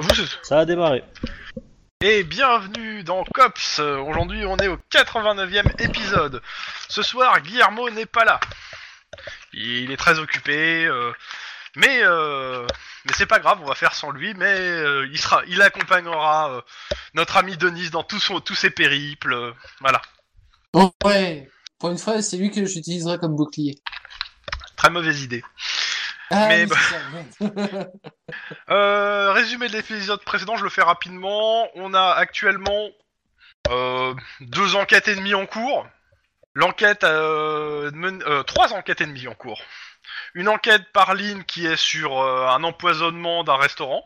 Vous, c'est- Ça a démarré. Et bienvenue dans Cops. Euh, Aujourd'hui, on est au 89e épisode. Ce soir, Guillermo n'est pas là. Il est très occupé, euh, mais euh, mais c'est pas grave, on va faire sans lui. Mais euh, il sera, il accompagnera euh, notre ami Denis dans tout son, tous ses périples. euh, voilà, Oh, ouais, pour une fois, c'est lui que j'utiliserai comme bouclier. très mauvaise idée. Ah, Mais oui, bah-. Euh, résumé de l'épisode précédent, je le fais rapidement. On a actuellement euh, deux enquêtes et demie en cours. L'enquête, euh, men- euh, trois enquêtes et demie en cours. Une enquête par ligne qui est sur euh, un empoisonnement d'un restaurant,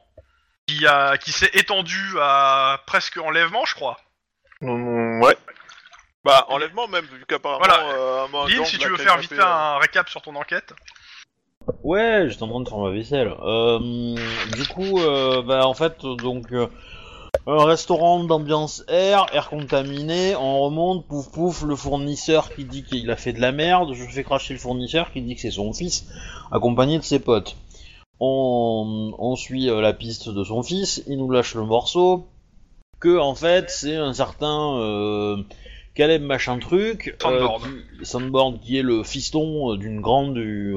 qui a, qui s'est étendu à presque enlèvement, je crois. Mm, ouais. Bah, enlèvement même, vu qu'apparemment... Voilà. euh, Lynn, si tu veux faire vite un récap sur ton enquête. Ouais, j'étais en train de faire ma vaisselle. Euh, du coup, euh, bah, en fait, donc, euh, un restaurant d'ambiance air, air contaminé, on remonte, pouf pouf, le fournisseur qui dit qu'il a fait de la merde, je fais cracher le fournisseur qui dit que c'est son fils, accompagné de ses potes. On, on suit la piste de son fils, il nous lâche le morceau, que en fait c'est un certain Caleb machin truc, Sandboard. qui, Sandboard qui est le fiston d'une grande du,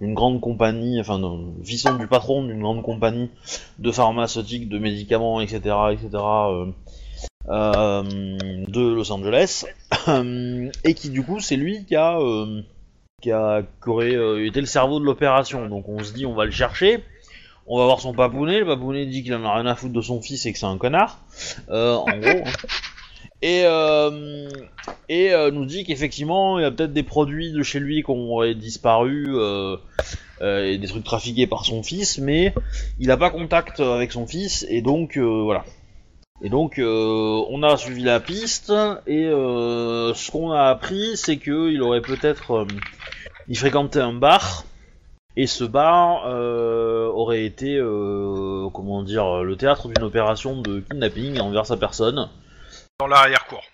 d'une grande compagnie, enfin fiston du patron d'une grande compagnie de pharmaceutique, de médicaments, etc., etc. euh, euh, de Los Angeles, et qui du coup c'est lui qui a euh, qui a qui aurait euh, été le cerveau de l'opération. Donc on se dit on va le chercher. On va voir son papounet, le papounet dit qu'il en a rien à foutre de son fils et que c'est un connard, euh, en gros. hein. Et, euh, euh, nous dit qu'effectivement il y a peut-être des produits de chez lui qui auraient disparu euh, et des trucs trafiqués par son fils, mais il n'a pas contact avec son fils et donc voilà. Et donc on a suivi la piste et ce qu'on a appris c'est que il aurait peut-être il fréquentait un bar et ce bar aurait été comment dire le théâtre d'une opération de kidnapping envers sa personne Dans l'arrière-cour.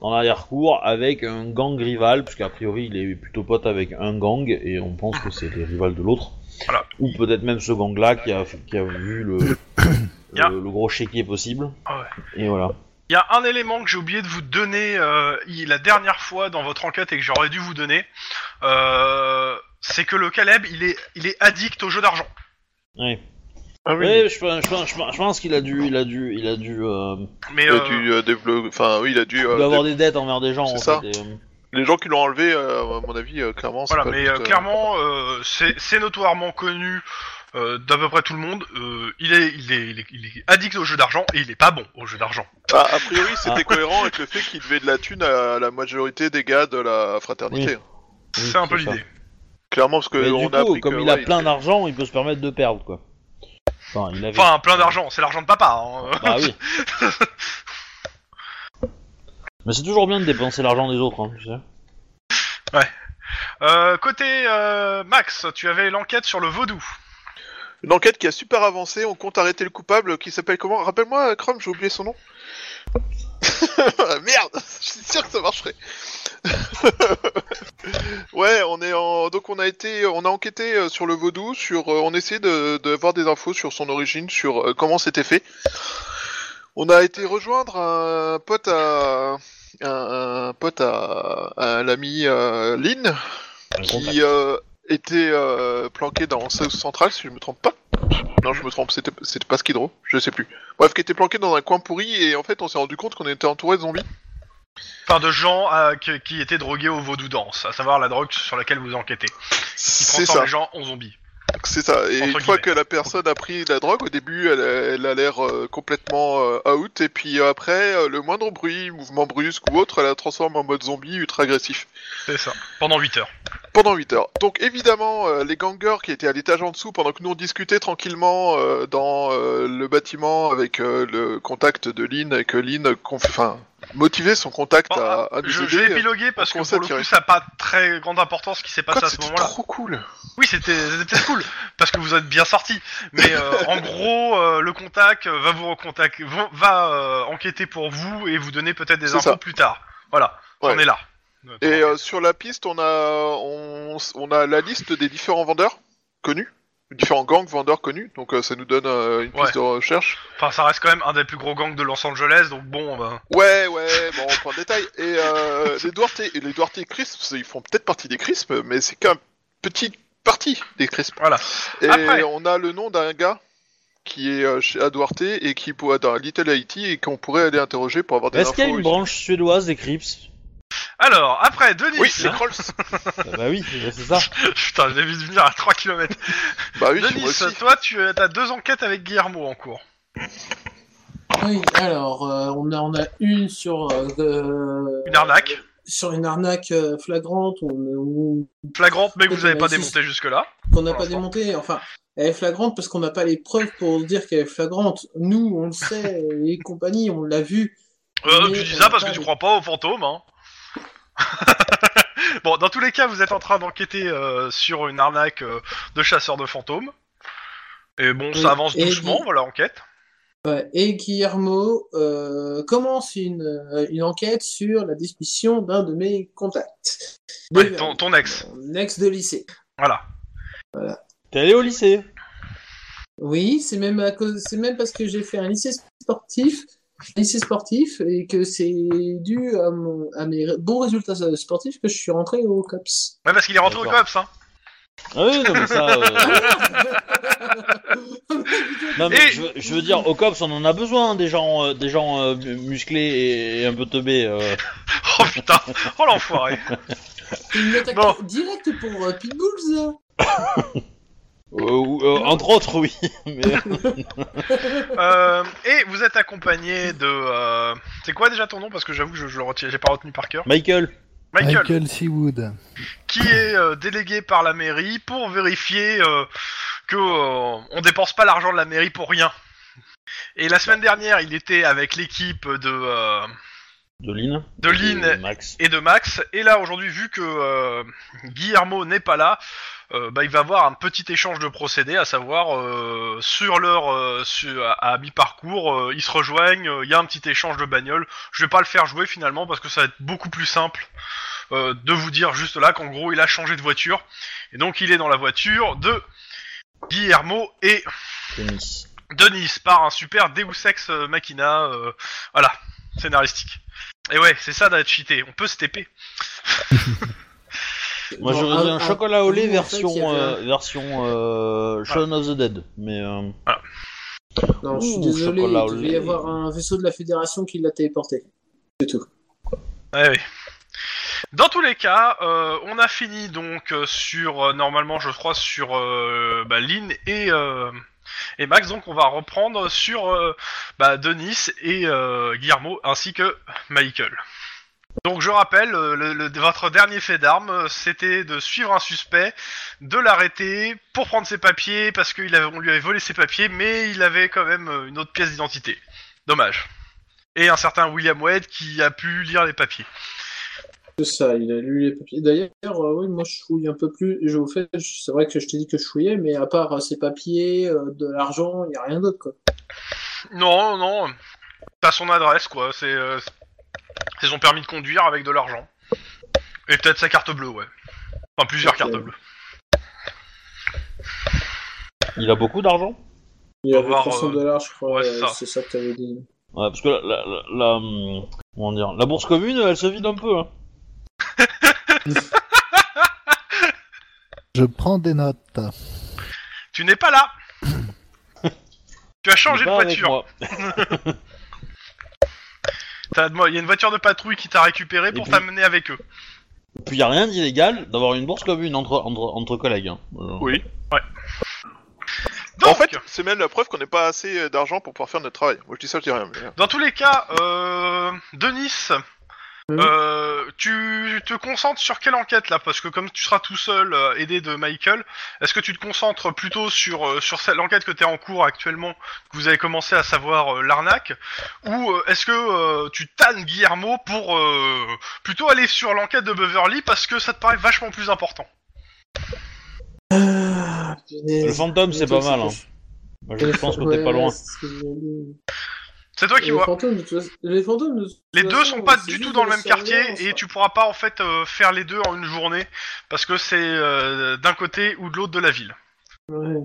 dans l'arrière-cour avec un gang rival, puisqu'a priori il est plutôt pote avec un gang et on pense que c'est les rivales de l'autre. Voilà. Ou peut-être même ce gang-là qui a, qui a vu le, le, le gros chéquier possible. Ah ouais. Et voilà. Il y a un élément que j'ai oublié de vous donner euh, la dernière fois dans votre enquête et que j'aurais dû vous donner, euh, c'est que le Caleb, il est, il est addict au jeu d'argent. Ouais. Ah oui, Ouais, je, pense- je, pense- je pense- je pense qu'il a dû, il a dû, il a dû, euh, Mais il a euh, dû euh, développer... Enfin, oui, il a dû... il euh, doit avoir des dettes envers des gens. c'est en ça. fait, et, euh, Les gens qui l'ont enlevé, euh, à mon avis, euh, clairement, c'est voilà, pas mais juste, euh, euh, clairement, euh, c'est c'est notoirement connu euh, d'à peu près tout le monde. euh, il, est, il, est, il, est, il est addict au jeu d'argent et il est pas bon au jeu d'argent. Ah, a priori, c'était Ah. cohérent avec le fait qu'il devait de la thune à la majorité des gars de la fraternité. Oui. C'est un peu c'est ça. l'idée. Clairement, parce que mais on du a coup, appris comme que, il a ouais, plein d'argent, il peut se permettre de perdre quoi. Enfin, il avait. Enfin, plein d'argent, c'est l'argent de papa. Hein. Bah oui. Mais c'est toujours bien de dépenser l'argent des autres, hein, tu sais. Euh, côté euh, Max, tu avais l'enquête sur le vaudou. Une enquête qui a super avancé, on compte arrêter le coupable qui s'appelle comment? Rappelle-moi, Chrome, j'ai oublié son nom. Merde Je suis sûr que ça marcherait. ouais, on est en... donc on a été, on a enquêté euh, sur le vaudou, sur, euh, on essayait de, de voir des infos sur son origine, sur euh, comment c'était fait. On a été rejoindre un pote à un, un pote à, à l'ami euh, Lynn, qui euh, était euh, planqué dans South Central, si je me trompe pas. Non, je me trompe, c'était pas Skid Row, je sais plus. Bref, qui était planqué dans un coin pourri et en fait, on s'est rendu compte qu'on était entouré de zombies. Enfin, de gens euh, qui, qui étaient drogués au vaudou danse, à savoir la drogue sur laquelle vous enquêtez. C'est ça, les gens en zombies. c'est ça. Et Entre une fois guillemets. que la personne a pris la drogue, au début, elle, elle a l'air euh, complètement euh, out, et puis après, le moindre bruit, mouvement brusque ou autre, elle la transforme en mode zombie ultra agressif. C'est ça. Pendant 8 heures. Pendant 8 heures. Donc évidemment, euh, les gangers qui étaient à l'étage en dessous, pendant que nous on discutait tranquillement euh, dans euh, le bâtiment avec euh, le contact de Lynn, et que Lynn conf- enfin, motivait son contact Bon, à, à nous je, aider, je vais épiloguer parce que pour le tirer. coup, ça n'a pas très grande importance ce qui s'est passé Quoi, à ce c'était moment-là. trop cool. Oui, c'était c'était peut-être cool parce que vous êtes bien sortis. Mais euh, en gros, euh, le contact va vous recontacter, va, va, euh, enquêter pour vous et vous donner peut-être des infos ça. plus tard. Voilà, on est là. Et euh, sur la piste, on a, on, on a la liste des différents vendeurs connus différents gangs vendeurs connus, donc euh, ça nous donne euh, une piste Ouais. de recherche. Enfin, ça reste quand même un des plus gros gangs de Los Angeles, donc bon, ben, Ouais, ouais, bon, on prend le détail. Et euh, les Duarte, et les Duarte Crisps, ils font peut-être partie des Crisps, mais c'est qu'un petit partie des Crisps. voilà. Et Après. on a le nom d'un gars qui est chez à Duarte et qui pourrait être dans Little Haiti et qu'on pourrait aller interroger pour avoir des Est-ce qu'il y a une branche suédoise des Crips Alors, après, Denis Oui, c'est Krolls. Ah Bah oui, c'est ça. Putain, j'ai vu venir à 3 km. bah oui, Denis, moi aussi. toi, tu as deux enquêtes avec Guillermo en cours. Oui, alors, euh, on, a, on a une sur... euh, Une arnaque. Sur une arnaque euh, flagrante où, où- Flagrante, mais que vous n'avez pas démonté jusque-là. qu'on n'a pas démontée. Enfin, elle est flagrante parce qu'on n'a pas les preuves pour dire qu'elle est flagrante. Nous, on le sait, les compagnies, on l'a vu. Euh, tu dis ça parce que tu de- crois pas aux fantômes, hein. bon, dans tous les cas, vous êtes en train d'enquêter euh, sur une arnaque euh, de chasseurs de fantômes. Et bon, ça avance et doucement, voilà, enquête. Ouais, Et Guillermo euh, commence une, euh, une enquête sur la disparition d'un de mes contacts. Ouais, De- ton, ton ex. Mon ex de lycée. Voilà. T'es allé au lycée? Oui, c'est même à cause, c'est même parce que j'ai fait un lycée sportif, lycée sportif, et que c'est dû à, mon, à mes bons résultats sportifs que je suis rentré au COPS. Ouais, parce qu'il est rentré au. COPS, hein. Ah oui, non mais ça... euh, Non mais Et- je, veux- je veux dire, au COPS on en a besoin des gens, euh, des gens euh, musclés et, et un peu teubés. euh. Oh putain, oh l'enfoiré. Une attaque Bon. directe pour euh, Pitbulls, entre autres, oui. Mais, Euh, et vous êtes accompagné de... euh, C'est quoi déjà ton nom? Parce que j'avoue que je, je le retiens, j'ai pas retenu par cœur. Michael, Michael, Michael Seawood. qui est euh, délégué par la mairie pour vérifier euh, que euh, on dépense pas l'argent de la mairie pour rien. Et la semaine dernière, il était avec l'équipe de euh, de Lynn, de Lynn et Max. et de Max. Et là, aujourd'hui, vu que euh, Guillermo n'est pas là, euh, bah, il va avoir un petit échange de procédés, à savoir euh, sur leur euh, sur- à, à mi-parcours, euh, ils se rejoignent. euh, Il y a un petit échange de bagnole. Je vais pas le faire jouer finalement parce que ça va être beaucoup plus simple euh, de vous dire juste là qu'en gros, il a changé de voiture et donc il est dans la voiture de Guillermo et Denis. Denis par un super Deus Ex euh, Machina, euh, voilà, scénaristique. Et ouais, c'est ça d'être cheaté. On peut se TP. Moi Bon, j'aurais dit un- chocolat au lait en fait, version, avait euh, version euh, Shaun of the Dead. Mais euh, Non, je suis Ouh, désolé, il devait y lait. avoir un vaisseau de la Fédération qui l'a téléporté. C'est tout. Ouais, ouais. Dans tous les cas, euh, on a fini donc sur normalement, je crois sur euh, bah, Lynn et euh, et Max. Donc on va reprendre sur euh, bah, Denis et euh, Guillermo ainsi que Michael. Donc je rappelle, euh, le, le- votre dernier fait d'armes, euh, c'était de suivre un suspect, de l'arrêter pour prendre ses papiers parce qu'on lui avait volé ses papiers, mais il avait quand même euh, une autre pièce d'identité. Dommage. Et un certain William Wade qui a pu lire les papiers. C'est ça, il a lu les papiers. D'ailleurs, euh, oui, moi je fouille un peu plus. Je vous fais, c'est vrai que je t'ai dit que je fouillais, mais à part euh, ces papiers, euh, de l'argent, il n'y a rien d'autre, quoi. Non, non. T'as son adresse, quoi. C'est c'est son permis de conduire avec de l'argent. Et peut-être sa carte bleue, ouais. Enfin, plusieurs cartes bleues. il a beaucoup d'argent Il y On avait va voir, 300 euh, dollars, je crois. ouais, c'est euh, ça. c'est ça que t'avais dit. Ouais, parce que la, la, la, la, comment dire, la bourse commune, elle se vide un peu. Hein. Je prends des notes. Tu n'es pas là Tu as changé de voiture. Il y a une voiture de patrouille qui t'a récupéré Et pour puis- t'amener avec eux. Puis y a rien d'illégal d'avoir une bourse commune entre entre, entre collègues. Hein. Euh, Oui. Ouais. en Donc, fait, c'est même la preuve qu'on n'a pas assez euh, d'argent pour pouvoir faire notre travail. Moi je dis ça, je dis rien. mais- euh, dans tous les cas, euh, Denis, Mhm. euh, tu te concentres sur quelle enquête là? Parce que comme tu seras tout seul, euh, aidé de Michael, est-ce que tu te concentres plutôt sur euh, sur l'enquête que tu es en cours actuellement, que vous avez commencé à savoir euh, l'arnaque, ou euh, est-ce que euh, tu tannes Guillermo pour euh, plutôt aller sur l'enquête de Beverly parce que ça te paraît vachement plus important? Ah, Le fantôme, c'est pas mal. Hein. Moi, je- pense que t'es pas loin. C'est toi qui Les vois. fantômes, les fantômes, de Les deux sont pas du tout dans le même quartier surveillance, et hein. tu pourras pas en fait euh, faire les deux en une journée parce que c'est euh, d'un côté ou de l'autre de la ville. Ouais.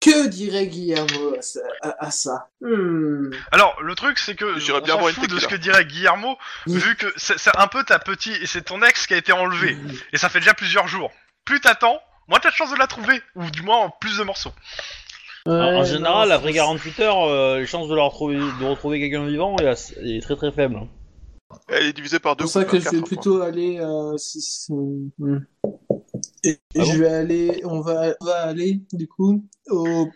Que dirait Guillermo à ça, à- à ça? Hmm. Alors, le truc, c'est que on bien fout de ce que dirait Guillermo, Oui. vu que c'est c'est un peu ta petite... Et c'est ton ex qui a été enlevé. Et ça fait déjà plusieurs jours. Plus t'attends, moins t'as de chance de la trouver. Ou du moins, en plus de morceaux. En- général, non, après c'est- 48 heures, euh, les chances de, la retrouver, de retrouver quelqu'un vivant est, assez- est très très faible. Elle est divisée par C'est deux. pour ça que je vais plutôt aller. Euh, si- si- hmm. Et, et Ah je bon vais aller. On va, on va aller, du coup, au,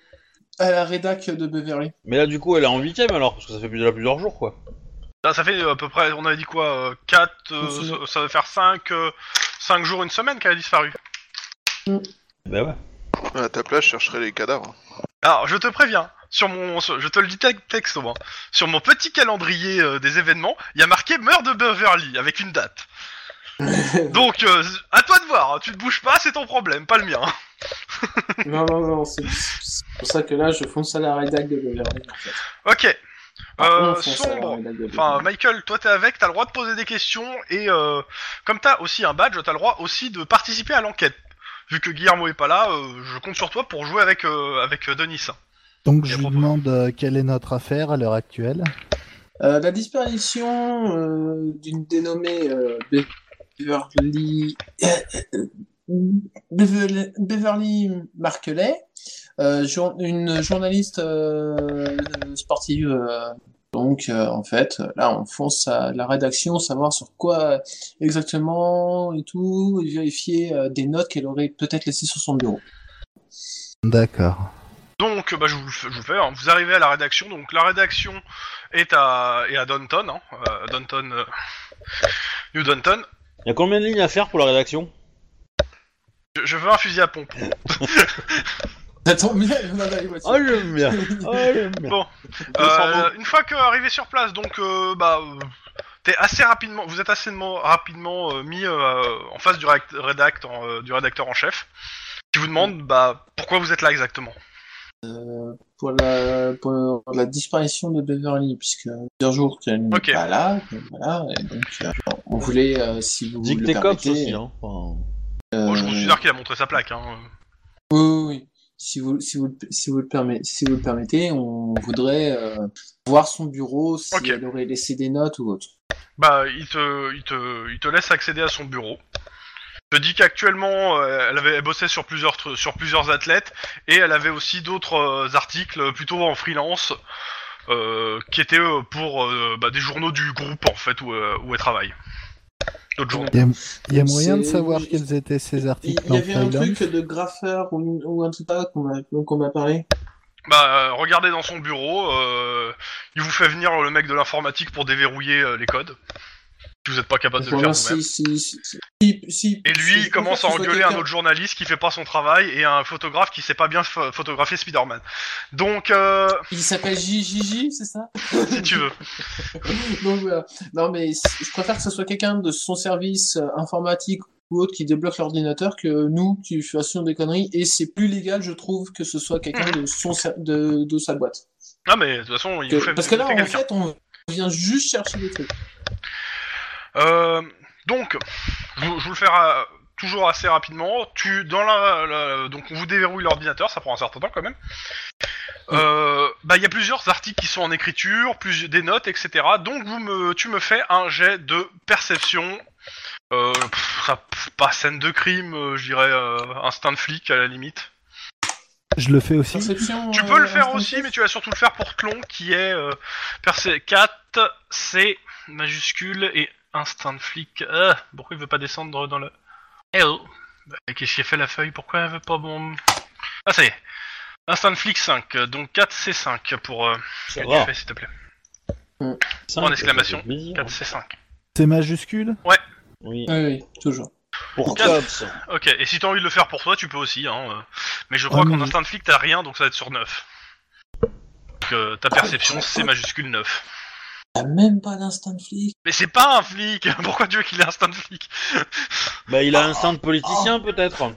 à la rédac de Beverly. Mais là, du coup, elle est en huitième alors, parce que ça fait déjà plusieurs jours quoi. Ça, ça fait euh, à peu près, on avait dit quoi 4, Une semaine. ça va faire 5, jours, une semaine qu'elle a disparu. Bah ouais. À ta place, je chercherai les cadavres. Alors, je te préviens, sur mon, sur- je te le dis te- texto, hein, sur mon petit calendrier euh, des événements, il y a marqué meurtre de Beverly avec une date. Donc, euh, à toi de voir, hein, tu te bouges pas, c'est ton problème, pas le mien. non, non, non, c'est c'est pour ça que là, je fonce à la rédac de Beverly. En fait. Ok. Euh, on fonce à la sombre. rédac de Enfin, Beverly. Michael, toi t'es avec, t'as le droit de poser des questions et euh, comme t'as aussi un badge, t'as le droit aussi de participer à l'enquête. Vu que Guillermo est pas là, euh, je compte sur toi pour jouer avec euh, avec euh, Denis. Donc Et je propos- demande euh, quelle est notre affaire à l'heure actuelle. Euh, la disparition euh, d'une dénommée euh, Beverly... Beverly... Beverly Markelet, euh, jour- une journaliste euh, sportive. Donc, euh, en fait, là, on fonce à la rédaction, savoir sur quoi exactement et tout, et vérifier euh, des notes qu'elle aurait peut-être laissées sur son bureau. D'accord. Donc, bah, je vous, fais- je vous le fais. hein. Vous arrivez à la rédaction. Donc, la rédaction est à est à Downton, hein, euh, Downton, euh, New Downton. Y a combien de lignes à faire pour la rédaction? Je, je veux un fusil à pompe. Ça tombe bien, on a dans les voitures. Oh, j'aime bien. Oh, j'aime bien. Bon, Euh, une fois que arrivé sur place, donc euh, bah euh, t'es assez rapidement, vous êtes assez mo- rapidement euh, mis euh, en face du, réact- rédact, en, euh, du rédacteur en chef, qui vous demande bah pourquoi vous êtes là exactement? pour la, pour la disparition de Beverly, puisque plusieurs jours qu'elle n'est Ok. pas là, que voilà, et donc euh, on voulait, euh, si vous que le permettez, aussi, hein. Enfin, euh, Bon, je considère qu'il a montré sa plaque. Hein. oui, oui, oui. Si vous, si vous, le- si vous le permettez, si vous le permettez, on voudrait euh, voir son bureau, si elle aurait laissé des notes ou autre. Bah il te, il te, il te laisse accéder à son bureau. Te dit qu'actuellement euh, elle avait bossait sur plusieurs tru- sur plusieurs athlètes et elle avait aussi d'autres euh, articles plutôt en freelance qui étaient pour bah, des journaux du groupe en fait où, où elle travaille. Il y a moyen de savoir quels étaient ces articles il y avait un truc de graffeur ou, ou un truc là qu'on m'a dont on m'a parlé. Bah, euh, regardez dans son bureau, euh, il vous fait venir le mec de l'informatique pour déverrouiller euh, les codes. Si vous n'êtes pas capable de le faire vous-même. si, si, Et lui, il commence à engueuler un autre journaliste qui fait pas son travail et un photographe qui sait pas bien pho- photographier Spider-Man. Donc, euh, Il s'appelle JJJ, c'est ça? Si tu veux. Donc voilà. Non, mais je préfère que ce soit quelqu'un de son service euh, informatique ou autre qui débloque l'ordinateur que nous qui fassions des conneries. Et c'est plus légal, je trouve, que ce soit quelqu'un de, son de, de sa boîte. Ah, mais de toute façon, il Que- fait parce que là, en fait, on vient juste chercher des trucs. Euh, donc, je, vous- je vous le fais ra- toujours assez rapidement. Tu, dans la, la- donc, on vous déverrouille l'ordinateur, ça prend un certain temps quand même. Euh, bah, il y a plusieurs articles qui sont en écriture, plus des notes, etc. Donc, vous me, tu me fais un jet de perception. Euh, pff, pas scène de crime, euh, je dirais euh, instinct de flic à la limite. Je le fais aussi. Perception, Tu euh, peux le faire aussi, mais tu vas surtout le faire pour Tlon, qui est euh, percé 4, C majuscule et instinct de flic. Euh, pourquoi il veut pas descendre dans le. Eh oh Bah, Qu'est-ce qui a fait la feuille Pourquoi elle veut pas bon? Ah, ça y est. Instinct de flic 5, donc 4 C5 pour. Euh, Ça quel va. tu fais, s'il te plaît Cinq, Point d'exclamation. ça fait plaisir. 4 C5. C'est majuscule? Oui. Oui, oui, toujours. Pour cops. Ok, et si t'as envie de le faire pour toi, tu peux aussi, hein. euh, Mais je crois Ouais, qu'en instinct de flic, t'as rien, donc ça va être sur 9. Donc, euh, ta perception, c'est majuscule 9. T'as même pas d'instinct de flic. Mais c'est pas un flic Pourquoi tu veux qu'il ait instinct de flic? Bah, il a un instinct de politicien, peut-être.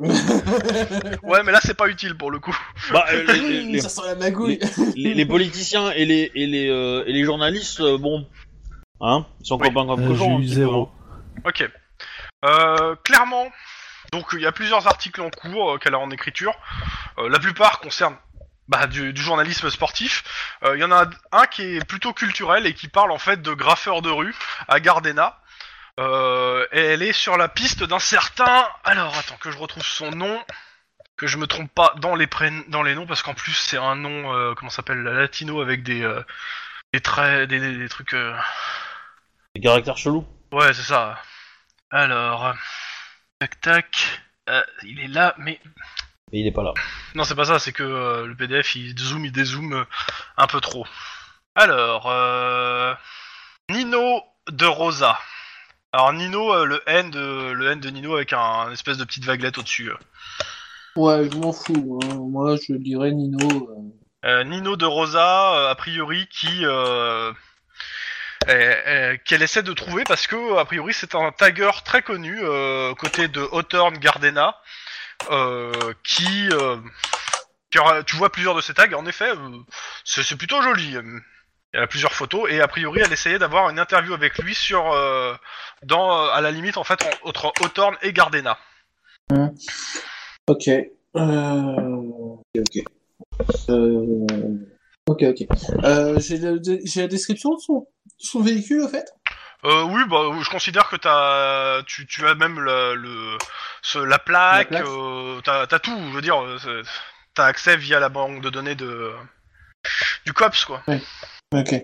Ouais, mais là, c'est pas utile pour le coup. Bah, euh, les, les- les- Ça sent la magouille. les- les politiciens et les, et les, euh, et les journalistes, euh, bon. Hein? Ils sont Oui. copains comme Euh, cochons. J'ai un eu petit peu, zéro. hein. Ok. Euh, clairement, Donc il y a plusieurs articles en cours euh, qu'elle a en écriture. Euh, la plupart concernent bah, du, du journalisme sportif. Euh, Il y en a un qui est plutôt culturel et qui parle en fait de graffeur de rue à Gardena. Euh, et elle est sur la piste d'un certain. Alors attends que je retrouve son nom, que je me trompe pas dans les prén... dans les noms parce qu'en plus c'est un nom euh, comment s'appelle latino avec des des traits des, des- des trucs. Des caractères chelous. Ouais c'est ça. Alors tac tac. Il est là mais Et il est pas là. non c'est pas ça c'est que euh, le PDF il zoom il dézoome euh, un peu trop. Alors euh, Nino de Rosa. Alors Nino, euh, le N de le N de Nino avec un, un espèce de petite vaguelette au-dessus. euh. Ouais, je m'en fous. hein. Moi, je dirais Nino. euh, Euh, Nino de Rosa, euh, a priori, qui euh, qu'elle essaie de trouver parce que a priori c'est un tagger très connu euh, côté de Hawthorne Gardena, euh, qui, euh, qui aura- tu vois plusieurs de ces tags. En effet, euh, c'est plutôt joli. euh. Y a plusieurs photos et a priori elle essayait d'avoir une interview avec lui sur euh, dans euh, à la limite en fait en- entre Hawthorne et Gardena. Ok. Euh... Ok, ok. Euh... Ok, ok. Euh, j'ai j'ai la description de son, de son véhicule, au fait? Euh, oui, bah, je considère que t'as, tu, tu as même le, le ce- la plaque, La euh, t'as, t'as tout. Je veux dire, euh, t'as accès via la banque de données de du cops, quoi. Ok.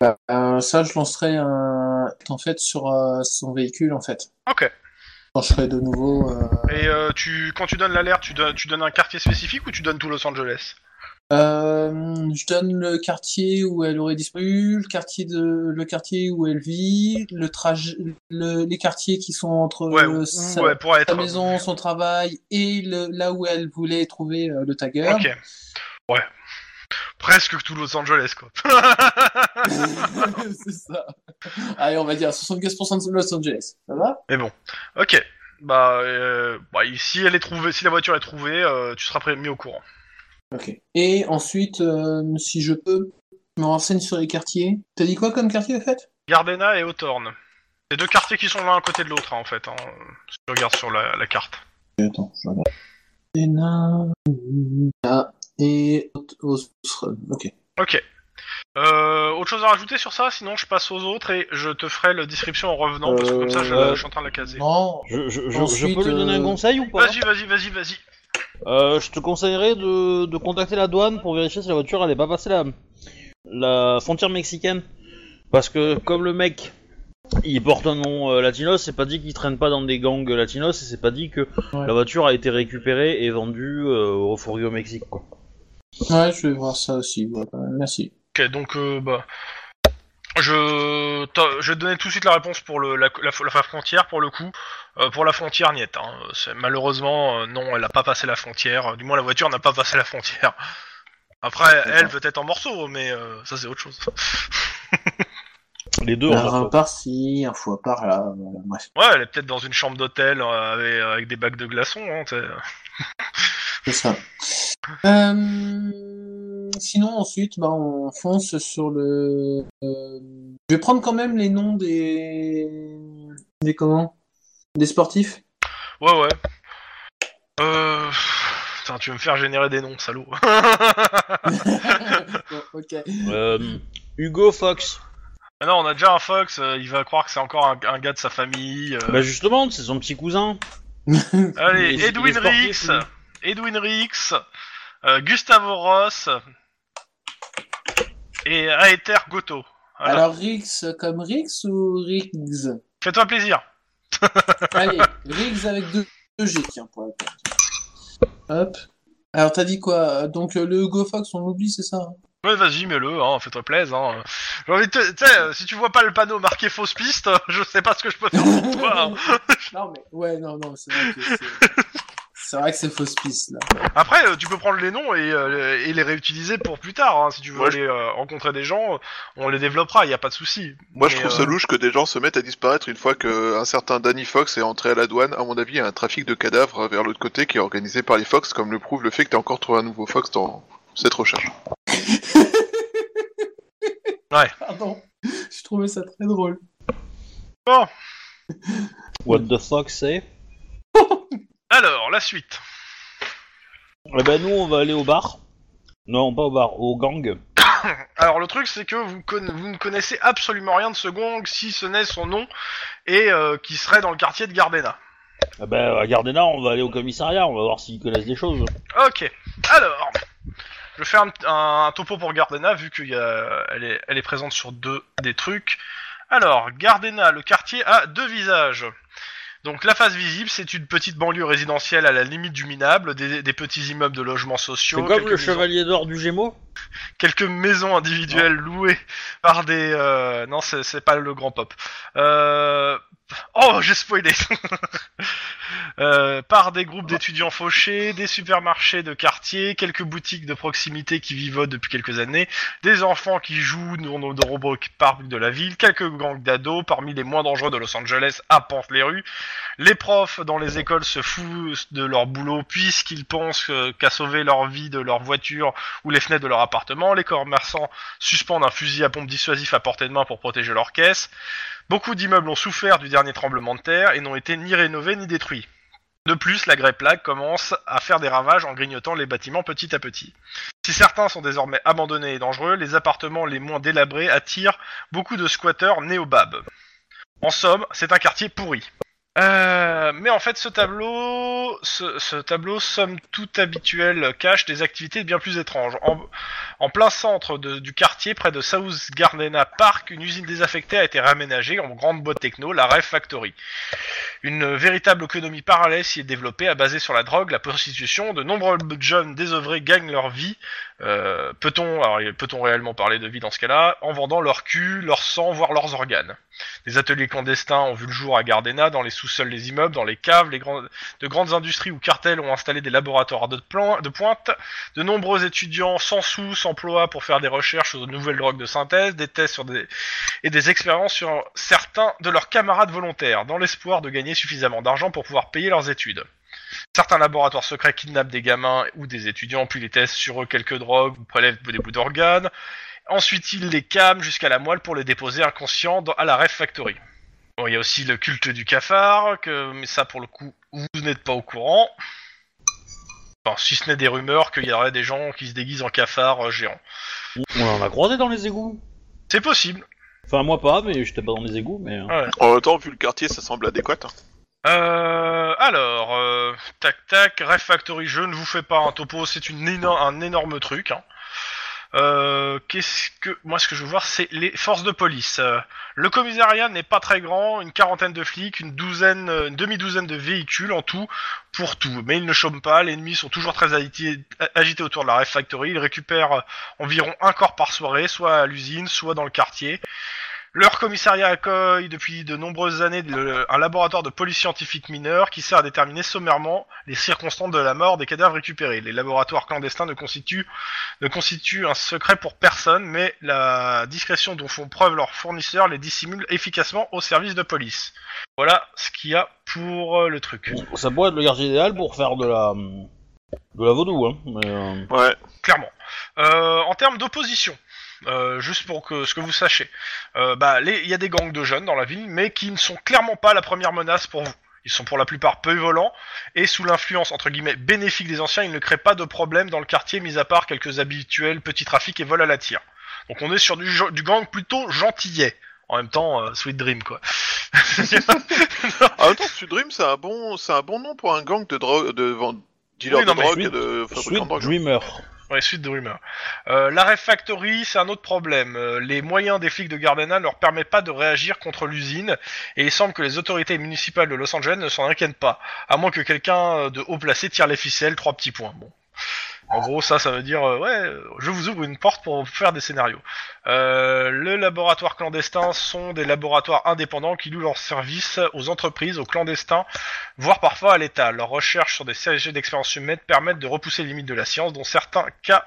Bah, euh, ça, je lancerai un... en fait sur son véhicule, en fait. Ok. Quand je serai de nouveau... Et tu, quand tu donnes l'alerte, tu tu donnes un quartier spécifique ou tu donnes tout Los Angeles? Euh, je donne le quartier où elle aurait disparu, le quartier de le quartier où elle vit, le trajet, le- les quartiers qui sont entre Ouais, euh, sa, être. maison, son travail et le, là où elle voulait trouver euh, le tagger. Ok. Ouais. Presque tout Los Angeles, quoi. C'est ça. Allez, on va dire 75% de Los Angeles. Ça va? Mais bon. Ok. Bah, euh, bah, si elle est trouvée, si la voiture est trouvée, euh, tu seras mis au courant. Ok. Et ensuite, euh, si je peux, je me renseigne sur les quartiers. T'as dit quoi comme quartier, en fait? Gardena et Hawthorne. C'est deux quartiers qui sont l'un à côté de l'autre, hein, en fait. Hein, si tu regardes sur la, la carte. Attends, je regarde. Ena, Ah, et. Ok. Ok. Euh, autre chose à rajouter sur ça? Sinon, je passe aux autres et je te ferai la description en revenant, parce que comme ça, je, Euh, je suis en train de la caser. Non, Je, je, je- je Ensuite, peux lui donner un conseil ou pas? Vas-y, vas-y, vas-y, vas-y. Euh, Je te conseillerais de, de contacter la douane pour vérifier si la voiture elle est pas passée la, la frontière mexicaine. Parce que comme le mec il porte un nom euh, latinos, c'est pas dit qu'il traîne pas dans des gangs latinos et c'est pas dit que Ouais. la voiture a été récupérée et vendue euh, au fourrier au Mexique quoi. ouais, je vais voir ça aussi. même. Merci. Ok, donc, euh, bah... Je, vais te donner tout de suite la réponse pour le, la, la, la frontière, pour le coup. Euh, pour la frontière, niet. Hein. Malheureusement, euh, non, elle n'a pas passé la frontière. Du moins, la voiture n'a pas passé la frontière. Après, elle peut être en morceaux, mais euh, ça, c'est autre chose. Les deux Un par-ci, un fois par-là. Voilà, bref, Ouais, elle est peut-être dans une chambre d'hôtel euh, avec, avec des bacs de glaçons. Hein, c'est ça. Euh, Sinon, ensuite, bah, on fonce sur le. euh, Je vais prendre quand même les noms des. Des comment? Des sportifs? Ouais, ouais. Euh... Putain, tu veux me faire générer des noms, salaud. Bon, ok. Euh, Hugo Fox. Ah non, on a déjà un Fox, euh, il va croire que c'est encore un, un gars de sa famille. euh. Bah justement, c'est son petit cousin. Allez, il est- il est Edwin sportif, Rix. Edwin Rix, euh, Gustavo Ross et Aether Goto. Voilà. Alors, Rix comme Rix ou Riggs Fais-toi plaisir. Allez, Riggs avec deux, deux G, tiens, pour la peine. Hop. Alors, t'as dit quoi? Donc, le Hugo Fox, on l'oublie, c'est ça hein? Ouais, vas-y, mets-le, hein, fais-toi plaisir. Hein. J'ai envie de te... Si tu vois pas le panneau marqué fausse piste, je sais pas ce que je peux faire pour toi. hein. Non, mais ouais, non, non, c'est vrai que c'est. C'est vrai que c'est fausse piste, là. Après, euh, tu peux prendre les noms et, euh, et les réutiliser pour plus tard. Hein. Si tu veux Ouais, aller euh, rencontrer des gens, on les développera, y a pas de souci. Moi, je Mais, trouve euh, ça louche que des gens se mettent à disparaître une fois qu'un certain Danny Fox est entré à la douane. À mon avis, il y a un trafic de cadavres vers l'autre côté qui est organisé par les Fox, comme le prouve le fait que tu as encore trouvé un nouveau Fox dans cette recherche. Pardon. Je trouvais ça très drôle. Bon, What the fuck c'est? Alors, la suite. Eh ben nous on va aller au bar. Non, pas au bar, au gang. Alors, le truc, c'est que vous, conna- vous ne connaissez absolument rien de ce gang, si ce n'est son nom, et euh, qui serait dans le quartier de Gardena. Eh ben à Gardena, on va aller au commissariat, on va voir s'ils connaissent des choses. Ok. Alors, je vais faire un, un- un topo pour Gardena, vu qu'elle est, elle est présente sur deux des trucs. Alors, Gardena, le quartier a deux visages. Donc la face visible, c'est une petite banlieue résidentielle à la limite du minable, des, des petits immeubles de logements sociaux, C'est comme quelques le maisons- chevalier d'or du Gémeaux quelques maisons individuelles louées par des... euh, Non, c'est c'est pas le grand pop. Euh... Oh, j'ai spoilé Euh, Par des groupes d'étudiants fauchés, des supermarchés de quartier, quelques boutiques de proximité qui vivotent depuis quelques années, des enfants qui jouent dans de nombreux parcs de la ville, quelques gangs d'ados parmi les moins dangereux de Los Angeles apportent les rues, les profs dans les écoles se foutent de leur boulot puisqu'ils pensent euh, qu'à sauver leur vie de leur voiture ou les fenêtres de leur appartement, les commerçants suspendent un fusil à pompe dissuasif à portée de main pour protéger leurs caisses. Beaucoup d'immeubles ont souffert du dernier tremblement de terre et n'ont été ni rénovés ni détruits. De plus, la grey plague commence à faire des ravages en grignotant les bâtiments petit à petit. Si certains sont désormais abandonnés et dangereux, les appartements les moins délabrés attirent beaucoup de squatteurs néo-babs. En somme, c'est un quartier pourri. Euh, mais en fait, ce tableau, ce, ce tableau, somme toute habituel, cache des activités bien plus étranges. En, en plein centre du quartier, près de South Gardena Park, une usine désaffectée a été réaménagée en grande boîte techno, la Rêve Factory. Une véritable économie parallèle s'y est développée, à basée sur la drogue, la prostitution. De nombreux jeunes désœuvrés gagnent leur vie. Euh, peut-on, peut-on réellement parler de vie dans ce cas-là, en vendant leur cul, leur sang, voire leurs organes? Des ateliers clandestins ont vu le jour à Gardena, dans les sous-sols des immeubles, dans les caves, les de grandes industries ou cartels ont installé des laboratoires de, de pointe. De nombreux étudiants sans sous s'emploient pour faire des recherches sur de nouvelles drogues de synthèse, des tests sur des, et des expériences sur certains de leurs camarades volontaires, dans l'espoir de gagner suffisamment d'argent pour pouvoir payer leurs études. Certains laboratoires secrets kidnappent des gamins ou des étudiants, puis les testent sur eux quelques drogues ou prélèvent des bouts d'organes. Ensuite, ils les cament jusqu'à la moelle pour les déposer inconscients dans- à la Ref Factory. Bon, il y a aussi le culte du cafard, que, mais ça, pour le coup, vous n'êtes pas au courant. Enfin, si ce n'est des rumeurs qu'il y aurait des gens qui se déguisent en cafard euh, géants. On en a croisé dans les égouts. C'est possible. Enfin moi pas, mais j'étais pas dans les égouts, mais... euh. En même temps, vu le quartier, ça semble adéquat. hein. Euh, alors, euh, tac tac, Ref Factory, je ne vous fais pas un topo, c'est un énorme truc. Hein. Euh, qu'est-ce que moi ce que je veux voir c'est les forces de police. Euh, le commissariat n'est pas très grand, une quarantaine de flics, une douzaine, une demi-douzaine de véhicules en tout pour tout. Mais ils ne chôment pas, les ennemis sont toujours très agités, autour de la Ref Factory. Ils récupèrent environ un corps par soirée, soit à l'usine, soit dans le quartier. Leur commissariat accueille depuis de nombreuses années le- un laboratoire de police scientifique mineur qui sert à déterminer sommairement les circonstances de la mort des cadavres récupérés. Les laboratoires clandestins ne constituent, ne constituent un secret pour personne, mais la discrétion dont font preuve leurs fournisseurs les dissimule efficacement au service de police. Voilà ce qu'il y a pour euh, le truc. Ça pourrait être le quartier idéal pour faire de la... de la vaudou, hein. Mais, euh, Ouais. clairement. Euh, en termes d'opposition, euh, juste pour que ce que vous sachiez, euh, bah, les- il y a des gangs de jeunes dans la ville, mais qui ne sont clairement pas la première menace pour vous. Ils sont pour la plupart peu violents et sous l'influence entre guillemets bénéfique des anciens, ils ne créent pas de problème dans le quartier, mis à part quelques habituels petits trafics et vols à la tire. Donc on est sur du, du gang plutôt gentillet. En même temps, euh, Sweet Dream quoi. En même temps, Sud Dream, c'est un bon, c'est un bon nom pour un gang de drogue, de Oui, de mais drogue Sweet- et de Sweet drogue. Dreamer. Ouais, suite de rumeurs. Euh, c'est un autre problème. Euh, les moyens des flics de Gardena ne leur permettent pas de réagir contre l'usine, et il semble que les autorités municipales de Los Angeles ne s'en inquiètent pas, à moins que quelqu'un euh, de haut placé tire les ficelles, trois petits points. Bon. En gros, ça, ça veut dire, euh, ouais, euh, je vous ouvre une porte pour faire des scénarios. Euh, le laboratoire clandestin sont des laboratoires indépendants qui louent leurs services aux entreprises, aux clandestins, voire parfois à l'État. Leurs recherches sur des séries d'expériences humaines permettent de repousser les limites de la science, dans certains cas,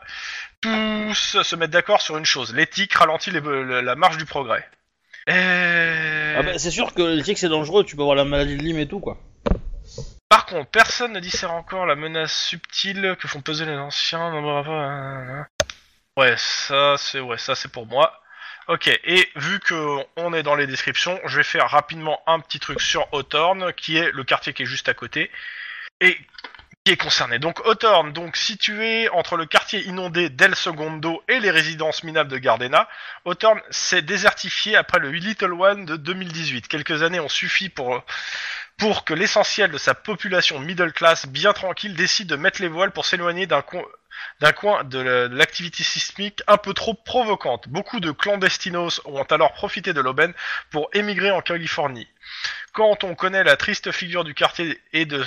tous se mettent d'accord sur une chose. L'éthique ralentit la marche du progrès. Et... Ah bah, c'est sûr que l'éthique c'est dangereux, tu peux avoir la maladie de Lyme et tout quoi. Par contre, personne ne dissère encore la menace subtile que font peser les anciens. Ouais, ça c'est ouais, ça c'est pour moi. Ok, et vu que on est dans les descriptions, je vais faire rapidement un petit truc sur Hawthorne, qui est le quartier qui est juste à côté, et qui est concerné. Donc Hawthorne, donc situé entre le quartier inondé d'El Segundo et les résidences minables de Gardena, Hawthorne s'est désertifié après le Little One de 2018. Quelques années ont suffi pour pour que l'essentiel de sa population middle class bien tranquille décide de mettre les voiles pour s'éloigner d'un coin de l'activité sismique un peu trop provocante. Beaucoup de clandestinos ont alors profité de l'aubaine pour émigrer en Californie. Quand on connaît la triste figure du quartier et de,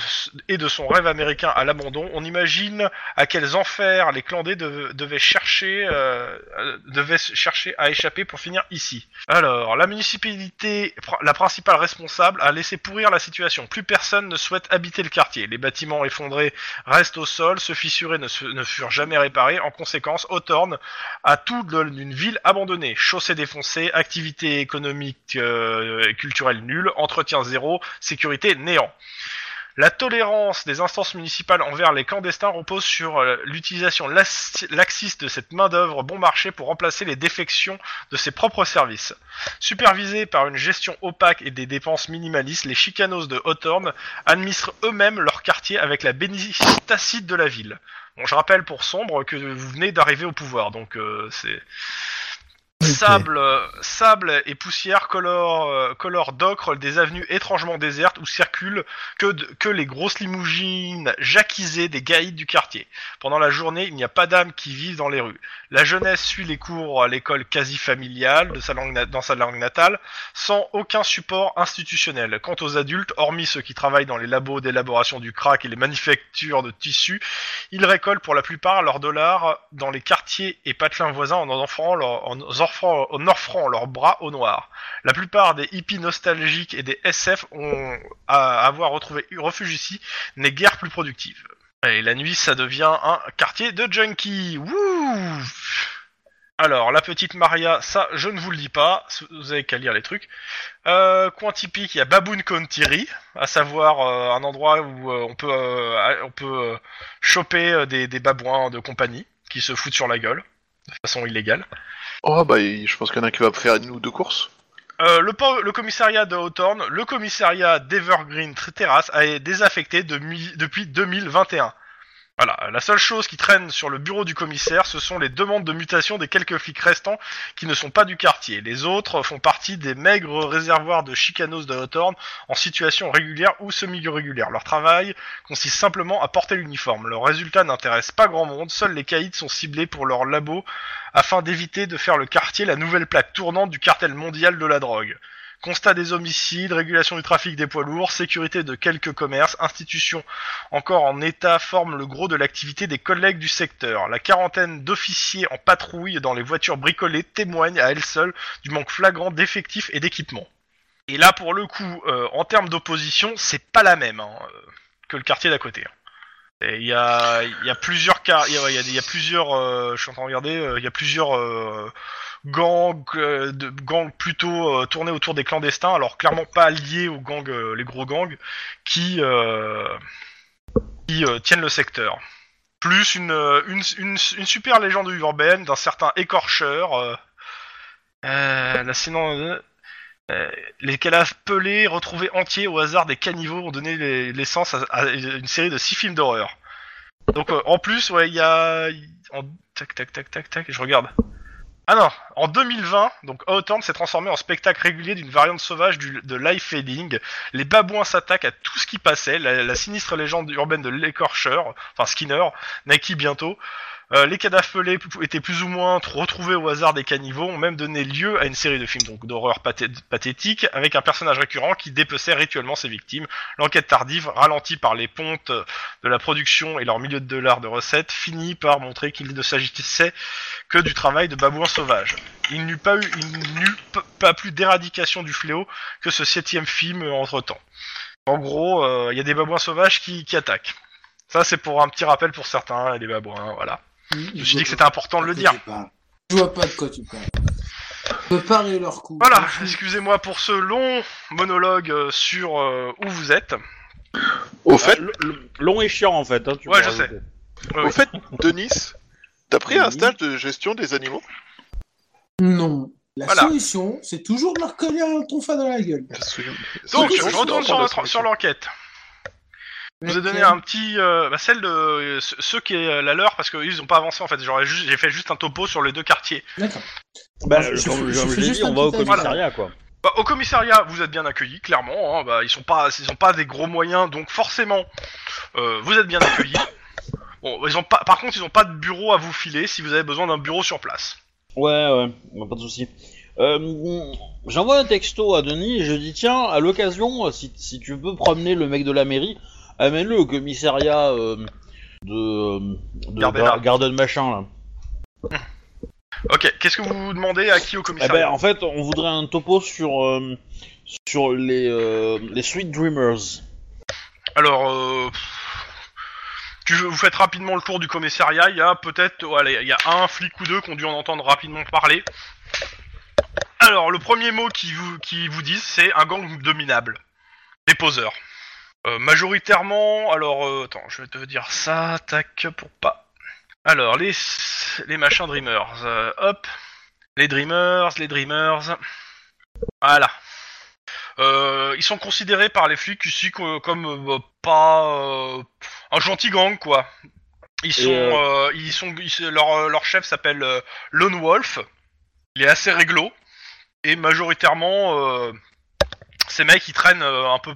son rêve américain à l'abandon, on imagine à quels enfers les clandés dev- devaient chercher, euh, euh, devaient chercher à échapper pour finir ici. Alors, la municipalité, la principale responsable, a laissé pourrir la situation. Plus personne ne souhaite habiter le quartier. Les bâtiments effondrés restent au sol, ceux fissurés ne, se- furent jamais réparés. En conséquence, Hawthorne a tout d'une ville abandonnée. Chaussées défoncées, activités économiques euh, et culturelles entretien zéro, sécurité néant. La tolérance des instances municipales envers les clandestins repose sur euh, l'utilisation lax- laxiste de cette main-d'œuvre bon marché pour remplacer les défections de ses propres services. Supervisés par une gestion opaque et des dépenses minimalistes, les chicanos de Hawthorne administrent eux-mêmes leur quartier avec la bénédiction tacite de la ville. Bon, je rappelle pour Sombre que vous venez d'arriver au pouvoir, donc euh, c'est Sable, sable et poussière colorent, euh, colorent d'ocre des avenues étrangement désertes où circulent que, que les grosses limousines jacquisées des gaïdes du quartier. Pendant la journée, il n'y a pas d'âmes qui vivent dans les rues. La jeunesse suit les cours à l'école quasi familiale de sa langue dans sa langue natale, sans aucun support institutionnel. Quant aux adultes, hormis ceux qui travaillent dans les labos d'élaboration du crack et les manufactures de tissus, ils récoltent pour la plupart leurs dollars dans les quartiers et patelins voisins en offrant, leur- en offrant, en offrant leurs bras au noir. La plupart des hippies nostalgiques et des SF ont à avoir retrouvé refuge ici n'est guère plus productive. Et la nuit, ça devient un quartier de junkies. Wouh alors, la petite Maria, ça, je ne vous le dis pas, vous avez qu'à lire les trucs. Euh, coin typique, il y a Baboon County, à savoir euh, un endroit où euh, on peut, on peut choper des babouins de compagnie qui se foutent sur la gueule, de façon illégale. Oh bah je pense qu'il y en a qui va faire une ou deux courses. Euh, le, commissariat de Hawthorne, le commissariat d'Evergreen Terrace est désaffecté depuis 2021. Voilà, la seule chose qui traîne sur le bureau du commissaire, ce sont les demandes de mutation des quelques flics restants qui ne sont pas du quartier. Les autres font partie des maigres réservoirs de chicanos de Hawthorne en situation régulière ou semi-régulière. Leur travail consiste simplement à porter l'uniforme. Leurs résultats n'intéressent pas grand monde, seuls les caïds sont ciblés pour leur labo afin d'éviter de faire le quartier la nouvelle plaque tournante du cartel mondial de la drogue. Constat des homicides, régulation du trafic des poids lourds, sécurité de quelques commerces, institutions encore en état forment le gros de l'activité des collègues du secteur. La quarantaine d'officiers en patrouille dans les voitures bricolées témoigne à elle seule du manque flagrant d'effectifs et d'équipements. Et là, pour le coup, euh, en termes d'opposition, c'est pas la même hein, euh, que le quartier d'à côté. Il y a, y a plusieurs il y a, y a- plusieurs, euh, je suis en train de regarder, euh, il y a plusieurs euh, gangs, de, gangs plutôt tournés autour des clandestins, alors clairement pas liés aux gangs, les gros gangs, qui, qui tiennent le secteur. Plus une, une, une, super légende urbaine d'un certain écorcheur. Là, sinon, les cadavres pelés retrouvés entiers au hasard des caniveaux ont donné les- l'essence à, à une série de six films d'horreur. Donc euh, en plus, ouais, il y a... Tac, tac, tac, tac, tac, je regarde. Ah non, en 2020, donc Hawthorne s'est transformé en spectacle régulier d'une variante sauvage du, de life fading. Les babouins s'attaquent à tout ce qui passait, la, la sinistre légende urbaine de l'écorcheur, enfin Skinner, naquit bientôt. Euh, les cadavres pelés étaient plus ou moins retrouvés au hasard des caniveaux, ont même donné lieu à une série de films donc d'horreur pathé- pathétique, avec un personnage récurrent qui dépeçait rituellement ses victimes. L'enquête tardive, ralentie par les pontes de la production et leur milieu de dollars de recettes, finit par montrer qu'il ne s'agissait que du travail de babouins sauvages. Il n'eut pas eu, pas plus d'éradication du fléau que ce septième film entre temps. En gros, euh, il y a des babouins sauvages qui, qui attaquent. Ça, c'est pour un petit rappel pour certains, les babouins, voilà. Je me suis dit que c'était important de le dire. Je vois pas de quoi tu parles. Leur coup. Voilà, excusez-moi pour ce long monologue euh, sur euh, où vous êtes. Au fait, L- l- long et chiant en fait. Hein, tu Ouais, peux je sais. rajouter. Au fait, Denis, t'as pris un stage de gestion des animaux? Non. La Voilà. solution, c'est toujours de leur coller un tonfa dans la gueule. Donc, je retourne sur, notre notre- sur l'enquête. Je vous ai donné un petit, euh, bah, celle de euh, ce- ceux qui est euh, la leur parce qu'ils ont pas avancé en fait. J'aurais juste, j'ai fait juste un topo sur les deux quartiers. D'accord. Bah, je- je- comme je l'ai dit, on va au commissariat, quoi. Bah, au commissariat, vous êtes bien accueillis, clairement. hein, bah, ils sont pas, ils ont pas des gros moyens, donc forcément, euh, vous êtes bien accueillis. Bon, ils ont pas, par contre, ils ont pas de bureau à vous filer si vous avez besoin d'un bureau sur place. Ouais, ouais, pas de souci. Euh, J'envoie un texto à Denis et je dis tiens, à l'occasion, si, si tu peux promener le mec de la mairie, amène-le au commissariat euh, de, de Gardena. Gar- Garden machin là. Ok, qu'est-ce que vous demandez à qui au Eh commissariat? ben, en fait, on voudrait un topo sur euh, sur les euh, les Sweet Dreamers. Alors, euh, tu, vous faites rapidement le tour du commissariat. Il y a peut-être, oh, allez, il y a un flic ou deux qui ont dû en entendre rapidement parler. Alors, le premier mot qui vous, qui vous disent, c'est un gang de minables, des poseurs. Euh, majoritairement, alors, euh, attends, je vais te dire ça, tac, pour pas. Alors, les, les machins Dreamers, euh, hop, les Dreamers, les Dreamers, voilà. Ils sont considérés par les flics ici co- comme euh, pas un gentil gang quoi. Ils sont, ils sont, ils- leur, leur chef s'appelle Lone Wolf. Il est assez réglo et majoritairement ces mecs ils traînent un peu,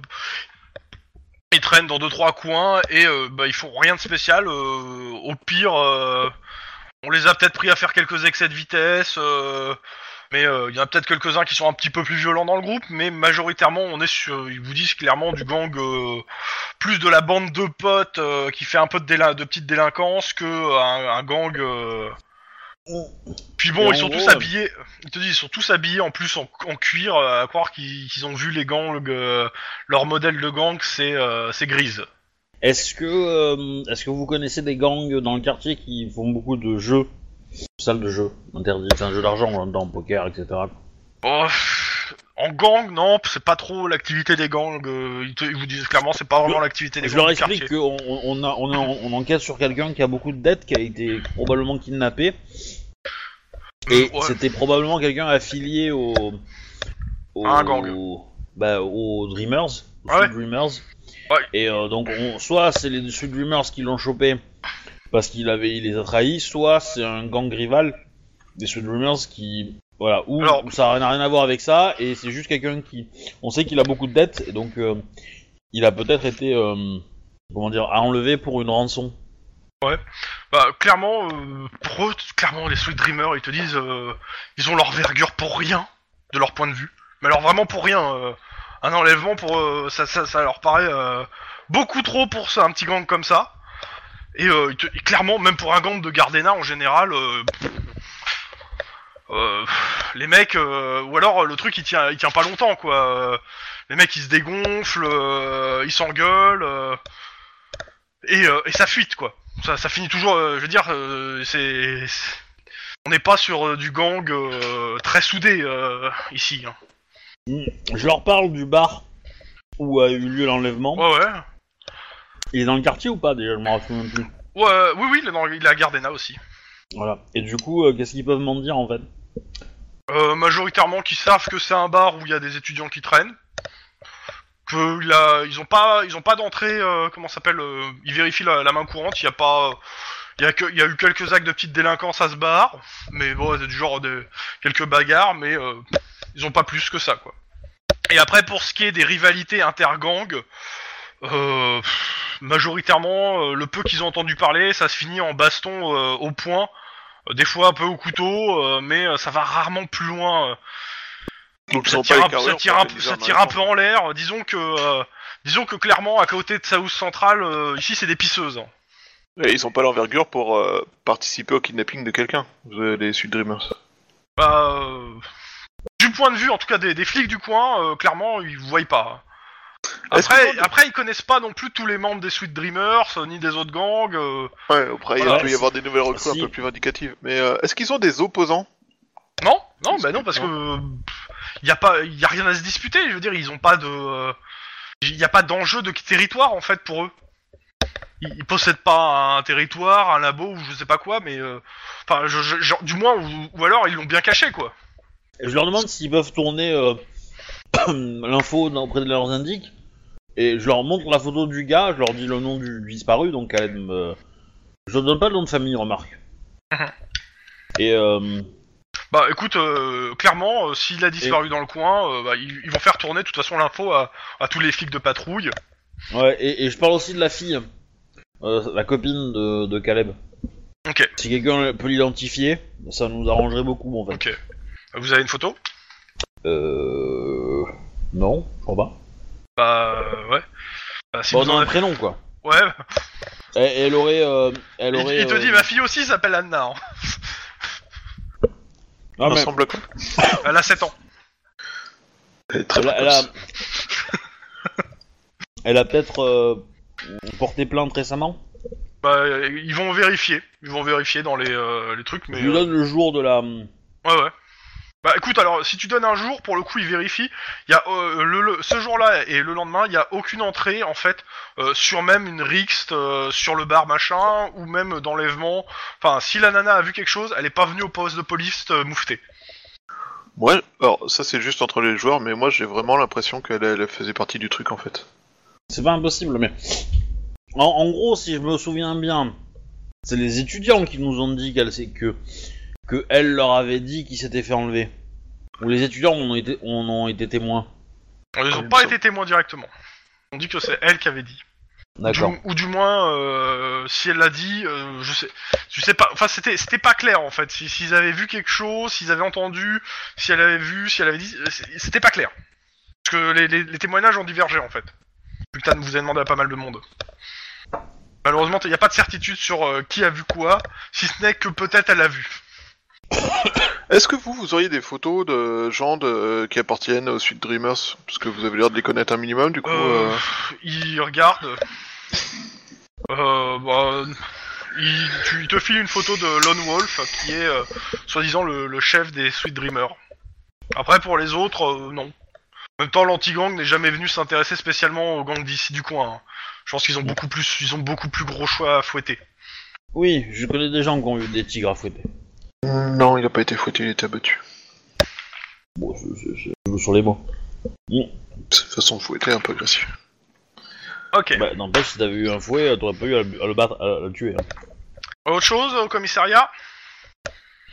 ils traînent dans deux trois coins et euh, bah, ils font rien de spécial. euh, au pire, euh, on les a peut-être pris à faire quelques excès de vitesse. euh, mais euh, il y en a peut-être quelques-uns qui sont un petit peu plus violents dans le groupe, mais majoritairement on est sur, ils vous disent clairement du gang, plus de la bande de potes qui fait un peu de, déla- de petite délinquance que un gang. Puis bon, ils en sont gros, tous habillés. Ils te disent, ils sont tous habillés en plus en, en cuir, euh, à croire qu'ils ont vu les gangs. euh, leur modèle de gang, c'est euh, c'est grise. Est-ce que euh, est-ce que vous connaissez des gangs dans le quartier qui font beaucoup de jeux, salles de jeux interdits, enfin jeux d'argent dans poker, etc. Oh, pff, en gang, non, c'est pas trop l'activité des gangs. euh, ils, te- ils vous disent clairement, c'est pas vraiment l'activité des Je gangs. leur du quartier. explique qu'on on, on a, on, a- on enquête sur quelqu'un qui a beaucoup de dettes, qui a été probablement kidnappé. Et Ouais. c'était probablement quelqu'un affilié au, au À un gang. bah, aux Dreamers, aux Ouais. Dreamers. Ouais. Et euh, donc, on, soit c'est les Sweet Dreamers qui l'ont chopé parce qu'il avait, il les a trahis, soit c'est un gang rival des Sweet Dreamers qui, voilà, ou Alors- ça n'a rien à voir avec ça, et c'est juste quelqu'un qui, on sait qu'il a beaucoup de dettes, et donc euh, il a peut-être été, euh, comment dire, à enlever pour une rançon. Bah, clairement, euh, pour eux, clairement, les Sweet Dreamers, ils te disent, ils ont leur vergure pour rien, de leur point de vue. Mais alors vraiment pour rien. un enlèvement pour ça, ça, ça leur paraît beaucoup trop pour ça, un petit gang comme ça. Et, ils te- et clairement, même pour un gang de Gardena en général, euh, euh, les mecs, euh, ou alors le truc il tient, il tient pas longtemps quoi. Les mecs ils se dégonflent, euh, ils s'engueulent, et, et ça fuite quoi ça, ça finit toujours. je veux dire, c'est, on n'est pas sur du gang très soudé ici. hein. Je leur parle du bar où a eu lieu l'enlèvement. Ouais, ouais. Il est dans le quartier ou pas déjà Je me rappelle même plus. Ouais, oui, oui, il est, dans, il est à Gardena aussi. Voilà. Et du coup, euh, qu'est-ce qu'ils peuvent m'en dire en fait? Euh, majoritairement qui savent que c'est un bar où il y a des étudiants qui traînent. Que ils ont pas, ils ont pas d'entrée. euh, comment s'appelle euh, Ils vérifient la, main courante. Il y a pas, il y eu quelques actes de petite délinquance à ce bar, mais bon, c'est du genre de quelques bagarres, mais ils ont pas plus que ça quoi. Et après pour ce qui est des rivalités intergangs, majoritairement le peu qu'ils ont entendu parler, ça se finit en baston au poing, euh, des fois un peu au couteau, euh, mais euh, ça va rarement plus loin. euh, Donc ça sont tire, un, ça tire ça tire peu en l'air. Disons que, euh, disons que clairement, à côté de South Central, euh, ici c'est des pisseuses. hein. Et ils ont pas l'envergure pour euh, participer au kidnapping de quelqu'un, euh, les Sud Dreamers. Bah, euh, du point de vue, en tout cas des, des flics du coin, euh, clairement ils vous voient pas. Après, après ils connaissent pas non plus tous les membres des Sweet Dreamers euh, ni des autres gangs. euh. Ouais, après il peut y avoir des nouvelles recrues Si. un peu plus vindicatives. Mais euh, est-ce qu'ils ont des opposants? Non, non, Parce bah non, parce que il y a pas, y a rien à se disputer. Je veux dire, ils ont pas de, il y a pas d'enjeu de territoire en fait pour eux. Ils, ils possèdent pas un territoire, un labo ou je sais pas quoi, mais enfin, je, je- genre, du moins ou, ou alors ils l'ont bien caché quoi. je leur demande s'ils peuvent tourner euh, l'info auprès de leurs indiques. Et je leur montre la photo du gars, je leur dis le nom du, du disparu, donc Caleb me... Je donne pas le nom de famille, remarque. Et euh, Bah écoute, euh, clairement, euh, s'il a disparu dans le coin, euh, bah, ils, ils vont faire tourner de toute façon l'info à, à tous les flics de patrouille. ouais, et, et je parle aussi de la fille, euh, la copine de, de Caleb. Ok. Si quelqu'un peut l'identifier, ça nous arrangerait beaucoup en fait. Ok. Vous avez une photo? Euh... Non, je crois pas. Bah euh, ouais. Bah, si Bon, vous non, en un avez- prénom quoi. Ouais. Elle, elle aurait... euh, elle Il, aurait il te euh, dit ma fille aussi s'appelle Anna. hein. ah, mais- ressemble à quoi Elle a 7 ans. Elle est très Elle a, elle a, précoce. elle a peut-être euh, porté plainte récemment? Bah euh, ils vont vérifier. Ils vont vérifier dans les, euh, les trucs, mais. Je lui euh, donne le jour de la. Ouais, ouais. Bah écoute, alors si tu donnes un jour, pour le coup, il vérifie. Il y a euh, le, le- ce jour-là et le lendemain, il y a aucune entrée en fait euh, sur même une rixte euh, sur le bar machin ou même d'enlèvement. Enfin, si la nana a vu quelque chose, elle est pas venue au poste de police euh, moufter. Ouais, alors ça c'est juste entre les joueurs, mais moi j'ai vraiment l'impression qu'elle elle faisait partie du truc en fait. C'est pas impossible, mais. En, en gros, si je me souviens bien, c'est les étudiants qui nous ont dit qu'elle c'est que que elle leur avait dit qu'il s'était fait enlever. Ou les étudiants en ont été, en ont été témoins. Ils ont il me pas été témoins directement. On dit que c'est elle qui avait dit. Du- D'accord. ou du moins, euh, si elle l'a dit, euh, je sais, je sais pas. Enfin, c'était, c'était pas clair en fait. Si- S'ils avaient vu quelque chose, s'ils avaient entendu, si elle avait vu, si elle avait dit, c'était pas clair. Parce que les, les- les témoignages ont divergé en fait. Vu que t'as- vous avez demandé à pas mal de monde. Malheureusement, il n'y a pas de certitude sur euh, qui a vu quoi, si ce n'est que peut-être elle a vu. Est-ce que vous, vous auriez des photos de gens de, qui appartiennent au Sweet Dreamers? Parce que vous avez l'air de les connaître un minimum, du coup. Euh, euh, il regarde. Euh, bah, il, tu, il te file une photo de Lone Wolf, qui est euh, soi-disant le, le chef des Sweet Dreamers. Après, pour les autres, euh, non. En même temps, l'anti-gang n'est jamais venu s'intéresser spécialement aux gangs d'ici du coin. hein. Je pense qu'ils ont beaucoup plus, ils ont beaucoup plus gros choix à fouetter. Oui, je connais des gens qui ont eu des tigres à fouetter. Non, il a pas été fouetté, il a été abattu. Bon, je, je- je- je joue sur les mots. C'est une façon de fouetter un peu agressif. Ok. Bah, n'empêche, si t'avais eu un fouet, t'aurais pas eu à, le- à le battre, à le tuer. hein. Autre chose au commissariat?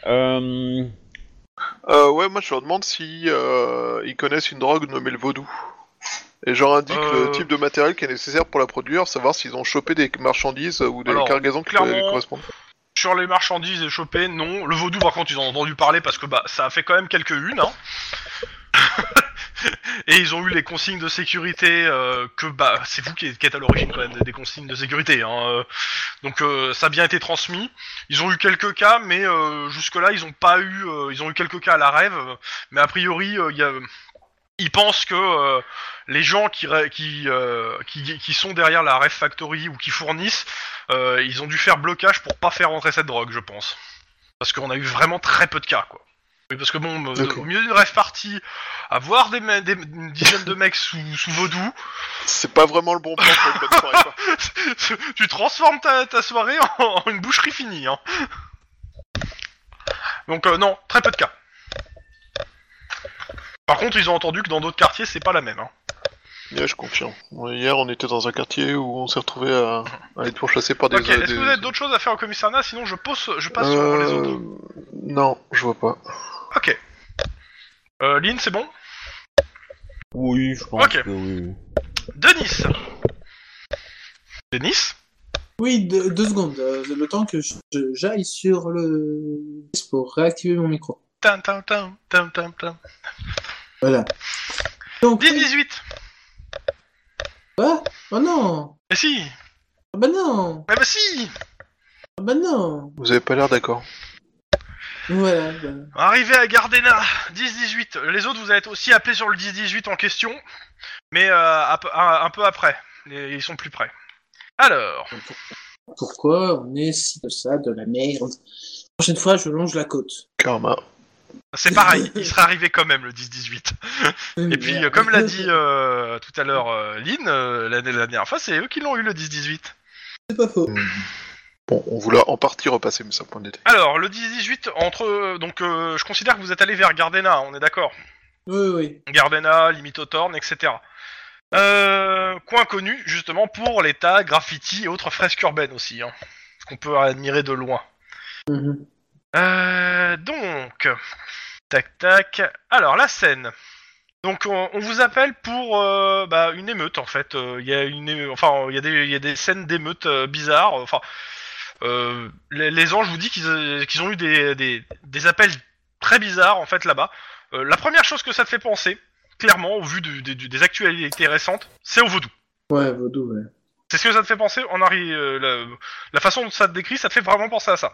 Euh... Euh, ouais, moi je leur demande si euh, ils connaissent une drogue nommée le vaudou. Et je leur indique Euh. le type de matériel qui est nécessaire pour la produire, savoir s'ils ont chopé des marchandises ou des Alors, cargaisons qui correspondent. Sur les marchandises et chopées, non. Le vaudou, par contre, ils ont entendu parler parce que bah ça a fait quand même quelques unes. Hein. et ils ont eu les consignes de sécurité euh, que bah c'est vous qui êtes, à l'origine quand même des, consignes de sécurité. Hein. euh. Donc euh, ça a bien été transmis. Ils ont eu quelques cas, mais jusque là ils ont pas eu. ils ont eu quelques cas à la rêve, mais a priori il y a ils pensent que euh, les gens qui, qui, euh, qui, qui sont derrière la Ref Factory ou qui fournissent, euh, ils ont dû faire blocage pour pas faire rentrer cette drogue, je pense. Parce qu'on a eu vraiment très peu de cas, quoi. Oui, parce que bon, euh, au milieu d'une rêve party, avoir des, me- des- une dizaine de mecs sous, sous vaudou, C'est pas vraiment le bon plan pour une bonne soirée, quoi. tu transformes ta, ta soirée en, en une boucherie finie. Hein. Donc euh, non, très peu de cas. Par contre, ils ont entendu que dans d'autres quartiers, c'est pas la même. Hein. Ouais, je confirme. Hier, on était dans un quartier où on s'est retrouvé à, à être pourchassé par des... Ok, est-ce des- que vous avez d'autres choses à faire au commissariat? Sinon, je, pose, je passe sur les Euh, autres. Non, je vois pas. Ok. Euh, Lynn, c'est bon? Oui, je pense Ok. que oui. Denis Denis? Oui, deux, deux secondes. euh, le temps que j'aille sur le pour réactiver mon micro. Tam, tam, tam, tam, tam, tam. Voilà. Donc, 10-18 Quoi? Oh non Mais si Ah bah non Mais bah si Ah bah non Vous avez pas l'air d'accord. Voilà. bah. Arrivé à Gardena, 10-18. Les autres, vous allez être aussi appelés sur le 10-18 en question, mais euh, un, peu- un- un peu après. Ils sont plus près. Alors, Pourquoi on est si de ça, de la merde? Prochaine fois, je longe la côte. Karma. C'est pareil, il serait arrivé quand même le 10-18. Et puis, euh, comme l'a dit euh, tout à l'heure euh, Lynn, euh, l'année la dernière fois, c'est eux qui l'ont eu le 10-18. C'est pas faux. Bon, on vous l'a en partie repassé, mais ça point d'été. Alors, le 10-18, entre... euh, Donc, euh, je considère que vous êtes allé vers Gardena, on est d'accord? Oui, oui. Gardena, limite au Torn, etc. Euh, coin connu, justement, pour les tas, graffiti et autres fresques urbaines aussi, hein, ce qu'on peut admirer de loin. Mhm. Euh, donc, tac tac. Alors la scène. Donc on, on vous appelle pour euh, bah, une émeute en fait. Euh, Il y a une, é- enfin il y a des, il y a des scènes d'émeutes euh, bizarres. Enfin, les, les anges vous dit qu'ils ont eu des, des, des appels très bizarres en fait là-bas. La première chose que ça te fait penser, clairement au vu du- du- du- des actualités récentes, c'est au vaudou. Ouais, vaudou, ouais. C'est ce que ça te fait penser. On arrive, la, la façon dont ça te décrit, ça te fait vraiment penser à ça.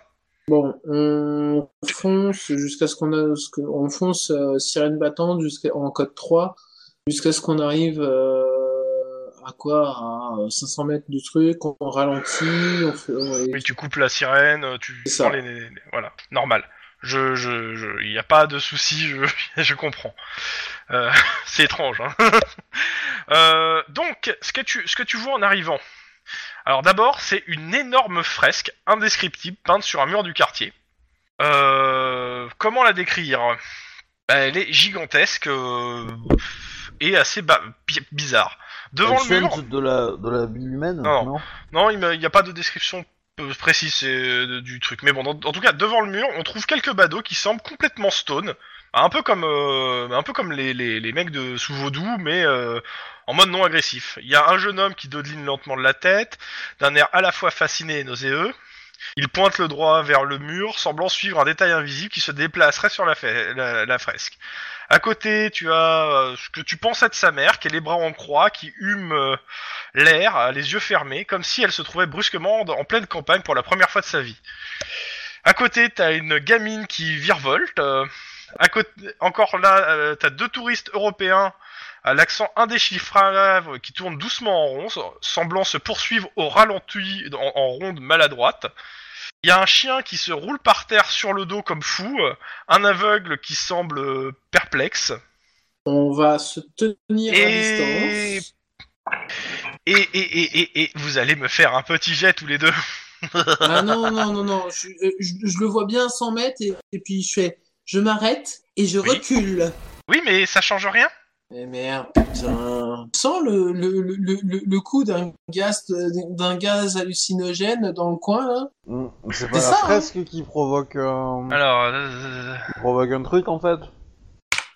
Bon, on fonce jusqu'à ce qu'on a, ce que, on fonce euh, sirène battante jusqu'à en code 3 jusqu'à ce qu'on arrive euh, à quoi? À 500 mètres du truc, on ralentit, on fait, on- Oui, tu coupes la sirène, euh, tu C'est prends ça. les, les- les- voilà, normal. Je, je, je, il n'y a pas de souci, je, je comprends. Euh, c'est étrange. Hein euh, donc, ce que tu, ce que tu vois en arrivant. Alors d'abord, c'est une énorme fresque indescriptible peinte sur un mur du quartier. Euh, comment la décrire? Bah, Elle est gigantesque euh, et assez bizarre. Devant Elle le mur, de la, de la vie humaine Non. Non? non, il n'y a pas de description euh, précise du truc. Mais bon, en tout cas, devant le mur, on trouve quelques badauds qui semblent complètement stone. Un peu comme, euh, les, les, mecs de sous vaudou, mais euh, en mode non agressif. Il y a un jeune homme qui dodeline lentement de la tête, d'un air à la fois fasciné et nauséeux. Il pointe le droit vers le mur, semblant suivre un détail invisible qui se déplacerait sur la, la- la fresque. À côté, tu as euh, ce que tu penses être sa mère, qui a les bras en croix, qui hume l'air, les yeux fermés, comme si elle se trouvait brusquement en pleine campagne pour la première fois de sa vie. À côté, t'as une gamine qui virevolte. À côté, encore là, euh, t'as deux touristes européens à l'accent indéchiffrable qui tournent doucement en rond, semblant se poursuivre au ralenti en, en ronde maladroite. Il y a un chien qui se roule par terre sur le dos comme fou, un aveugle qui semble euh, perplexe. On va se tenir à Et- distance. Et, et, et, et, et vous allez me faire un petit jet tous les deux. Ah non, non, non, non, je, euh, je, je le vois bien à 100 mètres et, et puis je fais, je m'arrête et je Oui. recule. Oui, mais ça change rien. Eh merde, putain. Sans le, le, le, le, le coup d'un gaz, d'un gaz hallucinogène dans le coin, là. Mm, C'est pas la ça, hein. qui provoque, euh, Alors, euh, qui provoque un truc en fait.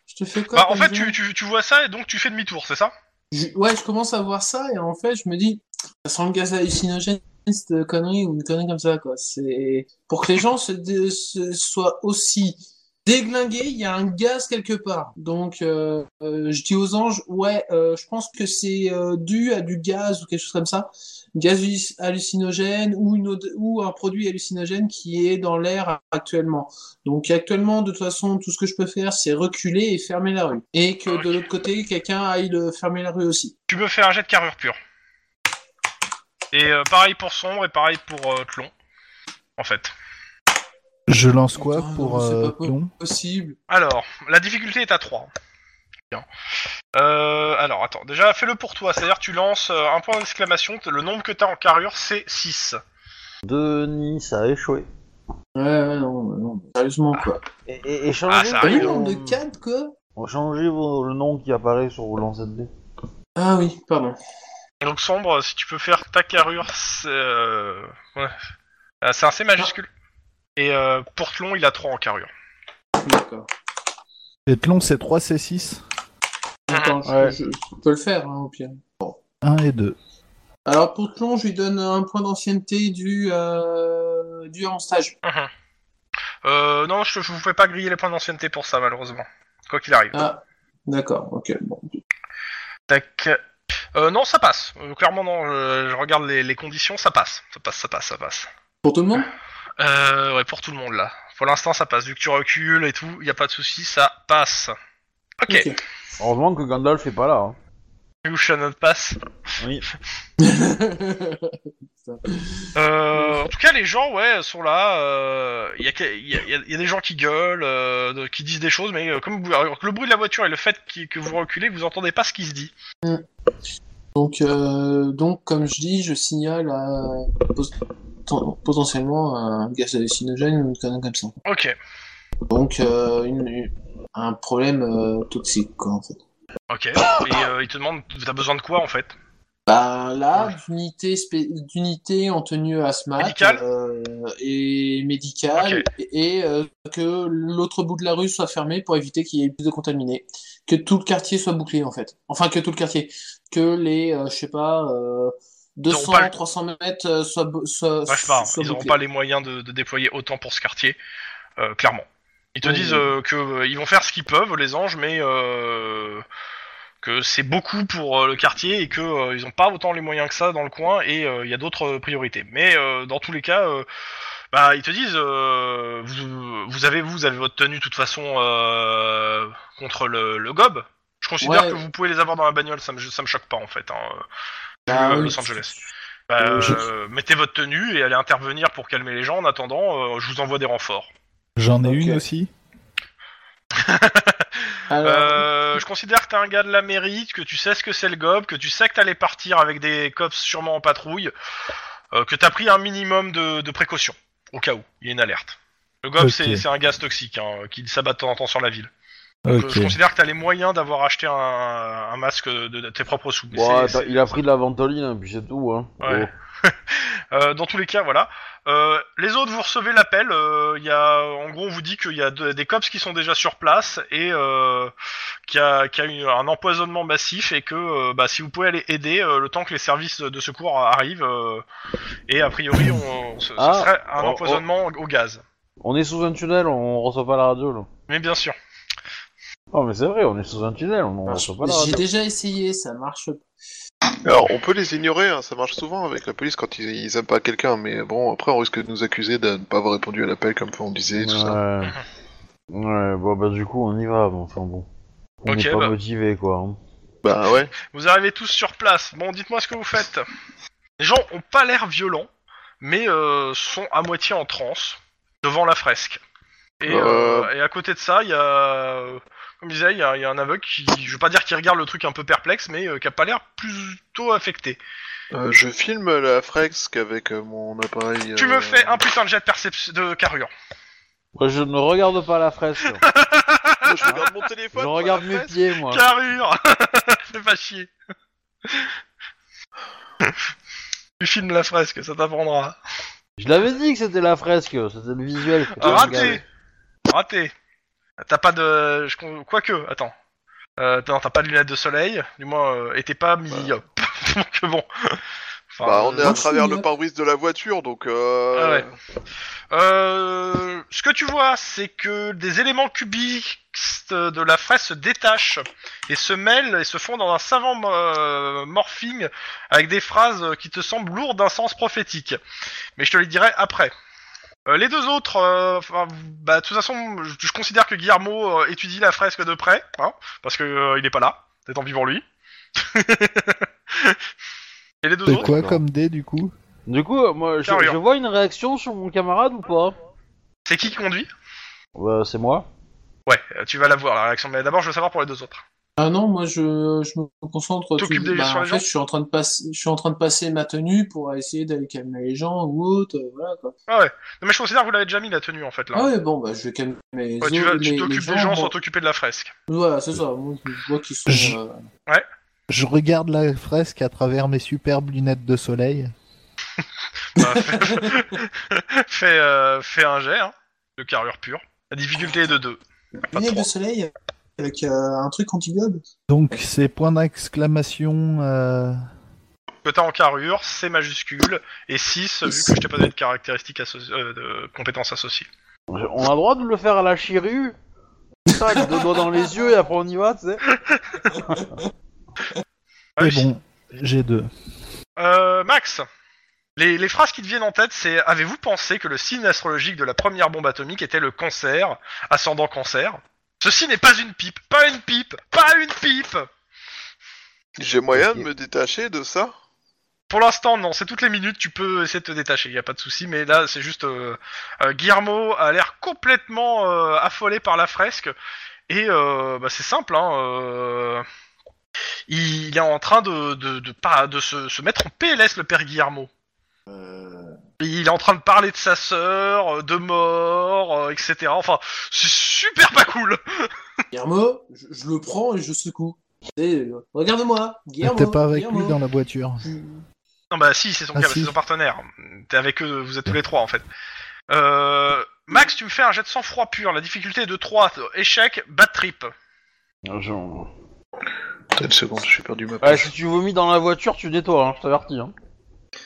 Je te fais quoi bah, en fait, tu, tu, tu vois ça et donc tu fais demi-tour, c'est ça? Je- Ouais, je commence à voir ça et en fait, je me dis, ça sent le gaz hallucinogène, cette connerie ou une connerie comme ça, quoi. C'est pour que les gens se- soient aussi déglingués, il y a un gaz quelque part. Donc, euh, euh, je dis aux anges, ouais, euh, je pense que c'est euh, dû à du gaz ou quelque chose comme ça, gaz halluc- hallucinogène ou une ou un produit hallucinogène qui est dans l'air actuellement. Donc actuellement, de toute façon, tout ce que je peux faire, c'est reculer et fermer la rue. Et que de l'autre côté, quelqu'un aille le fermer la rue aussi. Tu me fais un jet de carrure pure. Et euh, pareil pour Sombre et pareil pour euh, Tlon. En fait. Je lance quoi Putain, pour non, c'est euh, pas Possible. Alors, la difficulté est à 3. Bien. Euh, alors, attends. Déjà, fais-le pour toi. C'est-à-dire, tu lances euh, un point d'exclamation. Le nombre que t'as en carrure, c'est 6. Denis, ça a échoué. Ouais, ouais, non, non, sérieusement, quoi. Et, et, et changez, Ah, ça arrive. le vos- nombre de 4, quoi changez vos- le nom qui apparaît sur vos lancers de dés. Ah oui, pardon. Donc, Sombre, si tu peux faire ta carrure, c'est... Euh... ouais. Euh, c'est un C majuscule. Et euh, pour Tlon, il a 3 en carrure. D'accord. Et Tlon, c'est 3C6, Attends, je- Ouais. je, je peux le faire, hein, au pire. 1 et 2. Alors, pour Tlon, je lui donne un point d'ancienneté du, euh, du en stage. Mhm. Euh, non, je, je vous fais pas griller les points d'ancienneté pour ça, malheureusement. Quoi qu'il arrive. Ah, d'accord, ok, bon. Tac. Euh, non, ça passe. Euh, clairement, non. Je, je regarde les, les conditions, ça passe. Ça passe, ça passe, ça passe. Pour tout le monde? Euh, ouais, pour tout le monde là. Pour l'instant, ça passe. Vu que tu recules et tout, y a pas de souci, ça passe. Ok. Ok. Heureusement que Gandalf est pas là. hein. You shall not pass. Oui. Euh, en tout cas, les gens, ouais, sont là. euh, Il y, a, que- y, a, y a- y a des gens qui gueulent, euh, de- qui disent des choses, mais euh, comme vous, alors que le bruit de la voiture et le fait que vous reculez, vous entendez pas ce qui se dit. Donc, euh, donc, comme je dis, je signale à potentiellement un gaz hallucinogène ou une connerie comme ça. Ok, Donc, euh, une- une- un problème euh, toxique, quoi, en fait. ok. Et euh, il te demande, t'as besoin de quoi en fait? Bah là, d'unités spé- d'unités en tenue asthma Médicale? euh, et médicale et que l'autre bout de la rue soit fermé pour éviter qu'il y ait plus de contaminés, que tout le quartier soit bouclé en fait. Enfin que tout le quartier, que les je sais pas 200 pas le- 300 mètres euh, hein. soient ils n'auront pas les moyens de, de déployer autant pour ce quartier, euh, clairement. Ils te Oui. disent euh, que euh, ils vont faire ce qu'ils peuvent, les anges, mais que c'est beaucoup pour le quartier et que ils ont pas autant les moyens que ça dans le coin et il y a d'autres priorités. Mais dans tous les cas, bah ils te disent, vous, vous avez vous avez votre tenue de toute façon contre le, le gob. Je considère Ouais. que vous pouvez les avoir dans la bagnole, ça me ça me choque pas en fait. Hein, Euh, oui. Los Angeles. Bah, Euh, je- euh, Mettez votre tenue et allez intervenir pour calmer les gens. En attendant, euh, je vous envoie des renforts. J'en ai Ok. une aussi. Alors, Euh, je considère que t'es un gars de la mairie, que tu sais ce que c'est le gob, que tu sais que t'allais partir avec des cops sûrement en patrouille, euh, que t'as pris un minimum de, de précautions, au cas où il y a une alerte. Le gob, c'est un gaz toxique hein, qui s'abat de temps en temps sur la ville. Donc, euh, je considère que t'as les moyens d'avoir acheté un, un masque de, de tes propres sous. Mais Ouais, c'est- t'as- il a pris de la ventoline, hein, puis c'est tout. Hein. Ouais. Euh, dans tous les cas, voilà. Euh, les autres, vous recevez l'appel. euh, Il y a, en gros, on vous dit qu'il y a de- des cops qui sont déjà sur place et euh, qu'il y a, qu'il y a eu un empoisonnement massif et que, euh, bah, si vous pouvez aller aider euh, le temps que les services de secours arrivent. euh, et a priori, on, ce, ce Ah, serait un oh, empoisonnement au gaz. On est sous un tunnel, on reçoit pas la radio là. Mais bien sûr. Oh, mais c'est vrai, on est sous un tunnel, on reçoit pas j'ai déjà essayé, ça marche. Alors, on peut les ignorer, hein, ça marche souvent avec la police quand ils, ils aiment pas quelqu'un, mais bon, après on risque de nous accuser de ne pas avoir répondu à l'appel comme on disait, tout ça. Ouais. ouais, bon, bah du coup, on y va, mais enfin bon. On Ok, est pas bah. motivé quoi. hein. Bah ouais. Vous arrivez tous sur place. Bon, dites-moi ce que vous faites. Les gens ont pas l'air violents, mais euh, sont à moitié en transe devant la fresque. Et, Euh. euh, et à côté de ça, il y a, euh, comme je disais, il y a, il y a un aveugle qui, je veux pas dire qu'il regarde le truc un peu perplexe, mais euh, qui a pas l'air plutôt affecté. Euh, je filme la fresque avec euh, mon appareil. Tu euh, me fais un putain de jet de perception de carrure. Ouais, je ne regarde pas la fresque. Moi, je regarde mon téléphone. je pas regarde la mes fresque. pieds, moi. Carrure Fais pas chier. tu filmes la fresque, ça t'apprendra. Je l'avais dit que c'était la fresque, c'était le visuel. que tu Ah, regardais. raté Raté T'as pas de... je Quoique, attends. Euh, non, t'as pas de lunettes de soleil, du moins, euh, et t'es pas myope. Donc bon... Enfin, Bah, on est à travers le pare-brise de la voiture, donc. Euh... Ah ouais. Euh, ce que tu vois, c'est que des éléments cubiques de la fraise se détachent et se mêlent et se font dans un savant euh, morphing avec des phrases qui te semblent lourdes d'un sens prophétique. Mais je te les dirai après. Euh, les deux autres, euh, enfin, bah, de toute façon, je, je considère que Guillermo euh, étudie la fresque de près, hein, parce que euh, il est pas là. C'est tant pis pour lui. et les deux C'est autres quoi comme dé du coup? Du coup, euh, moi, je, Carrure. je vois une réaction sur mon camarade ou pas? C'est qui qui conduit? Bah, c'est moi. Ouais, euh, tu vas la voir la réaction. Mais d'abord, je veux savoir pour les deux autres. Ah non, moi je, je me concentre. T'occupes tout- des- bah, sur en les fait, gens je suis en train de passer, je suis en train de passer ma tenue pour essayer d'aller calmer les gens ou autre, euh, voilà quoi. Ah ouais. Non, mais je considère que vous l'avez déjà mis la tenue en fait là. Ah ouais, bon bah je vais calmer les Ouais, tu autres- vas- tu les- t'occupes les des gens moi- sans t'occuper de la fresque. Voilà, c'est ça. Moi, je vois qu'ils sont. Je- euh, Je regarde la fresque à travers mes superbes lunettes de soleil. Bah, fais, fais, euh, fais un jet hein, de carrure pure. La difficulté est de 2. Pas lunettes trois. de soleil avec euh, un truc anti-globe. Donc c'est point d'exclamation. euh, Que t'as en carrure, c'est majuscule, et 6 vu que je t'ai pas donné de caractéristiques associ- euh, de compétences associées. On a le droit de le faire à la chirue Ça, avec deux doigts dans les yeux et après on y va, tu sais. C'est Réussi. bon, j'ai deux. Euh, Max, les, les phrases qui te viennent en tête, c'est avez-vous pensé que le signe astrologique de la première bombe atomique était le cancer, ascendant cancer? Ceci n'est pas une pipe, pas une pipe, pas une pipe. J'ai moyen de me détacher de ça? Pour l'instant, non, c'est toutes les minutes, tu peux essayer de te détacher, y a pas de souci, mais là, c'est juste... Euh, euh, Guillermo a l'air complètement euh, affolé par la fresque, et euh, bah, c'est simple, hein, euh, il est en train de, de, de, pas- de se, se mettre en PLS, le père Guillermo. Euh, Il est en train de parler de sa sœur, euh, de mort, euh, etc. Enfin, c'est super pas cool. Guillermo, je, je le prends et je secoue. Et, euh, Regarde-moi, Guillermo. T'es pas avec Guillermo. lui dans la voiture. Non bah si, c'est son, Ah, gars, si. c'est son partenaire. T'es avec eux, vous êtes tous les trois en fait. Euh, Max, tu me fais un jet de sang-froid pur. La difficulté est de 3. Échec, bad trip. Je- Attends une seconde, j'ai perdu ma Ouais, page. si tu vomis dans la voiture, tu nettoies, hein, je t'avertis. Hein.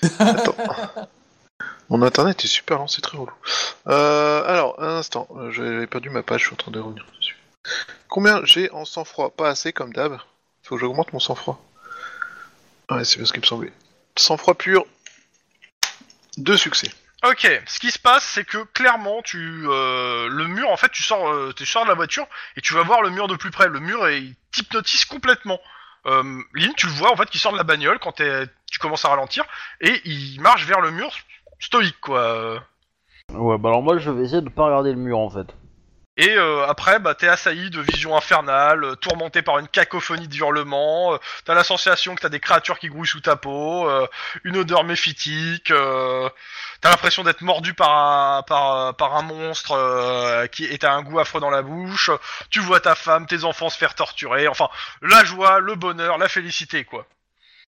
Mon internet est super lent, c'est très relou. Euh, alors, un instant, euh, j'avais perdu ma page, je suis en train de revenir dessus. Combien j'ai en sang-froid? Pas assez comme d'hab. Faut que j'augmente mon sang-froid. Ouais, c'est bien ce qui me semblait. Sang-froid pur, deux succès. Ok, ce qui se passe, c'est que clairement, tu euh, le mur, en fait, tu sors, tu de la voiture et tu vas voir le mur de plus près. Le mur, est- il t'hypnotise complètement. Euh, Lynn, tu le vois en fait, qui sort de la bagnole quand tu commences à ralentir et il marche vers le mur stoïque, quoi. Euh, Ouais, bah alors moi, je vais essayer de pas regarder le mur en fait. Et euh, après, bah, t'es assailli de visions infernales, euh, tourmenté par une cacophonie de hurlements. euh, t'as la sensation que t'as des créatures qui grouillent sous ta peau, euh, une odeur méphitique. euh, t'as l'impression d'être mordu par un par, par un monstre euh, qui et t'as un goût affreux dans la bouche. Tu vois ta femme, tes enfants se faire torturer. Enfin, la joie, le bonheur, la félicité, quoi.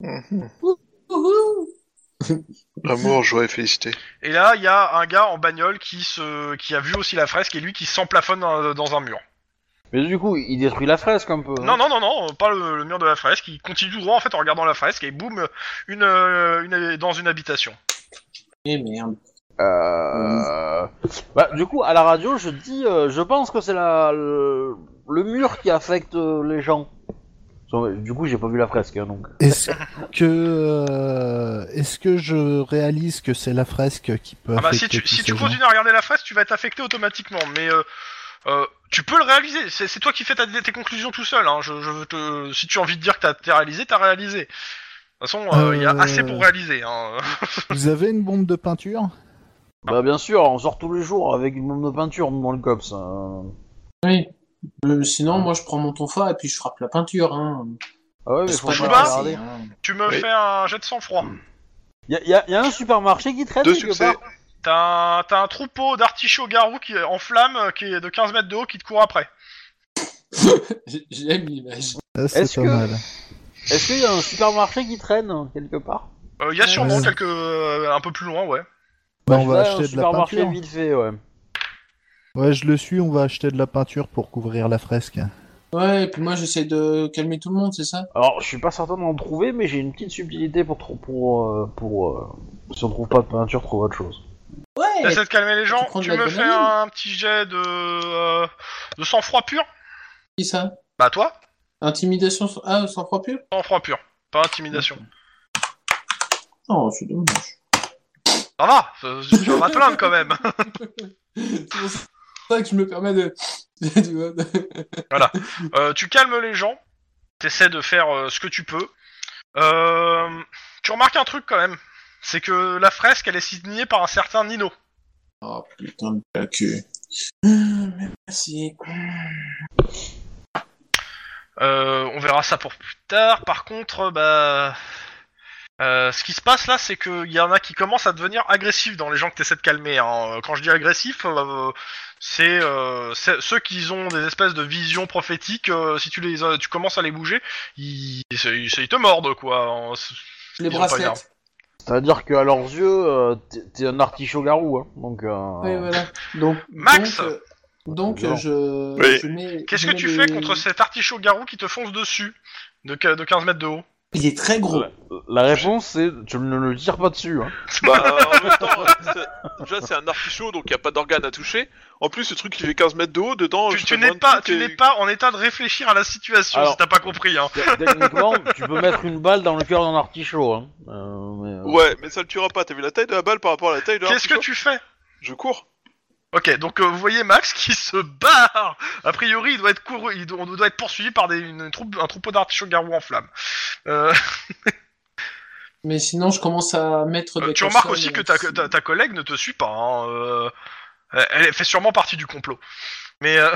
Mhm. Amour, joie et félicité. Et là, il y a un gars en bagnole qui se qui a vu aussi la fresque et lui qui s'emplafonne dans, dans un mur. Mais du coup, il détruit la fresque un peu. hein. Non, non, non, non, pas le, le mur de la fresque. Il continue tout droit en fait en regardant la fresque et boum, une, euh, une dans une habitation. Eh merde. Euh... Bah, du coup, à la radio, je dis, euh, je pense que c'est la le... le mur qui affecte euh, les gens. Du coup, j'ai pas vu la fresque, hein, donc. Est-ce que, euh, est-ce que je réalise que c'est la fresque qui peut Ah bah si tu si tu continues à regarder la fresque, tu vas être affecté automatiquement. Mais euh, euh, tu peux le réaliser. C'est c'est toi qui fais ta, tes conclusions tout seul. Hein. Je, je veux te, si tu as envie de dire que t'as réalisé, t'as réalisé. De toute façon, euh, il y a assez pour réaliser. Hein. Vous avez une bombe de peinture? Bah, bien sûr, on sort tous les jours avec une bombe de peinture dans le cops. Oui. Euh, sinon, moi, je prends mon tonfa et puis je frappe la peinture. Hein. Ah ouais, mais faut pas Chouba regarder. hein. Tu me Oui. fais un jet de sang-froid. Y a, y a- y a un supermarché qui traîne Deux quelque succès. part T'as un, t'as un troupeau d'artichauts garous qui est en flamme, euh, qui est de 15 mètres de haut, qui te court après. J'ai- J'aime l'image. Ah, C'est Est-ce pas que- mal. Est-ce qu'il y a un supermarché qui traîne quelque part? Il y a sûrement Ouais. quelques euh, un peu plus loin, ouais. Bah, Je on va vais à un acheter de la supermarché peinture. vite fait, ouais. Ouais, je le suis, on va acheter de la peinture pour couvrir la fresque. Ouais, et puis moi, j'essaie de calmer tout le monde, c'est ça? Alors, je suis pas certain d'en trouver, mais j'ai une petite subtilité pour tr- pour euh, pour euh, si on trouve pas de peinture, trouver autre chose. Ouais T'essaies de calmer les gens. Tu me fais un petit jet de euh, de sang-froid pur? Qui ça? Bah toi, Intimidation Ah, sans froid pur? Sang-froid pur, pas intimidation. Oh, c'est dommage. Ça va, tu vas te plaindre quand même. c'est pour ça que je me permets de... tu vois, de- Euh, tu calmes les gens, t'essaies de faire euh, ce que tu peux. Euh, tu remarques un truc quand même, c'est que la fresque elle est signée par un certain Nino. Oh putain de la queue. Merci. Euh, on verra ça pour plus tard. Par contre, bah, euh, ce qui se passe là, c'est qu'il y en a qui commencent à devenir agressifs dans les gens que t'essaies de calmer. hein. Quand je dis agressif, euh, c'est euh, ceux qui ont des espèces de visions prophétiques. euh, si tu les, euh, tu commences à les bouger, ils, ils, ils te mordent quoi. En- Les bracelets. C'est-à-dire qu'à leurs yeux, euh, t'es- un artichaut garou, hein. Donc. Euh... Oui, voilà. Donc, Max donc, euh, je, Oui. je mets. Qu'est-ce que tu fais contre cet artichaut garou qui te fonce dessus de 15 mètres de haut? Il est très gros. La, la réponse, c'est tu ne le tires pas dessus, hein. Bah, en même temps, c'est- déjà c'est un artichaut donc il n'y a pas d'organe à toucher. En plus, ce truc il fait 15 mètres de haut, dedans. Tu, je tu n'es pas, tout tu est- n'es pas en état de réfléchir à la situation Alors- si t'as pas compris. Hein. Te- Techniquement, tu peux mettre une balle dans le cœur d'un artichaut, hein. Euh, mais, euh, Ouais, mais ça le tuera pas. T'as vu la taille de la balle par rapport à la taille de Qu'est-ce que l'artichaut tu fais? Je cours. Ok, donc euh, vous voyez Max qui se barre. A priori, il doit être couru, il doit, on doit être poursuivi par des, une troupe, un troupeau d'artichauts garous en flammes. Euh, Mais sinon, je commence à mettre euh, des tu remarques aussi que euh, ta, ta, ta collègue ne te suit pas. Hein, euh, elle fait sûrement partie du complot. Mais euh,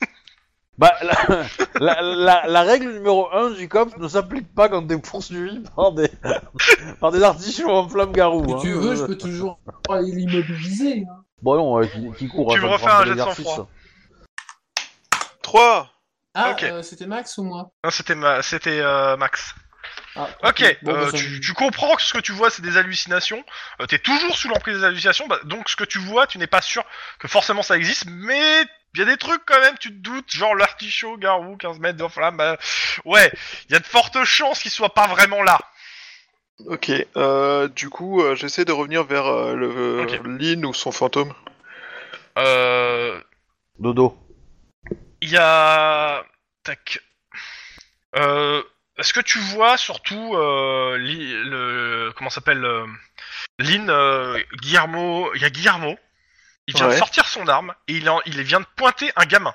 Bah, la, la, la- la règle numéro 1 du COPS ne s'applique pas quand t'es poursuivi par des, par des artichauts en flamme garou. Si hein. tu veux, je peux toujours l'immobiliser. hein. Bon, non, ouais, qui, qui court Tu afin me refais un jet de sang-froid. 3 Ah, Ok. euh, c'était Max ou moi? Non, c'était ma... c'était euh, Max. ah, Ok, Bon, euh, bah, ça- tu, tu comprends que ce que tu vois c'est des hallucinations. Euh, T'es toujours sous l'emprise des hallucinations, bah, donc ce que tu vois, tu n'es pas sûr que forcément ça existe, mais il y a des trucs quand même, tu te doutes, genre l'artichaut, garou, 15 mètres de flamme. bah, ouais, il y a de fortes chances qu'il soit pas vraiment là. Ok, euh, du coup, euh, j'essaie de revenir vers euh, le Ok. Lynn ou son fantôme. Euh, Dodo. Il y a. Tac. Euh, Est-ce que tu vois surtout euh, Li- le. Comment ça s'appelle euh, Lynn, euh, Guillermo. Il y a Guillermo. Il vient de Ouais. sortir son arme et il, en- il vient de pointer un gamin.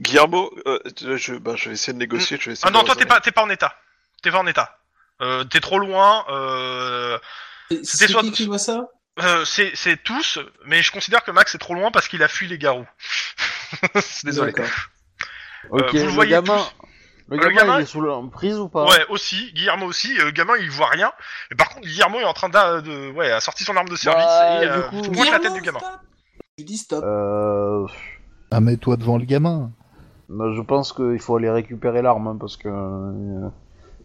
Guillermo, euh, je, bah, je vais essayer de négocier. Je vais essayer Ah de non, toi t'es raisonner. pas, t'es pas en état. T'es pas en état. Euh, t'es trop loin. Euh, C'est C'était soit- qui qui voit ça? Euh, c'est tous, mais je considère que Max est trop loin parce qu'il a fui les garous. Désolé. D'accord. Ok, vous le le, voyez gamin. Le Le gamin, gamin- il est sous l'emprise ou pas? Ouais, aussi, Guillermo aussi, euh, le gamin il voit rien. Et par contre, Guillermo est en train d'a- de, ouais, a sorti son arme de service Bah, et du euh, coup- pointe la tête du gamin. stop Je dis stop. Euh. Ah, mets-toi devant le gamin. bah, je pense qu'il faut aller récupérer l'arme hein, parce que.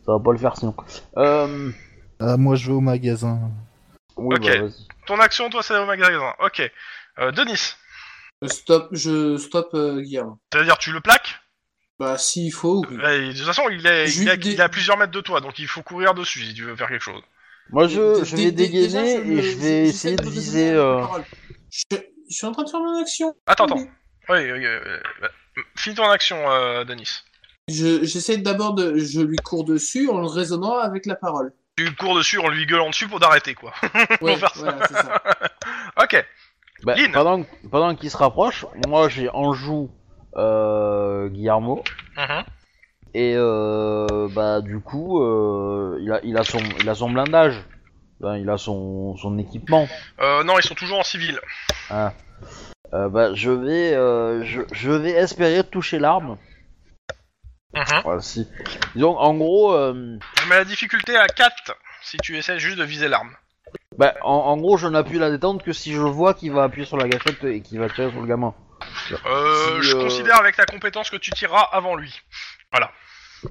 Ça va pas le faire sinon. Euh. Ah, moi, je vais au magasin. Oui, Ok. bah. Ton action, toi, c'est au magasin. Ok. Euh, Denis, Euh, Stop, je stop euh, Guillermo. c'est-à-dire tu le plaques Bah, s'il faut, oui. Ouais, De toute façon, il est, il, est, lui dé- il est à plusieurs mètres de toi, donc il faut courir dessus si tu veux faire quelque chose. Moi, je, vais déjà, dégainer et je vais essayer de viser. euh. Je, je suis en train de faire mon action. Attends, attends. Oui. Oui, oui, oui, oui. Finis ton action, euh, Denis. Je- J'essaie d'abord de. Je lui cours dessus en le raisonnant avec la parole. Tu cours dessus en lui gueulant dessus pour d'arrêter, quoi. Ouais, faire ça. voilà, c'est ça. ok. bah, Lynn. pendant pendant qu'il se rapproche, moi j'ai en joue euh, Guillermo. Mhm. Et euh, bah du coup, euh, il, a, il, a son, il a son blindage. Enfin, il a son, son équipement. Euh, non, ils sont toujours en civil. Ah. Euh, bah, je vais, euh, je, je vais espérer toucher l'arme. Mhm. Voilà, si. Disons, en gros, euh, Je mets la difficulté à 4 si tu essaies juste de viser l'arme. bah, en, en gros, je n'appuie la détente que si je vois qu'il va appuyer sur la gâchette et qu'il va tirer sur le gamin. Euh, Si, je euh, considère avec ta compétence que tu tireras avant lui.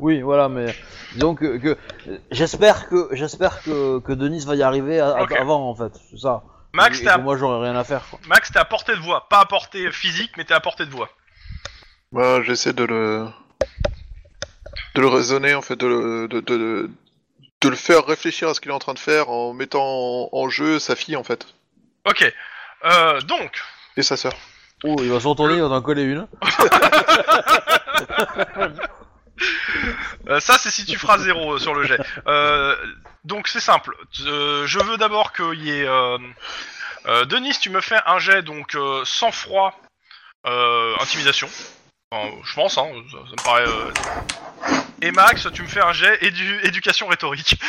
Oui, voilà, mais disons que, que j'espère que j'espère que, que Denis va y arriver à- à- Ok. avant en fait, c'est ça. Max, Et- et t'es à... que moi j'aurais rien à faire. Quoi. Max, t'es à portée de voix. Pas à portée physique, mais t'es à portée de voix. Bah, j'essaie de le de le raisonner en fait, de le de, de, de le faire réfléchir à ce qu'il est en train de faire en mettant en, en jeu sa fille en fait Ok. Euh, donc, et sa sœur. Oh, il va se retourner, il va en coller une. euh, ça c'est si tu feras zéro euh, sur le jet. Euh, donc c'est simple. Euh, je veux d'abord qu'il y ait... Euh... euh, Denis, tu me fais un jet, donc euh, sans froid, euh, intimidation. Enfin, je pense, hein, ça, ça me paraît... Et Max, tu me fais un jet édu... éducation rhétorique.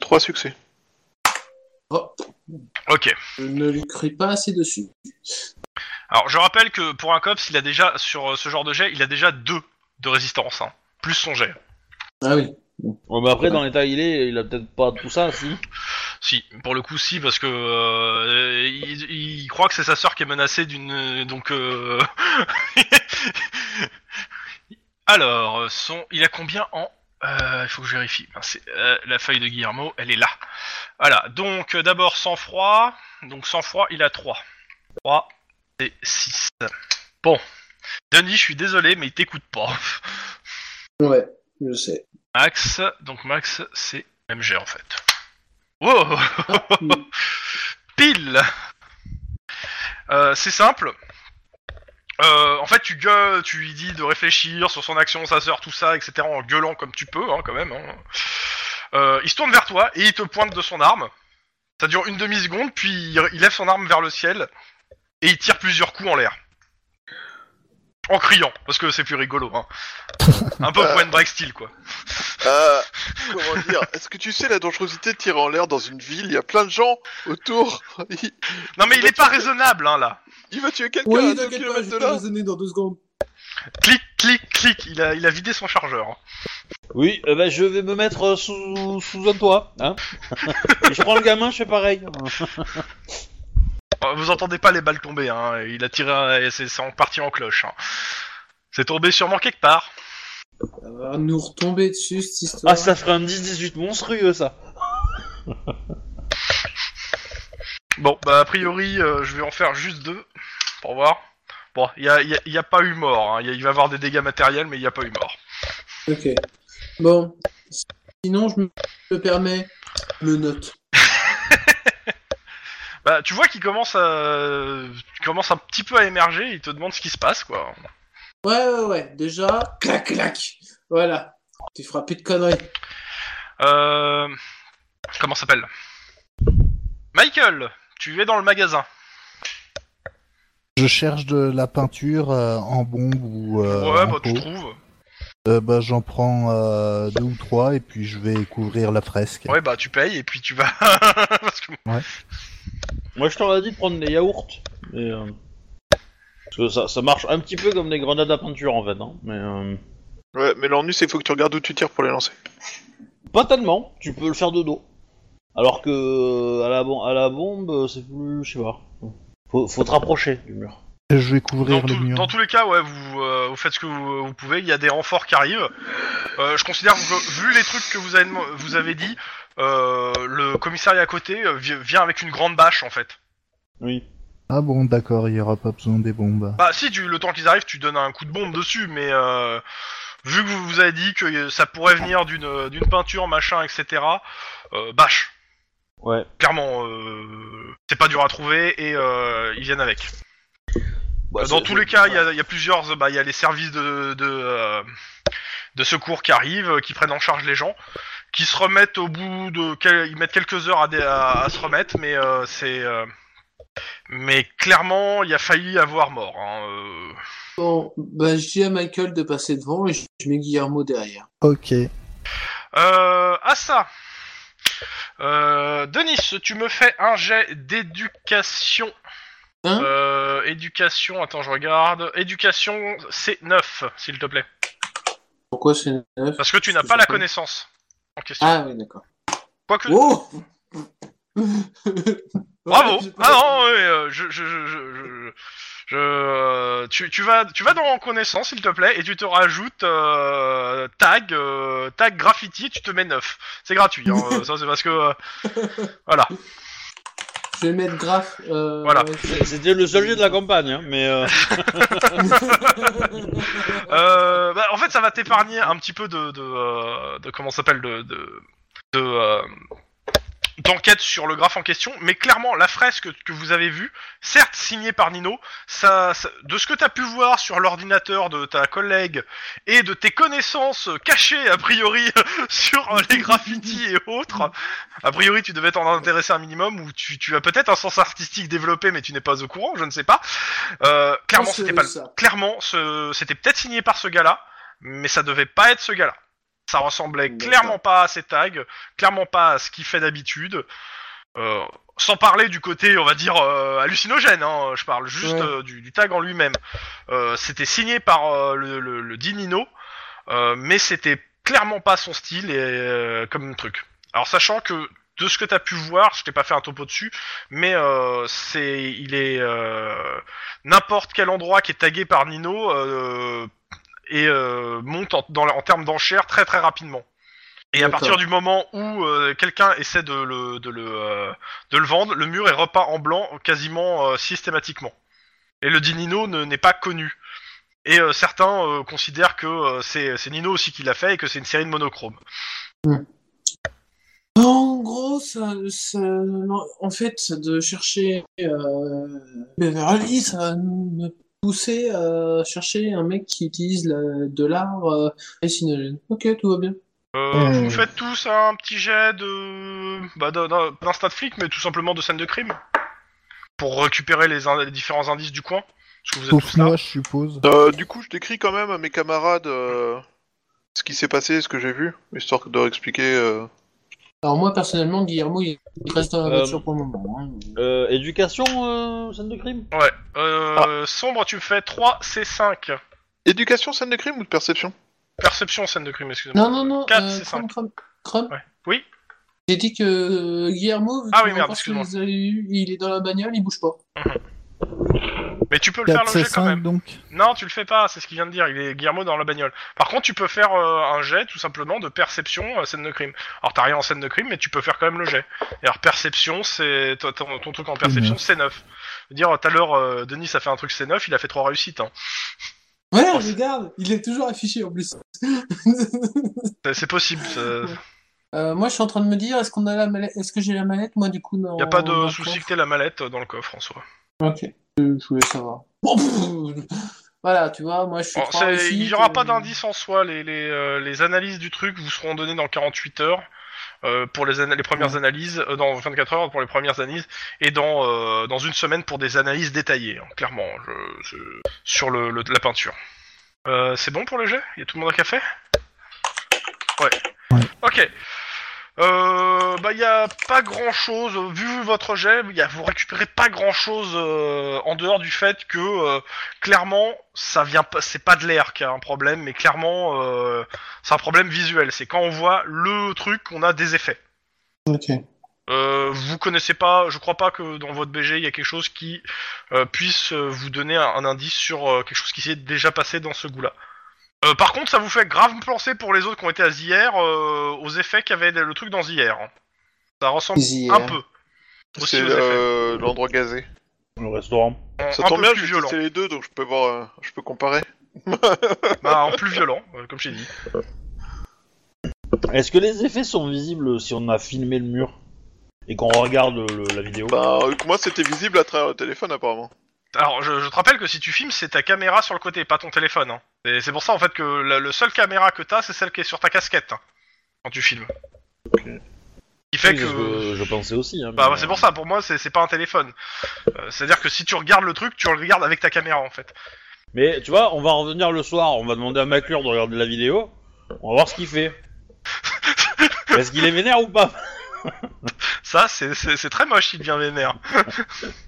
Trois succès. Oh, ok. je ne lui crie pas assez dessus. Alors, je rappelle que pour un cops, il a déjà, sur euh, ce genre de jet, il a déjà deux de résistance, hein, plus son jet. Ah oui. Ouais, mais après, dans l'état il est, il a peut-être pas tout ça, si. Si, pour le coup, si, parce que euh, il, il croit que c'est sa sœur qui est menacée d'une. Donc. Euh... Alors, euh, son, il a combien en. Euh, Il faut que je vérifie. Euh, la feuille de Guillermo, elle est là. Voilà, donc euh, d'abord sans froid. Donc sans froid, il a 3. 3 et 6. Bon. Denis, je suis désolé, mais il t'écoute pas. Ouais, je sais. Max, donc Max, c'est MG en fait. Wow Pile C'est simple. Euh, en fait, tu gueules, tu lui dis de réfléchir sur son action, sa sœur, tout ça, etc. En gueulant comme tu peux, hein, quand même. hein. Euh, il se tourne vers toi et il te pointe de son arme. Ça dure une demi-seconde, puis il il lève son arme vers le ciel et il tire plusieurs coups en l'air. En criant, parce que c'est plus rigolo. Hein. Un peu point break style, quoi. Euh, comment dire Est-ce que tu sais la dangerosité de tirer en l'air dans une ville? Il y a plein de gens autour. Il, Non mais il est pas raisonnable hein là. il va tuer quelqu'un Oui, à 2 t'inquiète pas, km de là. raisonner dans deux secondes. Clic, clic, clic. Il a, il a vidé son chargeur. Oui, euh, bah, je vais me mettre euh, sous, sous un toit. Hein Et je prends le gamin, je fais pareil. Euh, Vous entendez pas les balles tomber. Hein. Il a tiré, et c'est en partie en cloche. Hein. C'est tombé sûrement quelque part. Ça va nous retomber dessus, cette histoire. Ah, ça ferait un 10-18 monstrueux, ça. Bon, bah a priori, euh, je vais en faire juste deux pour voir. Bon, il y a, y a- y a pas eu mort. Hein. Il il va y avoir des dégâts matériels, mais il y a pas eu mort. Ok. Bon. Sinon, je me- me permets le note. Bah, tu vois qu'il commence à, il commence un petit peu à émerger. Il te demande ce qui se passe, quoi. Ouais, ouais, ouais. Déjà, clac, clac. Voilà. Tu feras plus de conneries. Euh... Comment ça s'appelle? Michael, tu es dans le magasin. Je cherche de la peinture euh, en bombe ou euh, ouais, en bah tu pot. trouves. Euh, bah, j'en prends euh, deux ou trois et puis je vais couvrir la fresque. Ouais, bah tu payes et puis tu vas. Parce que... Moi, je t'aurais dit de prendre des yaourts. Mais, euh, Parce que ça, ça marche un petit peu comme des grenades à peinture, en fait. Hein. Mais, euh, Ouais, mais l'ennui, c'est qu'il faut que tu regardes où tu tires pour les lancer. Pas tellement, tu peux le faire de dos. Alors que euh, à la, bom- à la bombe, c'est plus. Je sais pas. Faut, faut te rapprocher du mur. Je vais couvrir Dans, le tout- mur. dans tous les cas, ouais, vous, euh, vous faites ce que vous, vous pouvez. Il y a des renforts qui arrivent. Euh, je considère que vu les trucs que vous avez, vous avez dit, le commissariat à côté euh, vi- vient avec une grande bâche en fait. Oui. Ah bon, d'accord, il y aura pas besoin des bombes. Bah si, tu, le temps qu'ils arrivent, tu donnes un coup de bombe dessus, mais euh, vu que vous vous avez dit que ça pourrait venir d'une d'une peinture, machin, etc. Euh, bâche. Ouais. Clairement, euh, c'est pas dur à trouver et euh, ils viennent avec. Bah, Euh, Dans tous les cas, il y a, il y a plusieurs, bah, il y a les services de de, euh, de secours qui arrivent, euh, qui prennent en charge les gens, qui se remettent au bout de, quel- ils mettent quelques heures à, dé- à, à se remettre, mais euh, c'est, euh, mais clairement, il a failli avoir mort. Hein, euh. Bon, bah, je dis à Michael de passer devant et je je mets Guillermo derrière. Ok. Euh, à ça. Euh, Denis, tu me fais un jet d'éducation. Hein? Euh, éducation, attends, je regarde. Éducation, c'est 9, s'il te plaît. Pourquoi c'est neuf? Parce que tu n'as pas la pas. connaissance en question. Ah oui, d'accord. Quoique. Oh Bravo Ouais, Ah non, ouais, euh, je, je, je, je, euh, tu, tu vas, tu vas dans connaissance, s'il te plaît, et tu te rajoutes euh, tag, euh, tag graffiti, et tu te mets 9. C'est gratuit, hein, ça c'est parce que, voilà. Je vais mettre graphe. Euh, Voilà. ouais, C'est- C'était le seul jet de la campagne, hein, mais. euh, Euh, bah, en fait, ça va t'épargner un petit peu de, de, euh, de comment ça s'appelle de, de, de euh, d'enquête sur le graphe en question, mais clairement la fresque que vous avez vue, certes signée par Nino, ça, ça- de ce que tu as pu voir sur l'ordinateur de ta collègue et de tes connaissances cachées a priori sur euh, les graffitis et autres, a priori tu devais t'en intéresser un minimum ou tu, tu as peut-être un sens artistique développé mais tu n'es pas au courant, je ne sais pas. Euh, clairement c'était pas le- ça. clairement, ce- c'était peut-être signé par ce gars-là, mais ça devait pas être ce gars-là. Ça ressemblait clairement pas à ses tags, clairement pas à ce qu'il fait d'habitude. Euh, sans parler du côté, on va dire, euh, hallucinogène, hein, je parle juste Ouais. euh, du, du tag en lui-même. Euh, c'était signé par euh, le, le, le dit Nino, euh, mais c'était clairement pas son style et euh, comme truc. Alors sachant que de ce que t'as pu voir, je t'ai pas fait un topo dessus, mais euh, c'est, il est euh, n'importe quel endroit qui est tagué par Nino euh, et euh, monte en, dans, en termes d'enchères très très rapidement. Et à partir du moment où euh, quelqu'un essaie de le, de, le, euh, de le vendre, le mur est repeint en blanc quasiment systématiquement. Et le dit Nino ne- n'est pas connu. Et certains considèrent que c'est Nino aussi qui l'a fait et que c'est une série de monochrome. En gros, ça, ça- en fait, de chercher euh, Beverly, ça me pousser à chercher un mec qui utilise la- de l'art euh, hallucinogène. Ok, tout va bien. Euh, Hmm. Vous faites tous un petit jet de... Bah, d'un- stade flic, mais tout simplement de scène de crime. Pour récupérer les, in- les différents indices du coin. Parce que vous êtes Sauf tous là. moi, je suppose. Euh, du coup, je décris quand même à mes camarades euh, ce qui s'est passé, ce que j'ai vu, histoire de leur expliquer. Alors moi, personnellement, Guillermo, il reste dans la Euh, voiture pour le moment. hein. euh, éducation, euh, scène de crime? Ouais. Euh, Sombre, tu me fais 3 C5. Éducation, scène de crime ou de perception? Perception, scène de crime, excusez-moi. Non, non, non. Quatre, euh, c'est Chrome, cinq. Chrome, Chrome. Ouais. Oui. J'ai dit que euh, Guillermo, vu Ah oui, merde, ce que excuse-moi. eu, il est dans la bagnole, il bouge pas. Mais tu peux le faire 4 le jet c'est quand 5 même. donc. Non, tu le fais pas, c'est ce qu'il vient de dire, il est Guillermo dans la bagnole. Par contre, tu peux faire euh, un jet tout simplement de perception euh, scène de crime. Alors t'as rien en scène de crime, mais tu peux faire quand même le jet. Et alors perception, c'est ton, ton- truc en perception, neuf. c'est 9. Je veux dire, tout à l'heure, euh, Denis a fait un truc C9, il a fait trois réussites. Hein. Ouais, Oh, c'est- regarde, il est toujours affiché en plus. C'est- C'est possible. Euh, moi, je suis en train de me dire, est-ce qu'on a la mallette Est-ce que j'ai la mallette? Moi du coup dans y a pas de souci que t'aies la mallette dans le coffre en soi. Ok. Je voulais savoir. Bon, voilà, tu vois, moi je suis. Bon, c'est- réussites, il y aura pas d'indice en soi. Les, les, euh, les analyses du truc vous seront données dans 48 heures. euh, pour les, ana- les premières analyses, euh, dans 24 heures pour les premières analyses, et dans, euh, dans une semaine pour des analyses détaillées, hein, clairement, je, je- sur le, le- la peinture. Euh, c'est bon pour le jet? Il y a tout le monde un café? Ouais. Ouais. Ok. Euh, bah il y a pas grand chose vu votre jet, y a, vous récupérez pas grand chose en dehors du fait que euh, clairement ça vient pas, c'est pas de l'air qui a un problème, mais clairement euh, c'est un problème visuel. C'est quand on voit le truc qu'on a des effets. Ok. Euh, vous connaissez pas, je crois pas que dans votre BG il y a quelque chose qui euh, puisse euh, vous donner un, un indice sur euh, quelque chose qui s'est déjà passé dans ce goût-là. Euh, par contre, ça vous fait grave penser pour les autres qui ont été à Zier euh, aux effets qu'avait le truc dans Zier. Ça ressemble Zier. un peu. Aussi C'est aux effets. euh, l'endroit gazé. Le restaurant. En- Ça tombe bien, plus je violent. les deux, donc je peux voir, euh, je peux comparer. Bah, en plus violent, euh, comme j'ai dit. Est-ce que les effets sont visibles si on a filmé le mur et qu'on regarde le- la vidéo? Bah, moi, c'était visible à travers le téléphone, apparemment. Alors, je, je te rappelle que si tu filmes, c'est ta caméra sur le côté, pas ton téléphone. Hein. Et c'est pour ça en fait que la, le seul caméra que t'as, c'est celle qui est sur ta casquette hein, quand tu filmes. Qui fait Oui, que. je pensais aussi. Hein, Bah, mais, c'est pour ça. Pour moi, c'est pas un téléphone. Euh, C'est-à-dire que si tu regardes le truc, tu le regardes avec ta caméra en fait. Mais tu vois, on va revenir le soir, on va demander à McClure de regarder la vidéo, on va voir ce qu'il fait. Est-ce qu'il est vénère ou pas? Ça, c'est- très moche s'il devient vénère.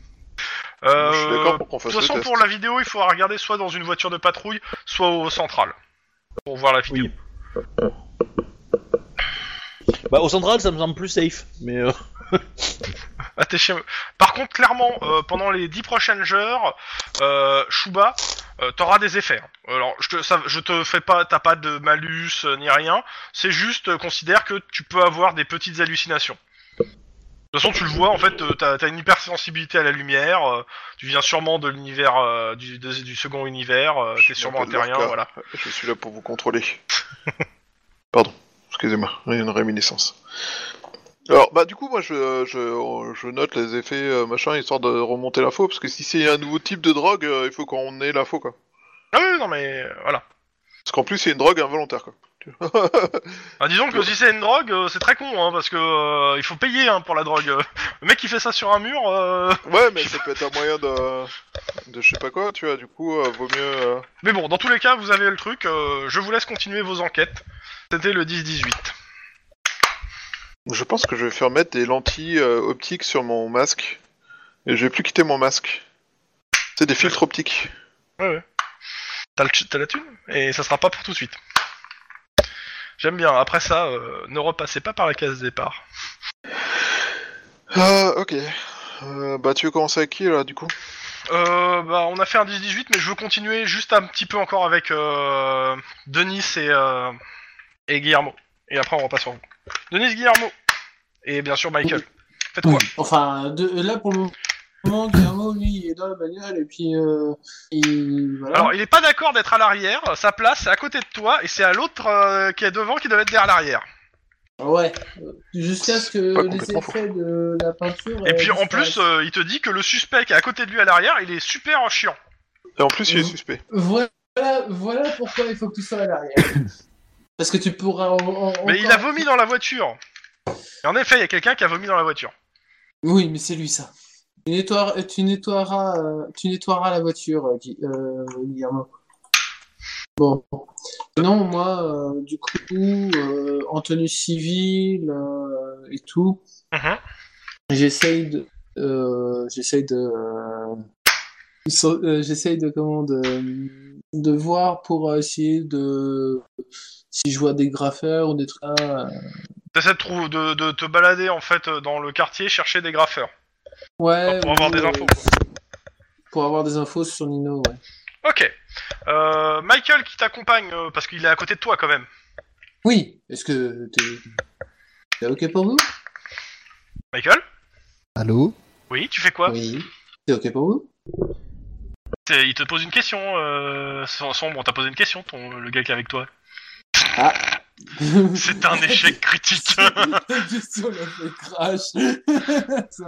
Je suis Euh, d'accord pour qu'on de toute le façon, test. pour la vidéo, il faudra regarder soit dans une voiture de patrouille, soit au central. Pour voir la vidéo. Oui. Bah au central, ça me semble plus safe, mais euh, Ah, t'es chez- Par contre, clairement, euh, pendant les 10 prochaines heures, euh, Shuba, euh, t'auras des effets. hein. Alors, je te, ça, je te fais pas, t'as pas de malus euh, ni rien. C'est juste, euh, considère que tu peux avoir des petites hallucinations. De toute façon, tu le vois, en fait, euh, t'as as une hypersensibilité à la lumière. euh, tu viens sûrement de l'univers, euh, du, de- du second univers. euh, T'es sûrement un terrien, leur cas. voilà. Je suis là pour vous contrôler. Pardon, excusez-moi, une réminiscence. Alors, bah du coup, moi, je, je, je note les effets, euh, machin, histoire de remonter l'info, parce que si c'est un nouveau type de drogue, euh, il faut qu'on ait l'info, quoi. Ah oui, non mais euh, voilà. Parce qu'en plus, c'est une drogue involontaire, quoi. Ah, disons que si c'est une drogue, euh, c'est très con, hein, parce que euh, il faut payer hein, pour la drogue. Le mec qui fait ça sur un mur, euh, ouais, mais ça peut être un moyen de... de je sais pas quoi, tu vois, du coup, euh, vaut mieux... euh, Mais bon, dans tous les cas, vous avez le truc. je vous laisse continuer vos enquêtes. C'était le 10-18. Je pense que je vais faire mettre des lentilles optiques sur mon masque, et je vais plus quitter mon masque. C'est des filtres optiques. Ouais, ouais. T'as la thune? Et ça sera pas pour tout de suite. J'aime bien. Après ça, euh, ne repassez pas par la case départ. Ah, ok. Euh, bah, tu veux commencer avec qui, là, du coup? Euh, bah, on a fait un 10-18, mais je veux continuer juste un petit peu encore avec euh, Denis et, euh, et Guillermo. Et après, on repasse sur vous. Denis, Guillermo. Et bien sûr, Michael. Faites quoi? Enfin, de, là pour le moment, Guillermo, lui, il est dans la bagnole et puis euh, il, voilà. Alors, il est pas d'accord d'être à l'arrière. Sa place, c'est à côté de toi, et c'est à l'autre euh, qui est devant qui doit être derrière l'arrière. Ouais, euh, jusqu'à ce que Pas les complètement effets de la peinture. Et euh, puis en disparaissent. plus, euh, il te dit que le suspect qui est à côté de lui à l'arrière, il est super chiant. Et en plus, il est Mhm. suspect. Voilà, voilà pourquoi il faut que tu sois à l'arrière. Parce que tu pourras. en- en- Mais il encore- a vomi dans la voiture. Et en effet, il y a quelqu'un qui a vomi dans la voiture. Oui, mais c'est lui ça. Tu nettoieras, tu nettoieras, euh, tu nettoieras la voiture, euh, euh, Guillermo. Bon. Non, moi, euh, du coup, euh, en tenue civile euh, et tout, Mhm. j'essaye de, j'essaye de, j'essaye de comment de, de voir pour essayer de si je vois des graffeurs ou des trucs T'essaies de, de, de te balader en fait dans le quartier, chercher des graffeurs. Ouais. Pour avoir des infos, quoi. Pour avoir des infos sur Nino, ouais. Ok. Euh, Michael qui t'accompagne, euh, parce qu'il est à côté de toi quand même. Oui. Est-ce que t'es t'es ok pour vous? Michael? Allô? Oui, tu fais quoi? Oui. C'est ok pour vous? C'est- Il te pose une question, euh, Som- Sombre, on t'a posé une question, ton, le gars qui est avec toi. Ah. C'est un échec critique. La question l'a fait crash. Ça.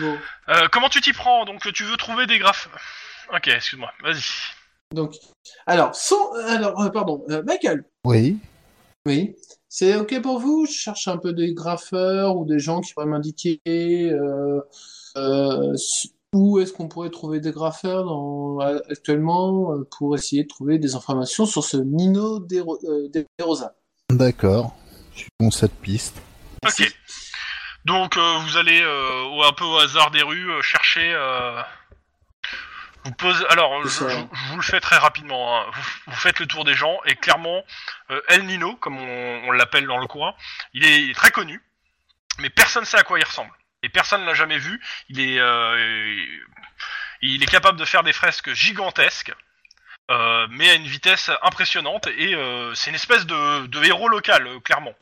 bon. Euh, comment tu t'y prends? Donc tu veux trouver des graphes. Ok, excuse-moi, vas-y. Donc, alors, sans, alors, euh, pardon, euh, Michael. Oui. Oui. C'est ok pour vous? Je cherche un peu des graffeurs ou des gens qui pourraient m'indiquer euh, euh, où est-ce qu'on pourrait trouver des graffeurs dans, actuellement pour essayer de trouver des informations sur ce Nino De, Ro- euh, De Rosa. D'accord. Suivons cette piste. Ok. Donc euh, vous allez euh, un peu au hasard des rues euh, chercher. euh, Vous posez. Alors je, vous le fais très rapidement. hein. Vous, vous faites le tour des gens et clairement euh, El Nino, comme on, on l'appelle dans le coin, il est, il est très connu, mais personne sait à quoi il ressemble et personne l'a jamais vu. Il est euh, il est capable de faire des fresques gigantesques. Euh, mais à une vitesse impressionnante et euh, c'est une espèce de, de héros local euh, clairement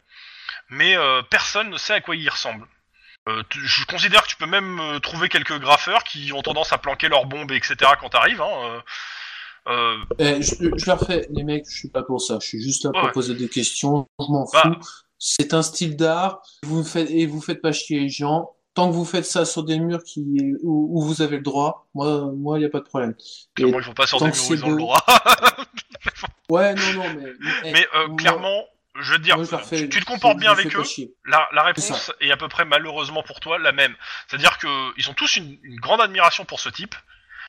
mais euh, personne ne sait à quoi il ressemble. Euh, tu- je considère que tu peux même euh, trouver quelques graffeurs qui ont tendance à planquer leurs bombes, etc. quand t'arrives. Hein, euh, euh, Eh, je, je leur fais, les mecs, je suis pas pour ça. Je suis juste là pour Ouais. poser des questions. Je m'en Bah. fous. C'est un style d'art. Vous me faites et vous faites pas chier les gens. Tant que vous faites ça sur des murs qui où, où vous avez le droit, moi, moi, y a pas de problème. Clairement, ils vont pas sur des murs où ils ont le droit. Ouais, non, non, mais. eh, mais euh, moi- clairement, je veux dire, moi, je tu, tu te comportes bien avec eux. La, la réponse est à peu près malheureusement pour toi la même. C'est-à-dire que ils ont tous une, une grande admiration pour ce type,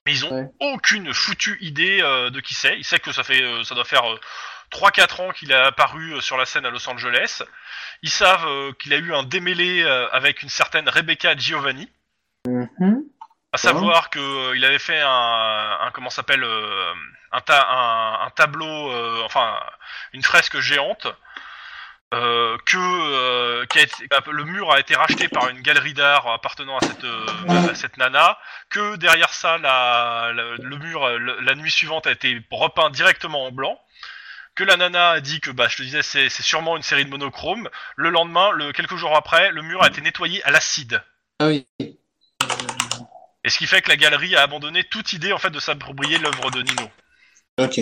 mais ils ont Ouais. aucune foutue idée euh, de qui c'est. Ils savent que ça fait, euh, ça doit faire euh, 3-4 ans qu'il est apparu euh, sur la scène à Los Angeles. Ils savent euh, qu'il a eu un démêlé euh, avec une certaine Rebecca Giovanni. Mhm. À savoir que euh, il avait fait un, un comment s'appelle euh, un, ta- un, un tableau, euh, enfin une fresque géante. que, qui a été- le mur a été racheté par une galerie d'art appartenant à cette, à cette nana, que derrière ça la, la- le mur la nuit suivante a été repeint directement en blanc, que la nana a dit que bah je te disais c'est c'est sûrement une série de monochrome. Le lendemain, le, quelques jours après, le mur a été nettoyé à l'acide. Ah oui. Et ce qui fait que la galerie a abandonné toute idée en fait de s'approprier l'œuvre de Nino. Ok.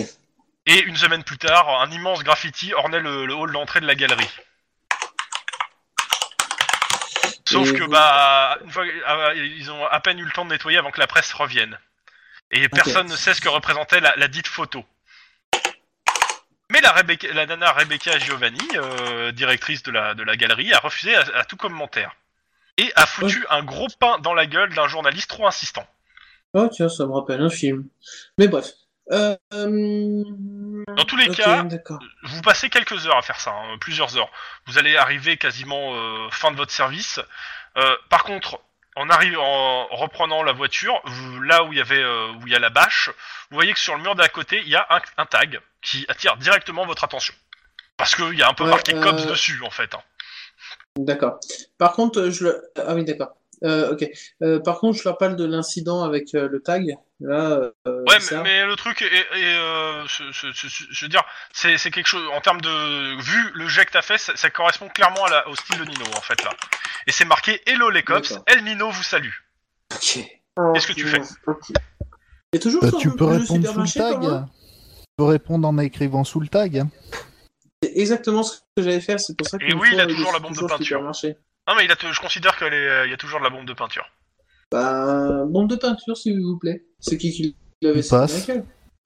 Et une semaine plus tard, un immense graffiti ornait le, le hall d'entrée de la galerie. Sauf que bah, une fois, ah, ils ont à peine eu le temps de nettoyer avant que la presse revienne. Et personne ne sait ce que représentait la, la dite photo. Mais la, Rebecca- la nana Rebecca Giovanni, euh, directrice de la, de la galerie, a refusé à, à tout commentaire. Et a foutu un gros pain dans la gueule d'un journaliste trop insistant. Oh tiens, ça me rappelle un film. Mais bref. Euh, euh, Dans tous les cas, vous passez quelques heures à faire ça, hein, plusieurs heures. Vous allez arriver quasiment euh, fin de votre service. Par contre, en, arrive, en reprenant la voiture, vous, là où il y avait euh, où il y a la bâche, vous voyez que sur le mur d'à côté, il y a un, un tag qui attire directement votre attention. Parce qu'il y a un peu Ouais, marqué euh, COPS dessus, en fait. hein. D'accord. Par contre, je le... Ah oui, d'accord. Euh, ok. Par contre, je leur parle de l'incident avec le tag. Là, euh, Ouais, mais, mais le truc est, est, euh, je veux dire, c'est quelque chose en termes de vu le jet que t'as fait, ça, ça correspond clairement à la- au style de Nino en fait là. Et c'est marqué Hello les cops. El Nino vous salue. Ok. Qu'est-ce que tu fais. Et toujours Bah, sur tu peux répondre sous le tag. Thomas Tu peux répondre en écrivant sous le tag. C'est exactement ce que j'allais faire. C'est pour ça que. Et oui, il a toujours la bombe de peinture. Non mais il a je considère qu'il y a toujours de la bombe de peinture. Bah, bombe de peinture, s'il vous plaît. C'est qui qui l'avait passe.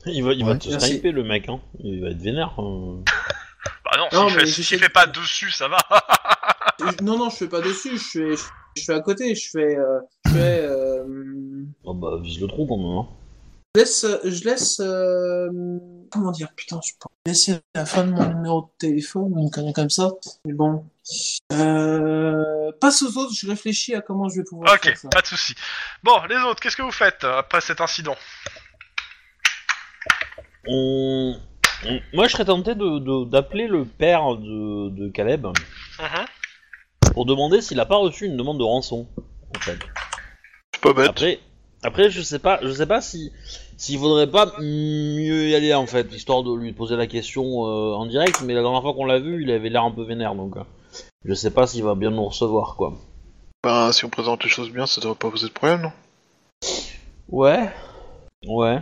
Il va, il va te Merci. sniper le mec, hein. Il va être vénère. hein. Bah non, Non, s'il mais fait, je s'il sais- fait pas dessus, ça va. Je- Non, non, je fais pas dessus. Je fais, je fais à côté. Je fais, euh, je fais. euh, Oh bah vise le trou quand même. Hein. Je laisse, je laisse, euh, comment dire, putain, je peux laisser la fin de mon numéro de téléphone, une connerie comme ça. Mais bon, euh, passe aux autres, je réfléchis à comment je vais pouvoir ok, faire ça. pas de souci. Bon, les autres, qu'est-ce que vous faites euh, après cet incident? On... on- Moi, je serais tenté de de- d'appeler le père de, de Caleb Mhm. pour demander s'il a pas reçu une demande de rançon. En fait. C'est pas bête. Après, après, je sais pas, je sais pas si s'il vaudrait pas mieux y aller en fait, histoire de lui poser la question euh, en direct. Mais la dernière fois qu'on l'a vu, il avait l'air un peu vénère, donc euh, je sais pas s'il va bien nous recevoir quoi. Ben, si on présente les choses bien, ça devrait pas poser de problème, non? Ouais, ouais.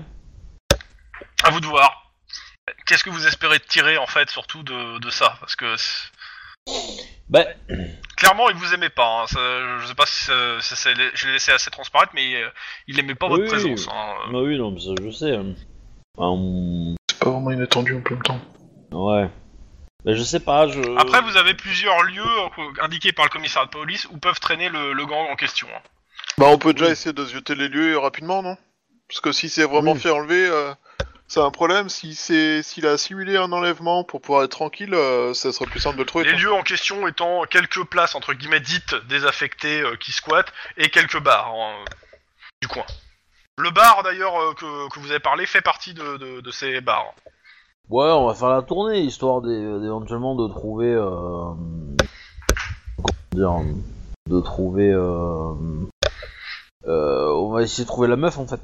À vous de voir. Qu'est-ce que vous espérez tirer en fait, surtout de, de ça? Parce que c'est- Bah, clairement, il vous aimait pas. hein. Ça- je sais pas si ça- ça- ça- je l'ai laissé assez transparaître, mais euh, il aimait pas votre Oui, présence. hein. bah oui, non, mais ça, je sais. Enfin, on- C'est pas vraiment inattendu en même temps. ouais. Je sais pas, je. Après, vous avez plusieurs lieux euh, indiqués par le commissariat de police où peuvent traîner le, le gang en question. hein. Bah, on peut déjà essayer de zioter les lieux rapidement, non? Parce que si c'est vraiment Oui. fait enlever, euh, c'est un problème. Si c'est s'il a simulé un enlèvement pour pouvoir être tranquille, euh, ça serait plus simple de le trouver. Les quoi. lieux en question étant quelques places entre guillemets dites désaffectées euh, qui squattent et quelques bars hein, euh, du coin. Le bar d'ailleurs euh, que, que vous avez parlé fait partie de, de- de ces bars. Ouais, on va faire la tournée histoire d'é- d'éventuellement de trouver. Euh... Comment dire De trouver. Euh... euh, on va essayer de trouver la meuf en fait.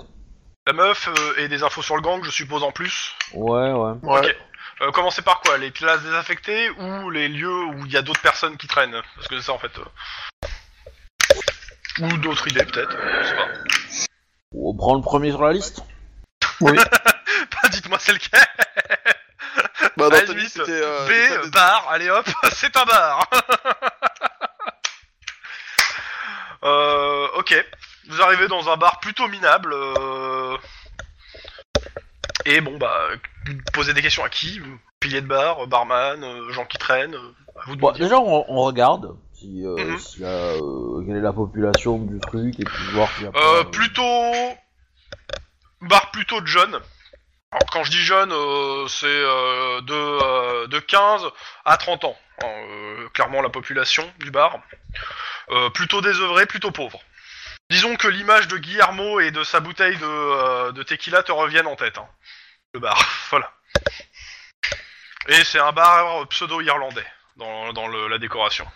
La meuf euh, et des infos sur le gang, je suppose en plus. Ouais, ouais. Ouais. Ok. Euh, commencez par quoi? Les places désaffectées ou les lieux où il y a d'autres personnes qui traînent? Parce que c'est ça en fait. euh. Ou d'autres idées peut-être. je sais pas. On prend le premier sur la liste? Dites-moi c'est lequel. Bah, dans ta c'était. euh, B, des- bar, allez hop, c'est un bar. euh, ok, vous arrivez dans un bar plutôt minable. euh, Et bon bah, vous posez des questions à qui Pilier de bar, barman, euh, gens qui traînent. euh, À vous de Bon, me dire. déjà, on, on regarde si, euh, Mhm. s'il y a, euh, quelle est la population du truc et puis voir s'il y a pas, Euh, euh, plutôt bar plutôt de jeunes. Alors quand je dis jeune, euh, c'est euh, de, euh, de 15 à 30 ans. hein, euh, clairement la population du bar. Euh, plutôt désœuvré, plutôt pauvre. Disons que l'image de Guillermo et de sa bouteille de, euh, de tequila te reviennent en tête. hein. Le bar, voilà. Et c'est un bar pseudo-irlandais dans, dans le- la décoration.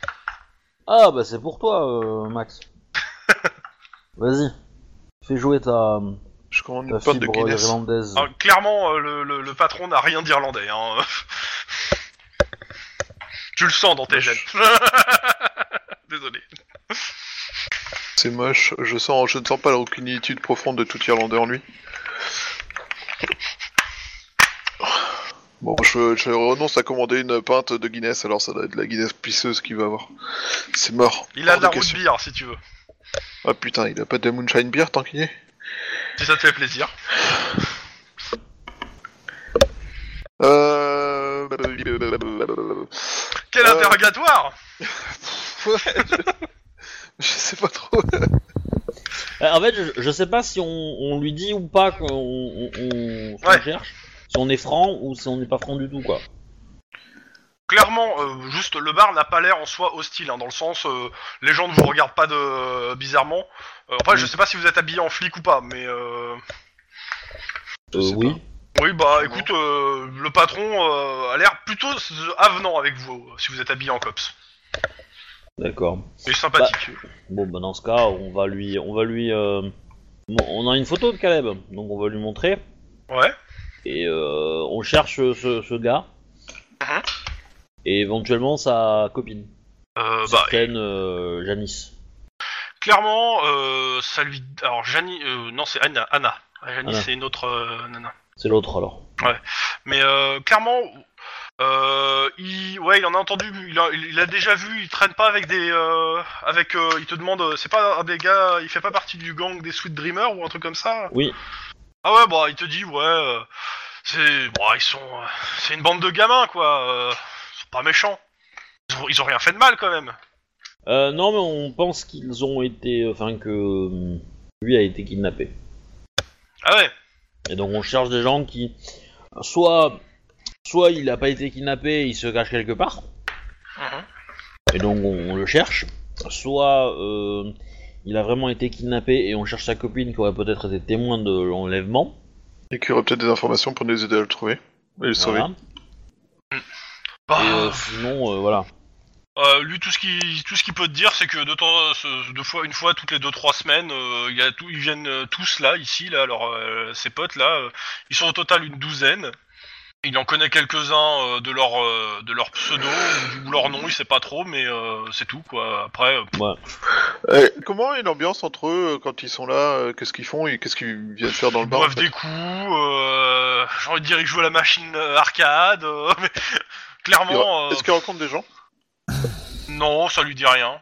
Ah, bah c'est pour toi, euh, Max. Vas-y. Fais jouer ta, Je commande une pinte de Guinness. irlandaise. Alors, clairement, euh, le, le- le patron n'a rien d'irlandais. Hein. tu le sens dans tes gènes. Désolé. C'est moche. Je sens, je ne sens pas aucune étude profonde de tout Irlandais en lui. Bon, je, je renonce à commander une pinte de Guinness, alors ça doit être de la Guinness pisseuse qu'il va avoir. C'est mort. Il a Hors de la question. beer si tu veux. Ah putain, il a pas de moonshine beer tant qu'il y est Si ça te fait plaisir. Euh... Quel Euh. interrogatoire Ouais, je... je sais pas trop. Euh, En fait, je, je sais pas si on, on lui dit ou pas qu'on on, on- qu'on Ouais. cherche, si on est franc ou si on n'est pas franc du tout, quoi. Clairement, euh, juste le bar n'a pas l'air en soi hostile, hein, dans le sens, euh, les gens ne vous regardent pas de bizarrement. Euh, après, je Oui. sais pas si vous êtes habillé en flic ou pas, mais euh... Je Euh, sais oui. oui, bah écoute, euh, le patron euh, a l'air plutôt avenant avec vous si vous êtes habillé en cops. D'accord. Et sympathique. Bon, bah dans ce cas, on va lui, on va lui, euh, bon, on a une photo de Caleb, donc on va lui montrer Ouais. et euh, on cherche ce, ce gars Mhm. et éventuellement sa copine, Euh, bah, certaine euh, Janice. Clairement, euh, ça lui. Alors, Jani. euh, non, c'est Anna. Anna. Anna. c'est une autre euh, nana. C'est l'autre alors. Mais euh, clairement, euh, il, ouais, il en a entendu. Il a, il a déjà vu. Il traîne pas avec des, euh, avec. il te demande. C'est pas un des gars. Il fait pas partie du gang des Sweet Dreamers ou un truc comme ça? Oui. Ah ouais, bah il te dit ouais. euh, c'est, bon, ils sont. euh, c'est une bande de gamins quoi. euh, ils sont pas méchants. Ils ont, ils ont rien fait de mal quand même. Euh, non, mais on pense qu'ils ont été, enfin que euh, lui a été kidnappé. Ah ouais. Et donc on cherche des gens qui, soit, soit il a pas été kidnappé, il se cache quelque part, Mhm. et donc on, on le cherche, soit euh, il a vraiment été kidnappé et on cherche sa copine qui aurait peut-être été témoin de l'enlèvement, Et qu'il y aurait peut-être des informations pour nous aider à le trouver. Et le sauver. Voilà. Bah, Et euh, sinon, euh, voilà. Euh, lui, tout ce qui tout ce qu'il peut te dire, c'est que de temps, ce- deux fois, une fois toutes les deux trois semaines, euh, il y a tout, ils viennent euh, tous là, ici, là, alors euh, ses potes là, euh, ils sont au total une douzaine. Il en connaît quelques-uns euh, de leur euh, de leur pseudo ou, ou leur nom, il sait pas trop, mais euh, c'est tout quoi. Après, euh, Ouais. Comment est l'ambiance entre eux euh, quand ils sont là euh, Qu'est-ce qu'ils font et qu'est-ce qu'ils viennent faire dans le ils bar en boivent fait des coups. Euh, J'ai envie de dire, ils jouent à la machine euh, arcade. euh, mais clairement, euh, Est-ce qu'ils rencontrent des gens? Non, ça lui dit rien.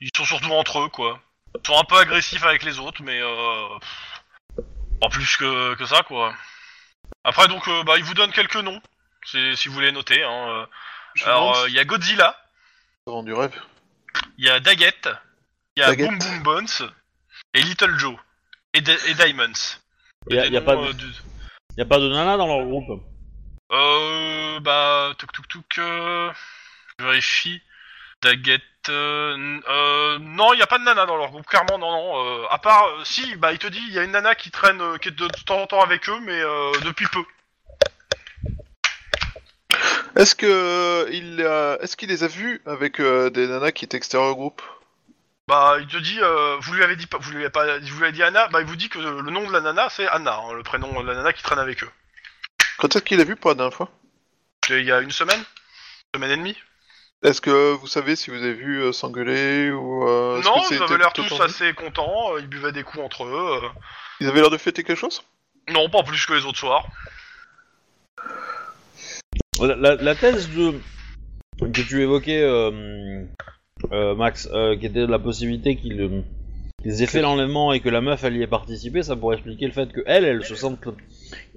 Ils sont surtout entre eux, quoi. Ils sont un peu agressifs avec les autres, mais euh, pas plus que, que ça, quoi. Après, donc, euh, bah, il vous donne quelques noms, c'est- si vous voulez noter. Hein. euh. Je Alors, euh, si il y a Godzilla, ça vend du rêve. il y a Daggett, il y a Daggett. Boom Boom Bones, et Little Joe, et, Di- et Diamonds. Y a, Des y a noms, pas de, euh, du- y a pas de nana dans leur groupe. Euh, bah, tuk tuk tuk, euh, je vérifie. Daggett, euh, euh, non, il n'y a pas de nana dans leur groupe, clairement, non, non. Euh, à part, euh, si, bah, il te dit, il y a une nana qui traîne, euh, qui est de, de temps en temps avec eux, mais euh, depuis peu. Est-ce que il est-ce qu'il les a vus avec des nanas qui étaient extérieures au groupe? Bah, il te dit, euh, vous lui avez dit vous lui avez pas, vous lui avez dit Anna, bah, il vous dit que le nom de la nana, c'est Anna, hein, le prénom de la nana qui traîne avec eux. Quand est-ce qu'il a vu pour la dernière fois? Il y a une semaine, une semaine et demie? Est-ce que vous savez si vous avez vu euh, s'engueuler ou euh, non, ils avaient l'air tous assez contents, euh, ils buvaient des coups entre eux. euh. Ils avaient l'air de fêter quelque chose? Non, pas plus que les autres soirs. La, la- la thèse de que tu évoquais, euh, euh, Max, euh, qui était la possibilité qu'ils euh, qu'ils aient fait l'enlèvement et que la meuf elle y ait participé, ça pourrait expliquer le fait que elle, elle se sente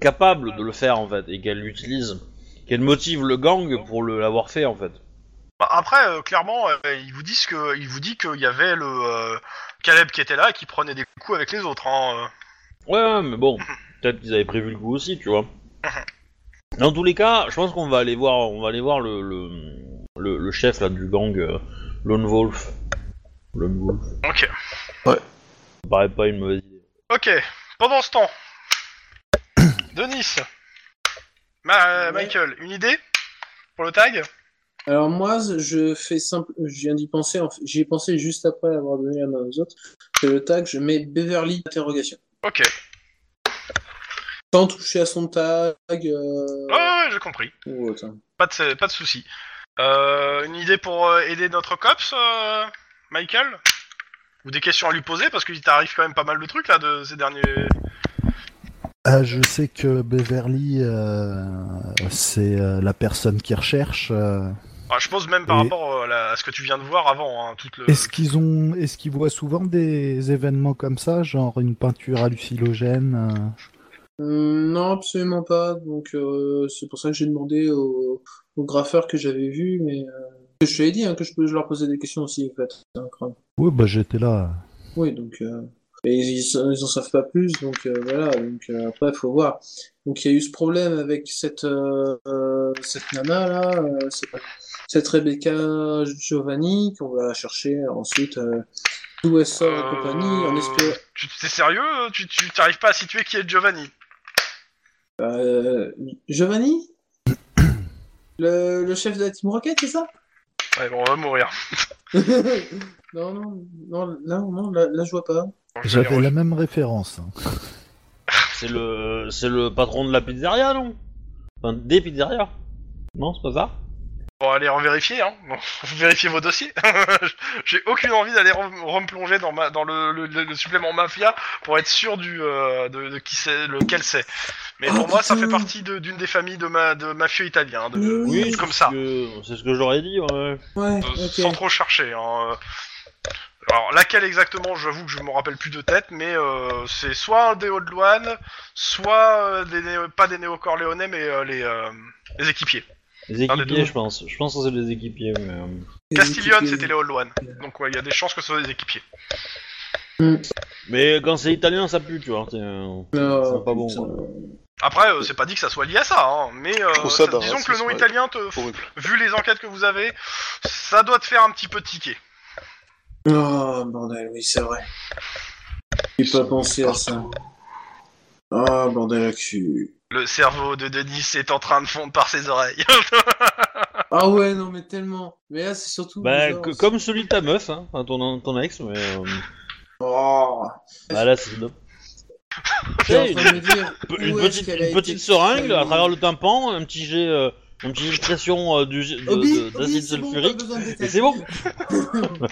capable de le faire en fait et qu'elle l'utilise, qu'elle motive le gang pour le l'avoir fait en fait. Bah, après, euh, clairement, euh, ils vous disent que, il vous dit qu'il y avait le euh, Caleb qui était là et qui prenait des coups avec les autres. Hein, euh. Ouais, ouais, mais bon, peut-être qu'ils avaient prévu le coup aussi, tu vois. Dans tous les cas, je pense qu'on va aller voir, on va aller voir le le, le, le chef là du gang, euh, Lone Wolf. Lone Wolf. Ok. Ça paraît pas une mauvaise idée. Ok. Pendant ce temps, Denis, Ma- Ouais. Michael, une idée pour le tag? Alors moi, je fais simple, je viens d'y penser, j'y ai pensé juste après avoir donné la main aux autres. C'est le tag, je mets Beverly interrogation. Ok. Sans toucher à son tag euh, Ouais, ouais, j'ai compris. ou autre. Pas de, pas de souci. Euh, une idée pour euh, aider notre cops, euh, Michael? Ou des questions à lui poser parce qu'il t'arrive quand même pas mal de trucs là de ces derniers. Ah, je sais que Beverly, euh, c'est euh, la personne qui recherche. Ah, je pose même par Et- rapport euh, à, la- à ce que tu viens de voir avant. Hein, toute le... Est-ce qu'ils ont, est-ce qu'ils voient souvent des événements comme ça, genre une peinture hallucinogène euh Hum, non, absolument pas. Donc euh, c'est pour ça que j'ai demandé au, au graffeur que j'avais vu, mais euh, je te l'ai dit hein, que je peux je leur poser des questions aussi en fait. Oui, bah j'étais là. Oui, donc euh, et ils, ils, en savent pas plus, donc euh, voilà. Donc euh, après, faut voir. Donc il y a eu ce problème avec cette euh, cette nana là, euh, cette Rebecca Giovanni qu'on va chercher ensuite. Euh, D'où elle sort et compagnie, en espérant. Tu t'es sérieux Tu tu t'arrives pas à situer qui est Giovanni? Euh, Giovanni? Le, le chef de la Team Rocket, c'est ça? Ouais, bon, on va mourir. Non, non, non, là, non, là, là, je vois pas. J'avais la même référence. hein. C'est le, c'est le patron de la pizzeria, non? Enfin, des pizzerias Non, c'est pas ça? Bon, allez en vérifier, hein. Bon, vérifiez vos dossiers. J'ai aucune envie d'aller rem- replonger dans, ma, dans le, le, le- le supplément mafia pour être sûr du, euh, de, de qui c'est, lequel c'est. Mais Oh, pour moi, ça fait partie de- d'une des familles de, ma, de mafieux italiens. De, oui. comme ça. que- C'est ce que j'aurais dit, ouais. Ouais, Euh. Sans trop chercher. Hein. euh. Alors, laquelle exactement, j'avoue que je me rappelle plus de tête, mais euh, c'est soit un des Hauts-de-Loane, soit euh, des pas des néo-corléonais, mais euh, les, les équipiers. Les des équipiers, je pense. Je pense que c'est les équipiers, mais... euh, équipiers. c'était les Hauts-de-Loane. Donc, ouais, il y a des chances que ce soit des équipiers. Mais quand c'est italien, ça pue, tu vois. c'est, euh, c'est pas bon. Après, euh, c'est pas dit que ça soit lié à ça, hein, mais euh, ça ça- disons que le nom italien, te, vu les enquêtes que vous avez, ça doit te faire un petit peu tiquer. Oh, bordel, oui, c'est vrai. J'ai pas pensé à ça. Ah, bordel à cul. Le cerveau de Denis est en train de fondre par ses oreilles. Ah ouais, non, mais tellement. Mais là, c'est surtout. Bah, que- comme celui de ta meuf, hein, enfin, ton, ton ex, mais. euh, Oh. bah là, c'est dope. Dire. Une petite, une petite été seringue à travers le tympan, un petit jet, euh, un petit jet de pression euh, du, d'acide c'est bon, pas sulfurique. et c'est bon.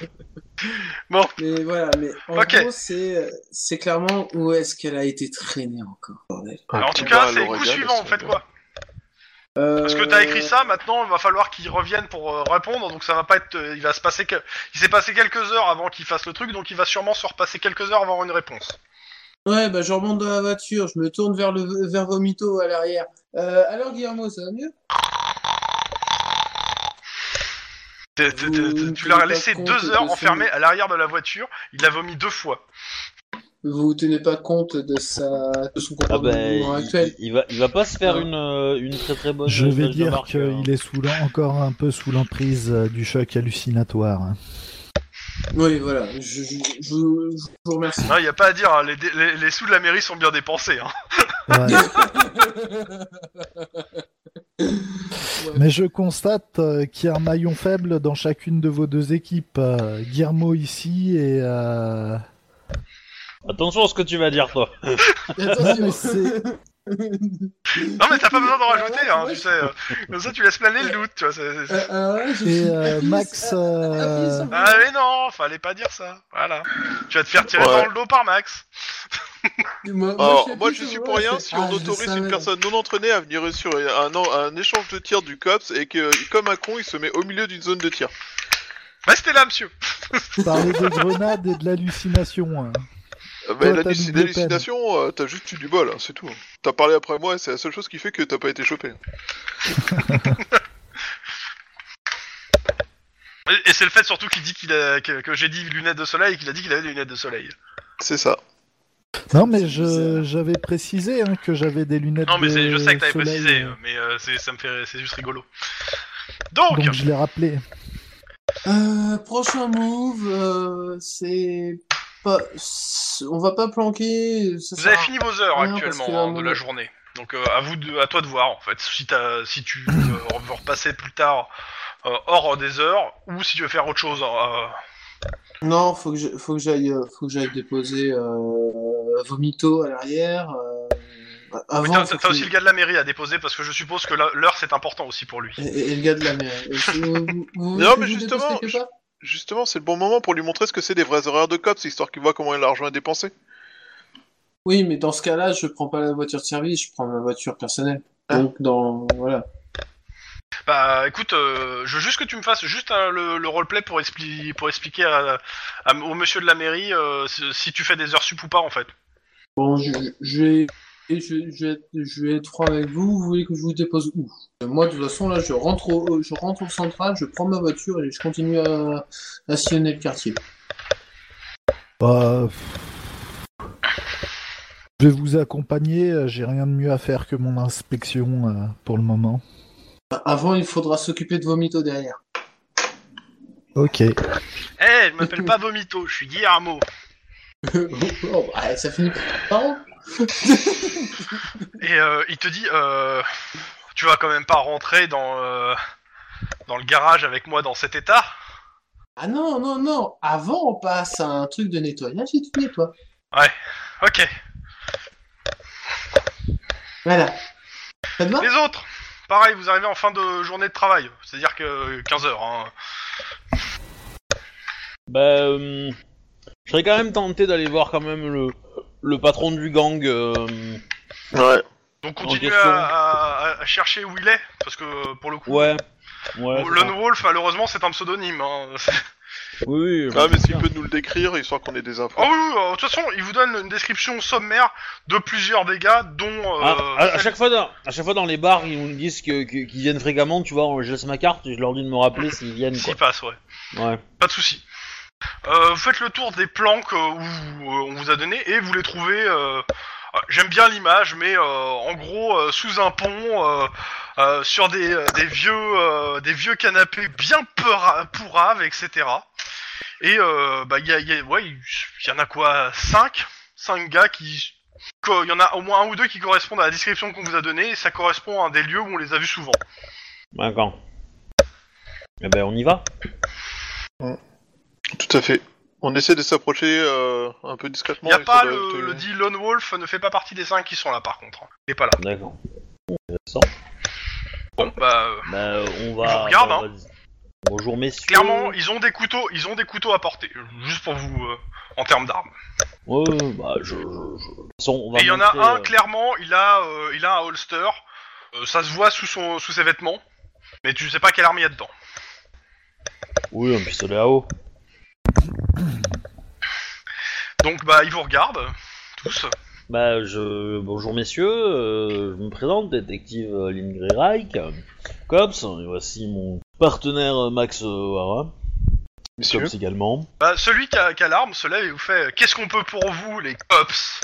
Bon. Mais voilà, mais en Ok. gros, c'est, c'est clairement où est-ce qu'elle a été traînée encore. bordel. en tout combat cas, à c'est coup l'Oregon, suivant, faites quoi Euh... Parce que t'as écrit ça, maintenant il va falloir qu'il revienne pour euh, répondre, donc ça va pas être. euh, il va se passer que. Il s'est passé quelques heures avant qu'il fasse le truc, donc il va sûrement se repasser quelques heures avant une réponse. Ouais, bah je remonte dans la voiture, je me tourne vers le vers Vomito à l'arrière. Euh, alors Guillermo, ça va mieux? T'es- t'es- Vous t'es- ne tu l'as tenez pas laissé compte deux de heures son- enfermé à l'arrière de la voiture, il a vomi deux fois. Vous tenez pas compte de sa de son Ah comportement bah, il, actuel il va, il va pas se faire une, euh, une très très bonne. Je vais de dire marque, hein. qu'il est sous l'en- encore un peu sous l'emprise euh, du choc hallucinatoire. hein. Oui, voilà, je, je, je- je vous remercie. Non, il y a pas à dire, hein, les, dé- les- les sous de la mairie sont bien dépensés. Hein. Ouais. Mais je constate euh, qu'il y a un maillon faible dans chacune de vos deux équipes. euh, Guillermo ici et... euh, Attention à ce que tu vas dire, toi. Non, mais c'est- Non mais t'as pas besoin d'en Ah, rajouter, hein, tu sais. euh, Comme ça tu laisses planer le doute, tu vois. c'est- c'est- Euh, je Et euh, Max, euh, Ah mais non, fallait pas dire ça. Voilà. Tu vas te faire tirer Ouais. dans le dos par Max. Moi, Alors, je moi suis pour rien si on ah, autorise savais. une personne non entraînée à venir sur un, un échange de tir du COPS et que, comme un con, il se met au milieu d'une zone de tir. Restez là, monsieur. parler des grenades et de l'hallucination. hein. Euh, Mais Toi, t'as double l'hallucination, euh, t'as juste eu du bol, hein, c'est tout. T'as parlé après moi, et c'est la seule chose qui fait que t'as pas été chopé. Et, et c'est le fait surtout qu'il dit qu'il a que, que j'ai dit lunettes de soleil et qu'il a dit qu'il avait des lunettes de soleil. C'est ça. Non, mais je j'avais précisé hein, que j'avais des lunettes Non mais c'est- de je sais que t'avais soleil, précisé, euh, mais euh, c'est ça me fait c'est juste rigolo. Donc, Donc je l'ai rappelé. Euh, prochain move, euh, c'est pas, on va pas planquer. vous avez fini vos heures actuellement que, hein, de la journée. Donc euh, à vous de, à toi de voir en fait si tu euh, veux repasser plus tard euh, hors des heures ou si tu veux faire autre chose. euh, Non, faut que je- faut que j'aille, faut que j'aille déposer Vomito à l'arrière. Euh, Oui, avant, t'as que- aussi le gars de la mairie à déposer parce que je suppose que l'heure c'est important aussi pour lui. et, le gars de la vous- vous- voulez Non, mais justement, Justement, c'est le bon moment pour lui montrer ce que c'est des vrais horaires de COPS, histoire qu'il voit comment il a l'argent à dépenser. Oui, mais dans ce cas-là, je prends pas la voiture de service, je prends ma voiture personnelle. Ah. Donc dans voilà. Bah écoute, euh, je veux juste que tu me fasses juste euh, le, le roleplay pour, expli pour expliquer à- à- au monsieur de la mairie euh, si, si tu fais des heures sup ou pas en fait. Bon, je, je vais, et je, je vais être, je vais être franc avec vous. Vous voulez que je vous dépose où? Euh, Moi, de toute façon, là, je rentre au, je rentre au central, je prends ma voiture et je continue à, à sillonner le quartier. Bah, je vais vous accompagner. euh, J'ai rien de mieux à faire que mon inspection euh, pour le moment. Avant, il faudra s'occuper de Vomito derrière. Ok. Eh, je m'appelle pas Vomito, je suis Guillermo. oh, bah, ça finit par. Et euh, il te dit, euh, tu vas quand même pas rentrer dans euh, dans le garage avec moi dans cet état? Ah non, non, non. Avant, on passe à un truc de nettoyage et tu nettoies. Ouais, ok. Voilà. Ça te va? Les autres, pareil, vous arrivez en fin de journée de travail, c'est-à-dire que 15 heures. Hein. Bah, euh, je serais quand même tenté d'aller voir quand même le, le patron du gang. euh, Ouais. Donc question. à, à- à chercher où il est, parce que pour le coup, ouais. Ouais. Lone. Wolf, malheureusement, c'est un pseudonyme. Hein. Oui, oui. Ah, mais s'il peut nous le décrire, histoire qu'on ait des infos. Oh oui, oui, euh, de toute façon, il vous donne une description sommaire de plusieurs dégâts, dont... euh, Ah, à, chaque fois dans, à chaque fois dans les bars, ils nous disent que- qu'ils viennent fréquemment, tu vois, je laisse ma carte et je leur dis de me rappeler s'ils viennent, S'il quoi. passe, ouais. Ouais. Pas de souci. Euh, vous faites le tour des planques euh, où euh, on vous a donné et vous les trouvez. euh, euh, J'aime bien l'image, mais euh, en gros euh, sous un pont, euh, euh, sur des, euh, des vieux euh, des vieux canapés bien pourraves, etc. Et euh, bah il y a, il y a- ouais il y en a quoi cinq? Cinq gars qui qu'il y en a au moins un ou deux qui correspondent à la description qu'on vous a donnée, et ça correspond à un des lieux où on les a vus souvent. D'accord. Eh ben, on y va. Tout à fait. On essaie de s'approcher euh, un peu discrètement. Il a histoire pas le, dit Lone Wolf ne fait pas partie des cinq qui sont là par contre. Il est pas là. D'accord. Intéressant. Bon, bah euh, Bah, on Je va. regarde, bah, hein. Bonjour messieurs. clairement, ils ont des couteaux, ils ont des couteaux à porter, juste pour vous euh, en termes d'armes. Ouais, bah, je. je- je- De toute façon, on va Et il y en a un euh, clairement, il a, euh, il a un holster. Euh, ça se voit sous son, sous ses vêtements, mais tu sais pas quelle arme il y a dedans. Oui, un pistolet à eau. Donc bah ils vous regardent tous. Bah, je. Bonjour messieurs, euh, je me présente, détective euh, Lynn Reich, Cops, et voici mon partenaire euh, Max euh, O'Hara. Messieurs. Cops également. Bah celui qui a, qui a l'arme se lève et vous fait Qu'est-ce qu'on peut pour vous les cops?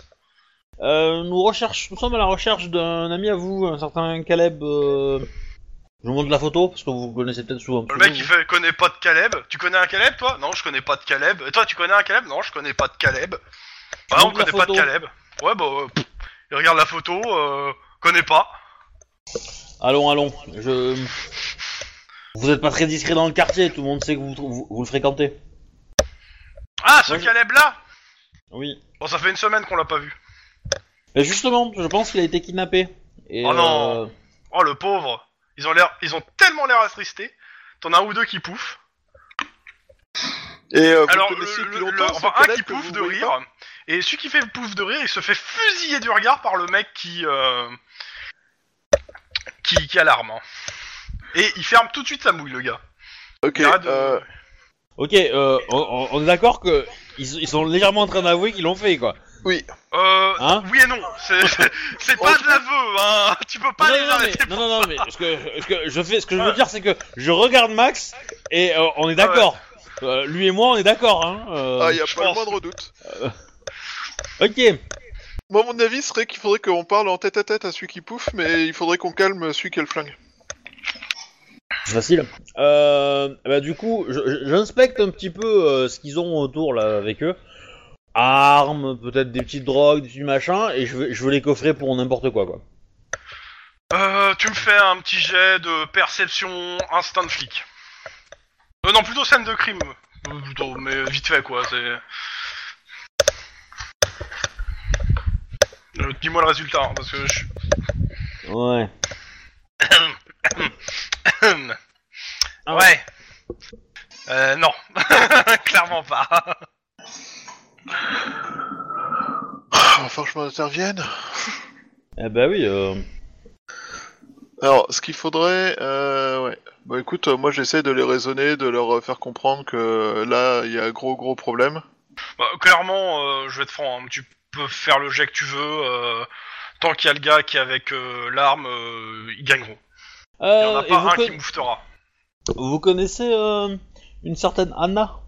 Euh, nous, recherche, nous sommes à la recherche d'un ami à vous, un certain Caleb. euh, Je vous montre la photo parce que vous connaissez peut-être souvent. Le mec il fait connaît pas de Caleb. Tu connais un Caleb toi? Non je connais pas de Caleb. Et toi tu connais un Caleb? Non je connais pas de Caleb. Ah on connaît pas de. Caleb. Ouais bah euh, pff, il regarde la photo, euh, connaît pas. Allons, allons. Je. Vous êtes pas très discret dans le quartier, tout le monde sait que vous, vous, vous le fréquentez. Ah ce Moi, je- Caleb là Oui. Bon ça fait une semaine qu'on l'a pas vu. Et justement, je pense qu'il a été kidnappé. Et, Oh non. euh, Oh le pauvre Ils ont l'air, ils ont tellement l'air attristés. T'en as un ou deux qui pouffent. Et euh, vous Alors, le le, connaissez depuis le- longtemps, le- ce enfin, un qui que pouffe vous de voyez rire, et celui qui fait le pouffe de rire, il se fait fusiller du regard par le mec qui euh, qui, qui a l'arme. hein. Et il ferme tout de suite sa mouille, le gars. Ok. Il arrête de- euh, Ok, euh, on, on- on est d'accord que ils, ils sont légèrement en train d'avouer qu'ils l'ont fait, quoi. Euh, Hein oui et non, c'est c'est pas de l'aveu, hein. Tu peux pas non, les non, non, arrêter. mais, non, non, non, mais ce que, ce que je fais, ce que je veux dire, c'est que je regarde Max et euh, on est d'accord. Euh, lui et moi, on est d'accord, hein. euh, Ah, y a je pas le pense. moindre doute. Ok. Moi, mon avis serait qu'il faudrait qu'on parle en tête à tête à celui qui pouffe, mais il faudrait qu'on calme celui qui a le flingue. Facile. Euh, bah, du coup, je- je- j'inspecte un petit peu euh, ce qu'ils ont autour là avec eux. Armes, peut-être des petites drogues, des petits machins, et je veux les coffrer pour n'importe quoi, quoi. Euh, tu me fais un petit jet de perception instinct de flic. Euh, non, plutôt scène de crime. Euh, Plutôt, mais vite fait quoi, c'est. Euh, Dis-moi le résultat, hein, parce que je suis. Ouais. Ah ouais. Euh, non. Clairement pas. Ah, que je m'intervienne. Eh bah oui. Euh... Alors, ce qu'il faudrait, euh, ouais. Bah écoute, euh, moi j'essaie de les raisonner, de leur euh, faire comprendre que là, il y a un gros gros problème. Bah, clairement, euh, je vais être franc, hein, tu peux faire le jet que tu veux. euh, tant qu'il y a le gars qui est avec euh, l'arme, euh, ils gagneront. Il y en a et pas vous, un qui mouftera. vous connaissez euh, une certaine Anna?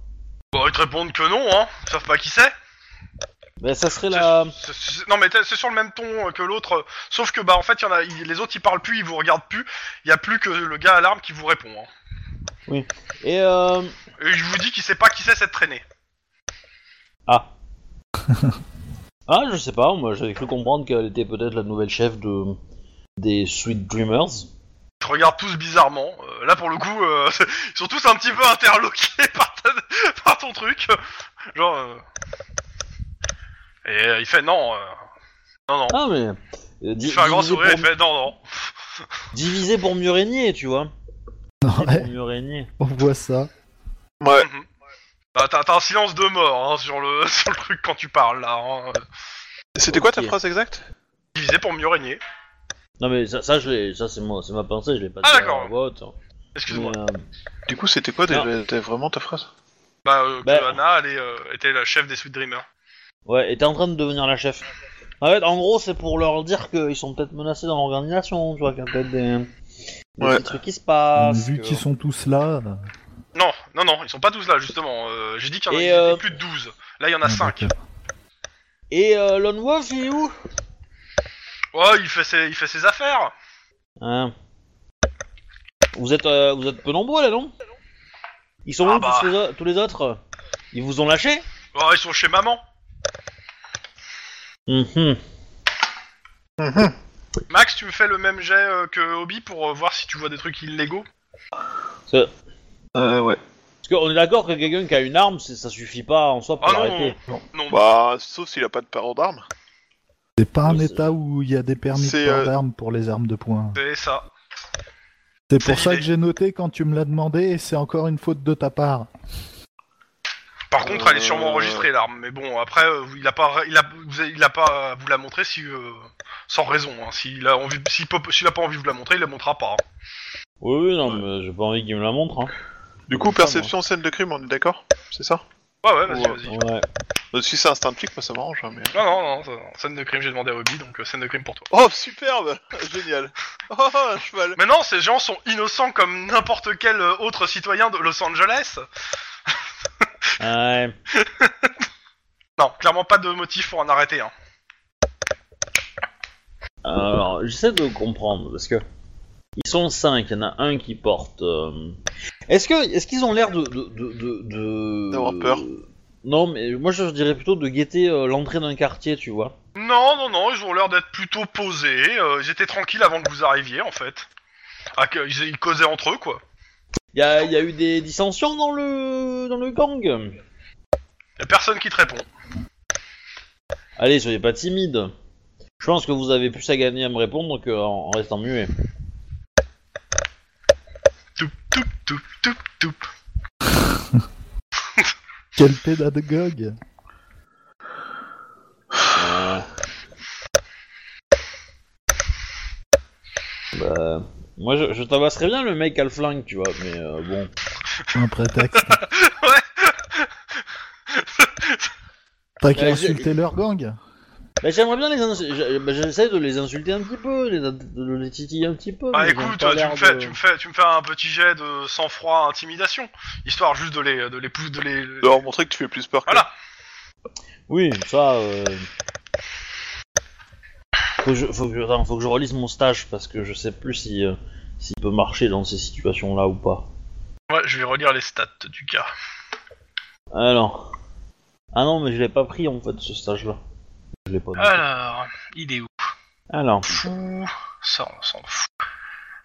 Bah, ils te répondent que non, hein. Ils savent pas qui c'est. Bah ça serait la. c'est- c'est- Non mais t'es- c'est sur le même ton que l'autre, euh, sauf que bah en fait il y en a, les autres ils parlent plus, ils vous regardent plus. Il y a plus que le gars à l'arme qui vous répond. Hein. Et euh... Et il vous dit qu'il sait pas qui c'est cette traînée. Ah. ah, je sais pas, moi j'avais cru comprendre qu'elle était peut-être la nouvelle chef de des Sweet Dreamers. Te regardent tous bizarrement. Euh, là pour le coup, euh, ils sont tous un petit peu interloqués par, ta- par ton truc. Genre. euh, Et euh, il fait non, euh, non non. Ah, mais. euh, Il fait un grand divisé sourire, pour- il fait non non. Divisé pour mieux régner, tu vois. Ouais, pour mieux régner. on voit ça. Ouais. Bah, t'as un silence de mort hein, sur le sur le truc quand tu parles là. Hein. C'était quoi ta phrase exacte? Divisé pour mieux régner. Non, mais ça, ça, je l'ai- ça c'est moi, c'est ma pensée, je l'ai pas Ah, dit d'accord. à voix haute. Excuse-moi. Mais, euh, Du coup, c'était quoi déjà t'as vraiment ta phrase? Bah, euh, que Bah- Anna, elle est, euh, était la chef des Sweet Dreamers. Ouais, et t'es en train de devenir la chef. En fait, en gros, c'est pour leur dire qu'ils sont peut-être menacés dans l'organisation, tu vois, qu'il y a peut-être des, des Ouais. petits trucs qui se passent. Vu que- qu'ils sont tous là. Non, non, non, ils sont pas tous là, justement. Euh, J'ai dit qu'il y en a Et, euh, plus de 12. Là, il y en a Ah, 5. d'accord. Et euh, Lone Wolf, il est où? Ouais, il fait ses, il fait ses affaires. Hein Vous êtes, euh, vous êtes peu nombreux là, non? Ils sont Ah où bah. tous, les o- tous les autres? Ils vous ont lâché? Ouais, ils sont chez maman. Mhm. Mhm. Max, tu me fais le même jet euh, que Obi pour euh, voir si tu vois des trucs illégaux Euh, ouais. Parce qu'on est d'accord que quelqu'un qui a une arme, c'est- ça suffit pas en soi pour Ah non, l'arrêter. Non. Bah, sauf s'il a pas de parent d'armes. C'est pas un état où il y a des permis de C'est, euh, d'armes pour les armes de poing. C'est ça. C'est c'est pour ça l'idée. que j'ai noté quand tu me l'as demandé et c'est encore une faute de ta part. Par contre, elle est Euh. sûrement enregistrée l'arme, mais bon, après, euh, il a pas, il a, vous il a pas à vous la montrer si, euh, sans raison. Hein. S'il a envie, s'il peut- s'il a pas envie de vous la montrer, il la montrera pas. hein. Oui, oui, non, mais j'ai pas envie qu'il me la montre. Hein. Du coup, Ça, perception scène de crime, on est d'accord? C'est ça? Ouais, ouais, vas-y, vas-y. Ouais. Euh, Si c'est instinct de flic, moi ça m'arrange. hein, mais... Non, non, non, ça- scène de crime, j'ai demandé à Obi, donc euh, scène de crime pour toi. Oh, superbe Génial Oh, un cheval Maintenant, ces gens sont innocents comme n'importe quel euh, autre citoyen de Los Angeles. Ouais. Non, clairement pas de motif pour en arrêter un. Alors, j'essaie de comprendre parce que ils sont cinq. Il y en a un qui porte. euh, Est-ce que, est-ce qu'ils ont l'air de, de, de, de- de- D'avoir peur. Non, mais moi je dirais plutôt de guetter euh, l'entrée d'un quartier, tu vois. Non, non, non, ils ont l'air d'être plutôt posés. euh, ils étaient tranquilles avant que vous arriviez, en fait. Ah, que- ils, ils causaient entre eux, quoi. Il y a, y a eu des dissensions dans le dans le gang. Y a personne qui te répond. Allez, soyez pas timide. Je pense que vous avez plus à gagner à me répondre qu'en en restant muet. Toup, toup, toup, toup, toup. Quel pédagogue Euh. Bah, moi je, je tabasserais bien le mec à le flingue, tu vois, mais euh, bon. Un prétexte. T'as qu'à Ouais, j'ai- insulter leur gang Bah, j'aimerais bien les ins- j'ai- bah, j'essaie de les insulter un petit peu, les, de les titiller un petit peu. Ah, mais ils ont écoute, pas tu l'air me, fais, de- tu, me fais, tu me fais un petit jet de sang-froid intimidation, histoire juste de les, de les, pou- de les... De leur montrer que tu fais plus peur que... Voilà. Oui, ça. Euh... Faut, que je, faut, que je, attends, faut que je relise mon stage parce que je sais plus si euh, s'il peut marcher dans ces situations-là ou pas. Ouais, je vais relire les stats du gars. Alors. Ah non, mais je l'ai pas pris en fait ce stage-là. Je l'ai pas. dit. Alors, il est où? Alors. Fou, ça on s'en fout.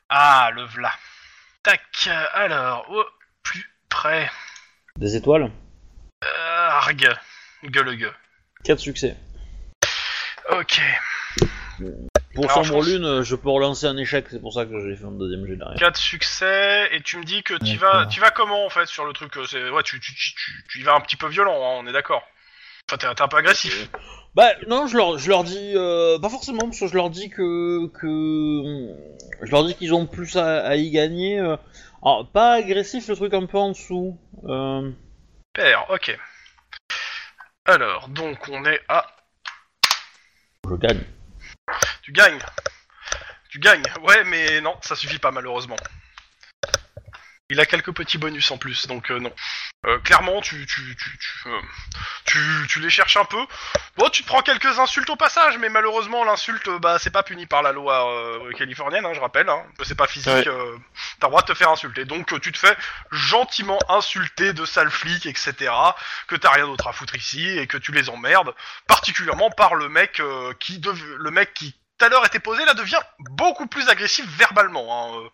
Ah, le v'là. Tac, alors, au plus près. Des étoiles? Euh, arg, gueule gueule. 4 succès. Ok. Pour Alors, je Sombre pense- Lune, je peux relancer un échec, c'est pour ça que j'ai fait un deuxième jet derrière. 4 succès, et tu me dis que tu D'accord. vas, tu vas comment en fait sur le truc euh, c'est, Ouais, tu, tu, tu, tu- tu y vas un petit peu violent, hein, on est d'accord. Enfin, t'es, un peu agressif. Bah non, je leur, je leur dis euh, pas forcément parce que je leur dis que que je leur dis qu'ils ont plus à, à y gagner. euh. Alors, pas agressif, le truc un peu en dessous. Euh, Père, ok. Alors, donc on est à. je gagne. Tu gagnes. Tu gagnes. Ouais, mais non, ça suffit pas malheureusement. Il a quelques petits bonus en plus, donc euh, non. Euh, clairement, tu tu, tu, tu, euh, tu, tu les cherches un peu. Bon, tu te prends quelques insultes au passage, mais malheureusement, l'insulte, bah, c'est pas puni par la loi californienne, hein, je rappelle. Hein, c'est pas physique. Ouais. T'as le droit de te faire insulter. Donc, tu te fais gentiment insulter de sale flic, etc. Que t'as rien d'autre à foutre ici et que tu les emmerdes, particulièrement par le mec qui, dev- le mec qui tout à l'heure était posé, là devient beaucoup plus agressif verbalement. Hein,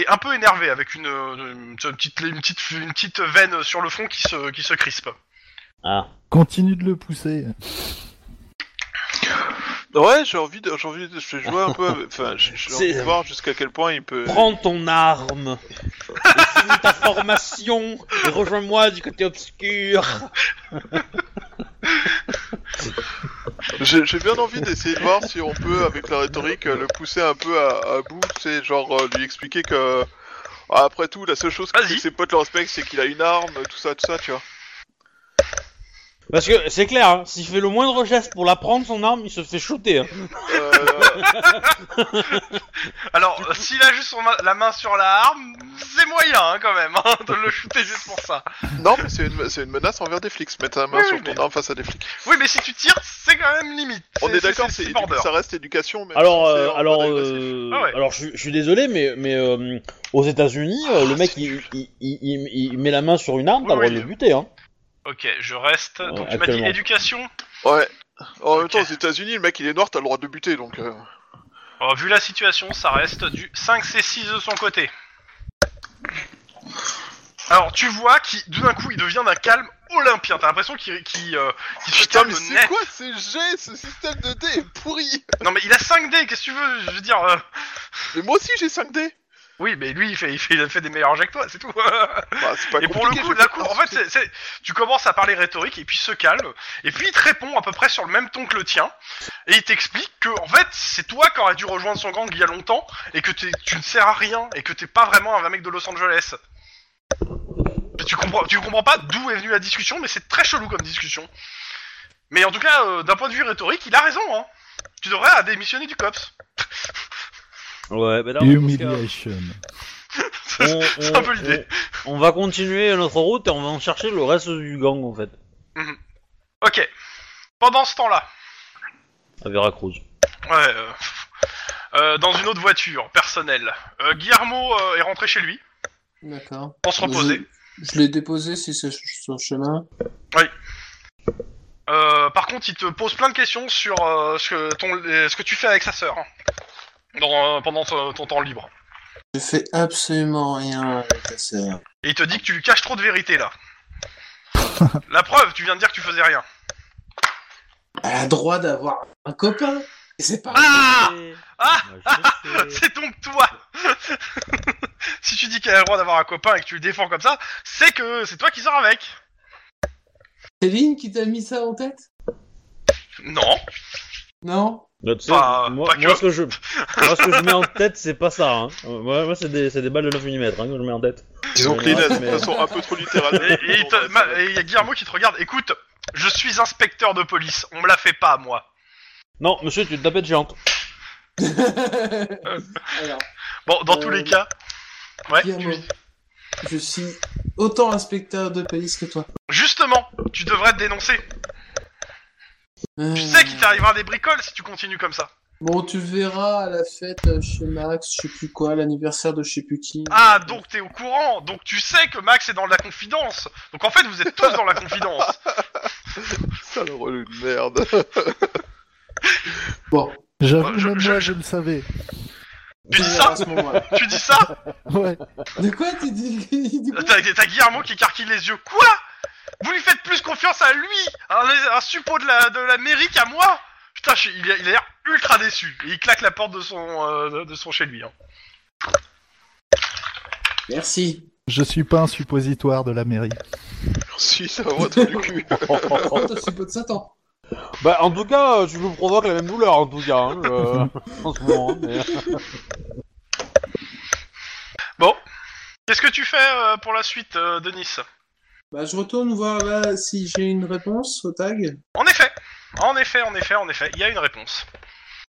et un peu énervé avec une, une, petite, une, petite, une petite veine sur le front qui se, qui se crispe. Ah. Continue de le pousser. Ouais, j'ai envie de... J'ai envie de... Je vais jouer un peu... avec- Enfin, j'ai j'ai envie de C'est- voir jusqu'à quel point il peut... Prends ton arme. et finis ta formation et rejoins-moi du côté obscur. J'ai j'ai bien envie d'essayer de voir si on peut, avec la rhétorique, le pousser un peu à, à bout, tu sais, genre euh, lui expliquer que... Après tout, la seule chose que Vas-y. ses potes le respectent, c'est qu'il a une arme, tout ça, tout ça, tu vois. Parce que c'est clair, hein, s'il fait le moindre geste pour la prendre son arme, il se fait shooter. hein. Euh, Alors, euh, s'il a juste son ma- la main sur la arme, c'est moyen hein, quand même hein, de le shooter juste pour ça. non, mais c'est une, c'est une menace envers des flics, mettre la main Oui, sur oui, ton mais- arme face à des flics. Oui, mais si tu tires, c'est quand même limite. On est, d'accord, c'est c'est border. ça reste éducation, mais Alors, c'est euh, en alors, mode agressif. euh, Ah ouais. alors, je, je suis désolé, mais, mais euh, aux États-Unis, euh, le mec il, il, il, il- il met la main sur une arme, t'as Oui, le droit oui. de le buter, hein. Ok, je reste. Ouais, Donc tu m'as dit actuellement. éducation? Ouais, En même temps, Ok. aux États-Unis, le mec il est noir, t'as le droit de buter donc. euh, Alors, vu la situation, ça reste du 5C6 de son côté. Alors, tu vois qu'il, tout d'un coup, il devient d'un calme olympien. T'as l'impression qu'il, qu'il, euh, qu'il se Putain, calme mais c'est net. quoi ces jets? Ce système de dés est pourri Non, mais il a 5D, qu'est-ce que tu veux? Je veux dire... euh, Mais moi aussi j'ai 5D Oui, mais lui, il fait, il fait, il a fait des meilleurs jets que toi, c'est tout. Bah, c'est pas et pour le coup, la pas en fait, c'est, c'est- tu commences à parler rhétorique et puis il se calme et puis il te répond à peu près sur le même ton que le tien et il t'explique que en fait c'est toi qui aurais dû rejoindre son gang il y a longtemps et que t'es- tu ne sers à rien et que t'es pas vraiment un mec de Los Angeles. Tu comprends, tu comprends pas d'où est venue la discussion, mais c'est très chelou comme discussion. Mais en tout cas, euh, d'un point de vue rhétorique, il a raison. Hein. Tu devrais démissionner du cops. Ouais, bah Humiliation. on, c'est un peu l'idée. on- on va continuer notre route et on va en chercher le reste du gang en fait, Ok. Pendant ce temps-là, à Veracruz. Ouais, euh, euh, dans une autre voiture, personnelle. Euh, Guillermo euh, est rentré chez lui D'accord. pour se reposer. Je, je l'ai déposé si c'est sur son chemin. Euh, par contre, il te pose plein de questions sur euh, ce, que ton, euh, ce que tu fais avec sa sœur hein, dans, euh, pendant ton, ton temps libre. Je fais absolument rien avec ta sœur. Et il te dit que tu lui caches trop de vérité là. La preuve, tu viens de dire que tu faisais rien. Elle a droit d'avoir un copain. Et c'est pas. Ah Ah Ah C'est donc toi Si tu dis qu'elle a le droit d'avoir un copain et que tu le défends comme ça, c'est que c'est toi qui sors avec. Céline qui t'a mis ça en tête? Non. Non? Bah, tu sais, Pas- moi, pas que. moi, ce que je, moi, ce que je mets en tête, c'est pas ça. Hein. Euh, Moi, moi c'est des, c'est des balles de 9 mm hein, que je mets en tête. Disons que les mais- de façon un peu trop littérale. Et il y a Guillermo qui te regarde. Écoute, je suis inspecteur de police. On me la fait pas, moi. Non, monsieur, tu te tapes de géante. Alors, Bon, dans Euh, tous les cas. Ouais. Guillermo, tu- je suis autant inspecteur de police que toi. Justement, tu devrais te dénoncer. Euh, Tu sais qu'il t'arrivera des bricoles si tu continues comme ça. Bon, tu le verras à la fête euh, chez Max, je sais plus quoi, l'anniversaire de je sais plus qui. Ah, donc t'es au courant. Donc tu sais que Max est dans la confidence. Donc en fait, vous êtes tous dans la confidence. Ça le relou de merde. Bon, J'avoue, Je- même je- moi, je- je le savais. Tu dis ça à ce moment-là. Tu dis ça Ouais. De quoi tu dis, il dit quoi T'as t'as Guillermo qui écarquille les yeux. Quoi? Vous lui faites plus confiance à lui, un, un suppôt de la, de la mairie qu'à moi Putain, je il, a, il a l'air ultra déçu. Et il claque la porte de son, euh, de- de son chez lui. hein. Merci. Je suis pas un suppositoire de la mairie. si, ça va du cul. Oh, de Satan. Bah, en tout cas, tu nous provoques la même douleur, en tout cas, hein, euh, en ce moment. hein, mais- Bon. Qu'est-ce que tu fais euh, pour la suite, euh, Denis? Bah, je retourne voir là si j'ai une réponse au tag. En effet. En effet, en effet, en effet, il y a une réponse.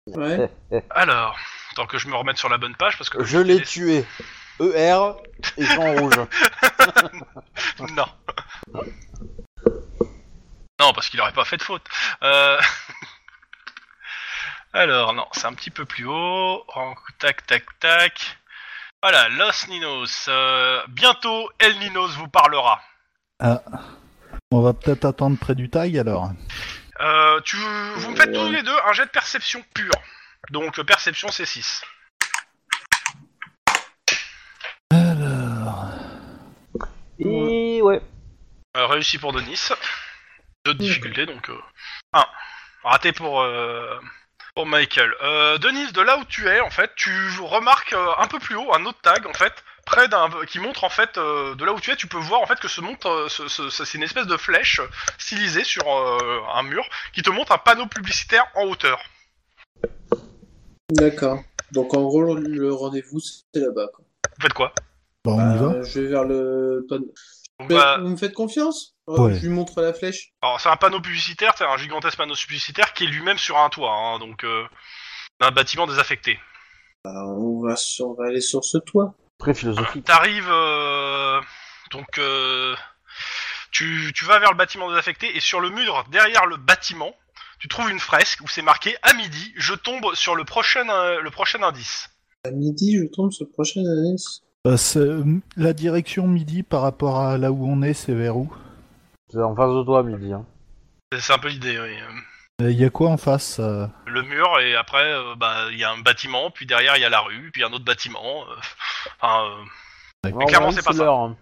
Ouais. Alors, tant que je me remette sur la bonne page, parce que... Je l'ai tué. ER et en rouge. Non. Non, parce qu'il aurait pas fait de faute. Euh... Alors, non, c'est un petit peu plus haut. Tac, tac, tac. Voilà, Los Ninos. Euh, bientôt, El Ninos vous parlera. Ah. On va peut-être attendre près du tag alors. Euh, tu, vous me faites tous les deux un jet de perception pure. Donc, euh, perception, c'est 6. Alors. Et ouais. Euh, réussi pour Denis. Deux de difficulté, donc 1. Raté pour, euh, pour Michael. Euh, Denis, de là où tu es, en fait, tu remarques euh, un peu plus haut un autre tag, en fait, près d'un qui montre en fait euh, de là où tu es, tu peux voir en fait que ce montre, euh, ce- ce- ce- c'est une espèce de flèche stylisée sur euh, un mur qui te montre un panneau publicitaire en hauteur. D'accord. Donc en gros, le rendez-vous, c'est là-bas. quoi. Vous faites quoi? Bah, on y va. Euh, je vais vers le panneau. Bah, Vous me faites confiance? Ouais. Je lui montre la flèche. Alors c'est un panneau publicitaire, c'est un gigantesque panneau publicitaire qui est lui-même sur un toit, hein, donc euh, un bâtiment désaffecté. Bah, on, va sur- on va aller sur ce toit. Très philosophique. T'arrives euh, donc euh, tu, tu vas vers le bâtiment désaffecté et sur le mur derrière le bâtiment, tu trouves une fresque où c'est marqué à midi, je tombe sur le prochain euh, le prochain indice. À midi, je tombe sur le prochain indice. Euh, c'est- la direction midi par rapport à là où on est, c'est vers où? C'est en face de toi, midi. Hein. C'est un peu l'idée. oui. Euh, Il y a quoi en face euh Le mur, et après, euh, bah, il y a un bâtiment, puis derrière, il y a la rue, puis un autre bâtiment. euh, Enfin, euh, Bon, clairement, c'est pas ça. l'heure. hein.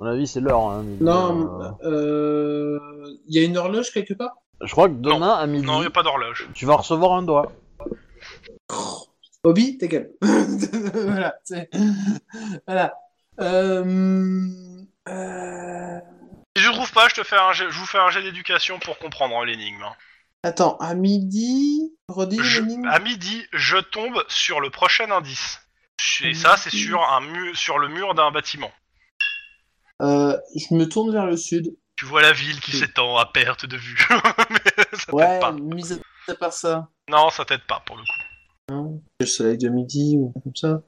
À mon avis, c'est l'heure. hein, mais, Non, euh, euh, il y a une horloge quelque part? Je crois que demain à midi, non, il n'y a pas d'horloge. tu vas recevoir un doigt. Hobby, ta gueule. voilà. Voilà. Euh... euh, Si je trouve pas, je te fais un jet- je vous fais un jet d'éducation pour comprendre l'énigme. hein. Attends, à midi, redis Je- l'énigme à midi, je tombe sur le prochain indice. Et ça, c'est sur un mur, sur le mur d'un bâtiment. Euh, je me tourne vers le sud. Tu vois la ville qui Oui. s'étend à perte de vue. Mais ça Ouais, t'aide pas. mis à part ça. Non, ça t'aide pas pour le coup. Non Le soleil de midi ou comme ça.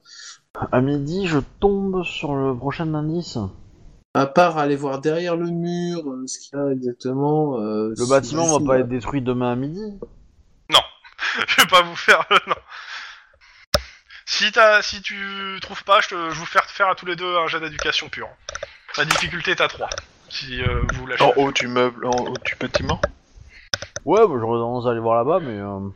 À midi, je tombe sur le prochain indice. À part aller voir derrière le mur, euh, ce qu'il y a exactement. euh, Le bâtiment va pas être détruit demain à midi? je vais pas vous faire. non. Si, t'as- si tu trouves pas, je, te- je vous faire faire à tous les deux un jet d'éducation pure. La difficulté est à 3. Si euh, vous lâchez. En haut du meuble, en haut du bâtiment? Ouais, bah, j'aurais tendance à aller voir là-bas, mais. euh,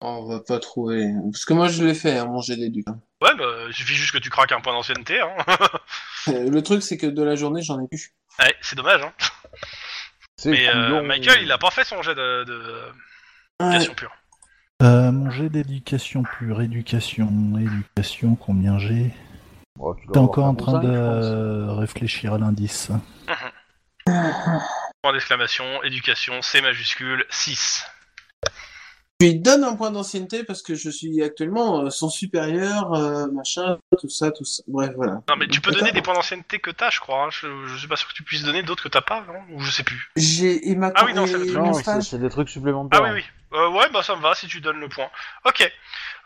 Oh, on va pas trouver. Parce que moi je l'ai fait, hein, mon jet d'éduc. Ouais, bah, il suffit juste que tu craques un point d'ancienneté. Hein. Euh, Le truc, c'est que de la journée, j'en ai plus. ouais, c'est dommage. Hein. C'est Mais euh. Michael, il a pas fait son jet de- de- d'éducation pure. Euh, Mon jet d'éducation pure, éducation, éducation, combien j'ai Oh, tu T'es encore en train de réfléchir à l'indice. Point d'exclamation, éducation, C majuscule, 6. Je lui donne un point d'ancienneté parce que je suis actuellement euh, son supérieur, euh, machin, tout ça, tout ça. Bref, voilà. Non, mais tu peux donner des points d'ancienneté que t'as, je crois. hein. Je, je suis pas sûr que tu puisses donner d'autres que t'as pas, non? Ou je sais plus. J'ai et ma Ah oui, non, c'est le truc. mon Non, c'est des trucs supplémentaires. Ah oui, oui. Euh, ouais, bah ça me va si tu donnes le point. Ok.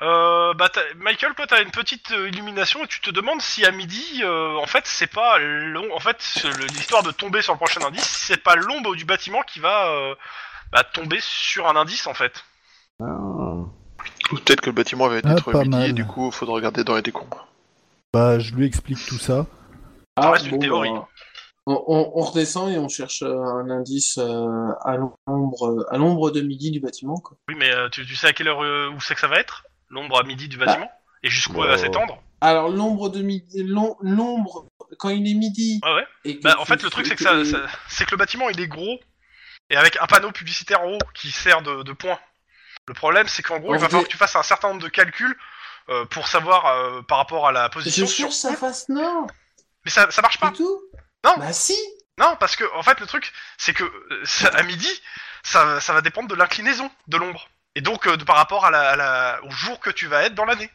Euh, bah t'as- Michael, toi t'as une petite euh, illumination et tu te demandes si à midi, euh, en fait, c'est pas long. En fait, c'est le- l'histoire de tomber sur le prochain indice, c'est pas l'ombre du bâtiment qui va euh, bah, tomber sur un indice en fait. Ah. Ou peut-être que le bâtiment avait été Ah, midi et du coup, il faudra regarder dans les décombres. Bah, je lui explique tout ça. Ça reste une théorie. bah, on, on- redescend et on cherche euh, un indice euh, à l'ombre, à l'ombre de midi du bâtiment. Quoi. Oui, mais euh, tu, tu sais à quelle heure euh, où c'est que ça va être? L'ombre à midi du bâtiment? Et jusqu'où Bah, elle va s'étendre? Alors l'ombre de midi, l'om- l'ombre quand il est midi. Ouais, ouais? Et que Bah, en fait, le truc, c'est que, ça, et- ça- c'est que le bâtiment, il est gros, et avec un panneau publicitaire en haut qui sert de, de point. Le problème, c'est qu'en gros, il va falloir que tu fasses un certain nombre de calculs euh, pour savoir euh, par rapport à la Je position. cherche sur- sa face nord. Mais ça, ça marche pas. C'est tout. Non. Bah si. Non, parce que, en fait, le truc, c'est que euh, ça- à midi, ça, ça va dépendre de l'inclinaison de l'ombre. Et donc, euh, de- par rapport à la, à la- au jour que tu vas être dans l'année.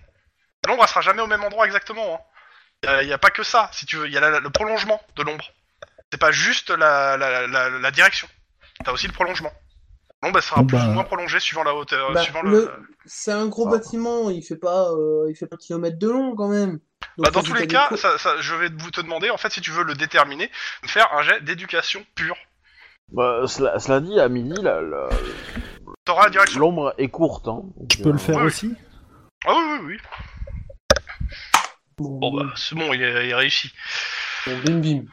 L'ombre, elle sera jamais au même endroit exactement. Il n'y a, pas que ça, si tu veux. Il y a la- le prolongement de l'ombre. C'est pas juste la, la direction. T'as aussi le prolongement. L'ombre, elle sera Bon, plus bah. ou moins prolongée suivant la hauteur. Bah, suivant le- le... C'est un gros Ah. bâtiment. Il fait pas, euh, il fait pas un kilomètre de long quand même. Donc, Bah, dans tous les cas, ça, ça- je vais vous te demander, en fait, si tu veux le déterminer, de faire un jet d'éducation pure. Bah, cela, cela dit, à midi, la- la- T'auras la direction. l'ombre est courte. Hein, donc, Je peux euh, le faire oui, oui. aussi Ah oui, oui, oui. Bon, Bon, bah, c'est bon, il est, il est réussi. bon, bim bim.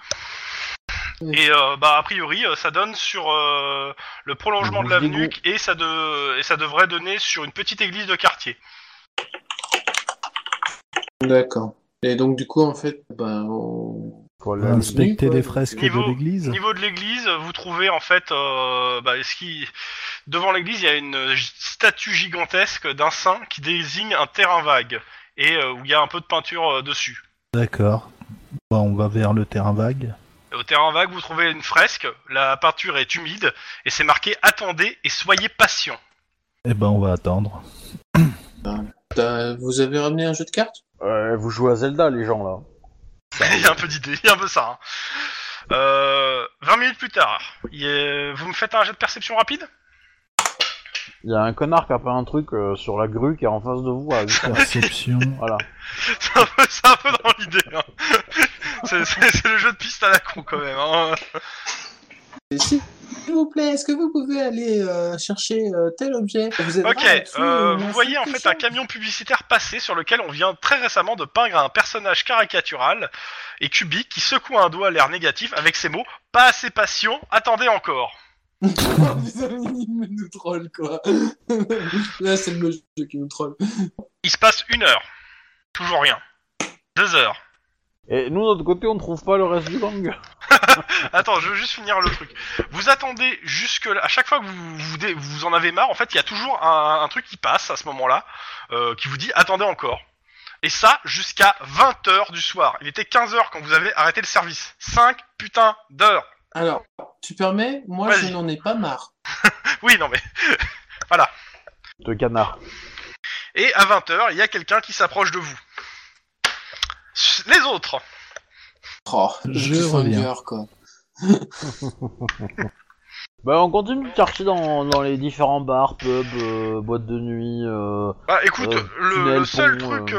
Et euh, bah a priori euh, ça donne sur euh, le prolongement de l'avenue et ça de et ça devrait donner sur une petite église de quartier. D'accord. Et donc du coup en fait, bah, on... midi. inspecter les fresques Niveau- de l'église. Au niveau de l'église, vous trouvez en fait euh, bah, ce qui devant l'église il y a une statue gigantesque d'un saint qui désigne un terrain vague et euh, où il y a un peu de peinture euh, dessus. D'accord. Bah, on va vers le terrain vague. Au terrain vague, vous trouvez une fresque, la peinture est humide et c'est marqué attendez et soyez patient. Eh ben, on va attendre. Vous avez ramené un jeu de cartes? Ouais, vous jouez à Zelda, les gens, là. Il y a un peu d'idée, il y a un peu ça. hein. Euh, 20 minutes plus tard, il vous me faites un jet de perception rapide? Il y a un connard qui a fait un truc euh, sur la grue qui est en face de vous. à. Perception. voilà. C'est un, peu- c'est un peu dans l'idée. Hein. C'est, c'est- c'est le jeu de piste à la con quand même. Hein. Et S'il vous plaît, est-ce que vous pouvez aller euh, chercher euh, tel objet? Vous avez Ok, là-dessus euh, vous voyez en fait un camion publicitaire passer sur lequel on vient très récemment de peindre un personnage caricatural et cubique qui secoue un doigt à l'air négatif avec ces mots Pas assez patient, attendez encore. Il nous troll, quoi. Là, c'est le jeu qui nous troll. Il se passe une heure. Toujours rien. Deux heures. Et nous, de notre côté, on trouve pas le reste du gang. Attends, je veux juste finir le truc. Vous attendez jusque là. À chaque fois que vous vous, dé- vous en avez marre, en fait, il y a toujours un, un truc qui passe à ce moment-là, euh, qui vous dit attendez encore. Et ça jusqu'à 20h du soir. Il était 15h quand vous avez arrêté le service. 5 putains d'heures. Alors, tu permets Moi, Vas-y. je n'en ai pas marre. Oui, non mais. De canard. Et à 20h, il y a quelqu'un qui s'approche de vous. Les autres. Oh, Je le reviens. cliffhanger, quoi. Bah, on continue de chercher dans, dans les différents bars, pubs, euh, boîtes de nuit. Euh... Bah écoute, Euh, le, tunnel, le seul pont, truc,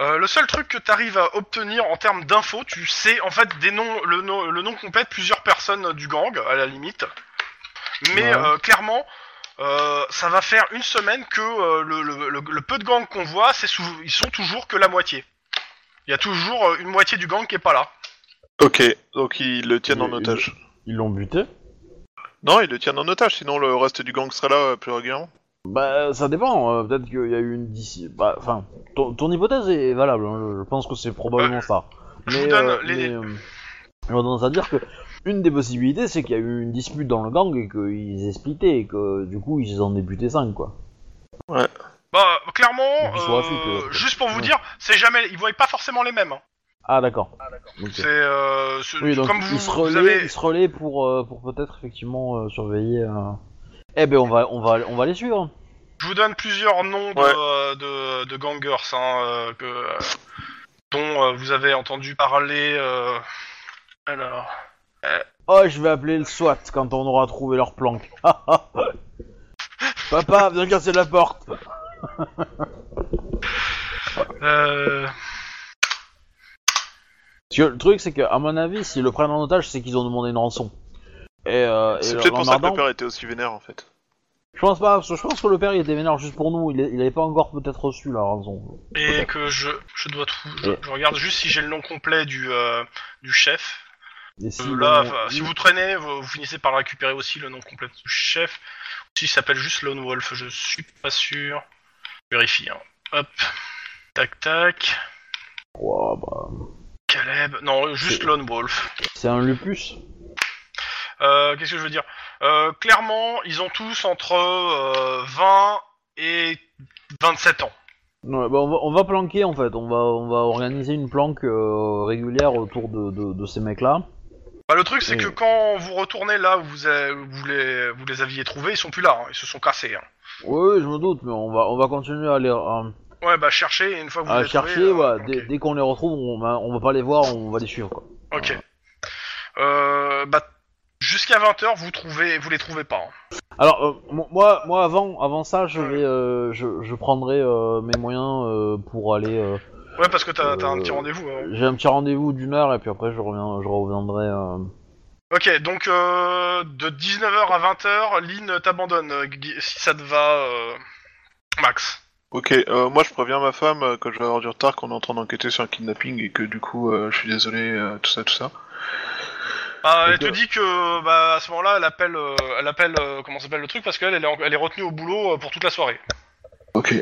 euh, le seul truc que tu arrives à obtenir en termes d'infos, tu sais en fait des noms, le, nom- le nom complet de plusieurs personnes du gang à la limite. Mais Ouais. euh, clairement, euh, ça va faire une semaine que euh, le, le- le- le peu de gang qu'on voit, c'est ils sont toujours que la moitié. Il y a toujours une moitié du gang qui est pas là. Ok, donc ils le tiennent en otage. Ils l'ont buté? Non, ils le tiennent en otage, sinon le reste du gang serait là plus régulièrement. Bah, ça dépend. euh, Peut-être qu'il y a eu une dis- Bah, enfin, ton, ton hypothèse est valable. hein, je, je pense que c'est probablement ça. je Mais, vous donne euh, les- mais, euh, j'aurais tendance à dire que une des possibilités, c'est qu'il y a eu une dispute dans le gang et qu'ils aient splitté et que du coup ils en aient buté 5 quoi. Bah clairement, Ils sont euh, affûtés, ouais. juste pour vous Ouais. dire, c'est jamais, ils voient pas forcément les mêmes. hein. Ah d'accord. Ok. C'est euh, ce- Oui, donc comme vous, ils se vous relaient, avez. ils se relaient pour euh, pour peut-être effectivement euh, surveiller. euh. Eh ben on va on va on va les suivre. Je vous donne plusieurs noms de, Ouais. euh, de, de gangers hein, euh, que, euh, dont euh, vous avez entendu parler. euh, Alors, Oh, je vais appeler le SWAT quand on aura trouvé leur planque. Papa, viens casser la porte. euh, Parce que le truc, c'est qu'à mon avis, s'ils le prennent en otage, c'est qu'ils ont demandé une rançon. Et, euh, et C'est peut-être pour ça que le père était aussi vénère en fait. Je pense pas, parce que je pense que le père il était vénère juste pour nous, il, est- il avait pas encore peut-être reçu la rançon. et que je, je dois trouver. Je, regarde juste si j'ai le nom complet du, euh, du chef. Et si Euh, là, enfin, si vous traînez, vous, vous finissez par récupérer aussi le nom complet du chef. S'il s'appelle juste Lone Wolf, je suis pas sûr. Vérifie. Hein. Hop. Tac tac. Ouah, bah, Caleb. Non, juste Lone Wolf. c'est un lupus. Euh, Qu'est-ce que je veux dire? Euh, Clairement, ils ont tous entre euh, 20 et 27 ans. Ouais, bah, on, va, on va planquer en fait, on va, on va organiser une planque euh, régulière autour de, de, de ces mecs-là. Bah, le truc, c'est que quand vous retournez là où vous, avez- où vous, les, vous les aviez trouvés, ils sont plus là, hein, ils se sont cassés. hein. Oui, je me doute, mais on va, on va continuer à les, à, Ouais, bah cherchez, et une fois que vous à les chercher, trouvez, euh, dès, dès qu'on les retrouve, on va, on va pas les voir, on va les suivre quoi. Ok. Euh, bah, jusqu'à 20h, vous trouvez, vous les trouvez pas. hein. Alors euh, mo- moi, moi avant, avant ça, je vais, euh, je, je prendrai euh, mes moyens euh, pour aller. euh, Ouais, parce que t'as t'as un Euh, petit rendez-vous. hein. J'ai un petit rendez-vous d'une heure et puis après je reviens, je reviendrai. euh, Ok, donc euh, de 19h à 20h, Lynn t'abandonne, euh, si ça te va, euh, Max. Ok, euh, moi je préviens ma femme euh, que je vais avoir du retard, qu'on est en train d'enquêter sur un kidnapping et que du coup euh, je suis désolé, euh, tout ça, tout ça. Ah, elle te dit que bah, à ce moment-là, elle appelle, euh, elle appelle euh, comment s'appelle le truc parce qu'elle elle est, en- elle est retenue au boulot euh, pour toute la soirée. Ok.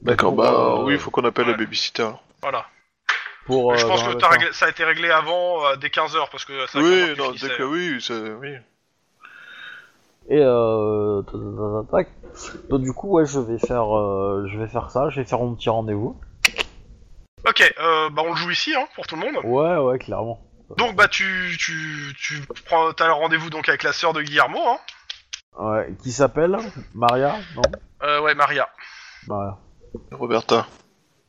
D'accord, bah euh, oui, il faut qu'on appelle ouais. la babysitter. Voilà. pour. je euh, pense dans que t'as réglé- ça a été réglé avant, euh, dès 15h, parce que ça Oui, non, dès que oui, c'est- oui. Et euh, tac, tac, tac, tac. Donc du coup ouais, je vais faire, euh, je vais faire ça, je vais faire mon petit rendez-vous. Ok, euh, bah on le joue ici, hein, pour tout le monde. Ouais, ouais, clairement. Donc bah tu, tu, tu prends, t'as un rendez-vous donc avec la sœur de Guillermo, hein. Ouais, qui s'appelle? Maria, non? Euh, ouais, Maria. Maria. Roberta.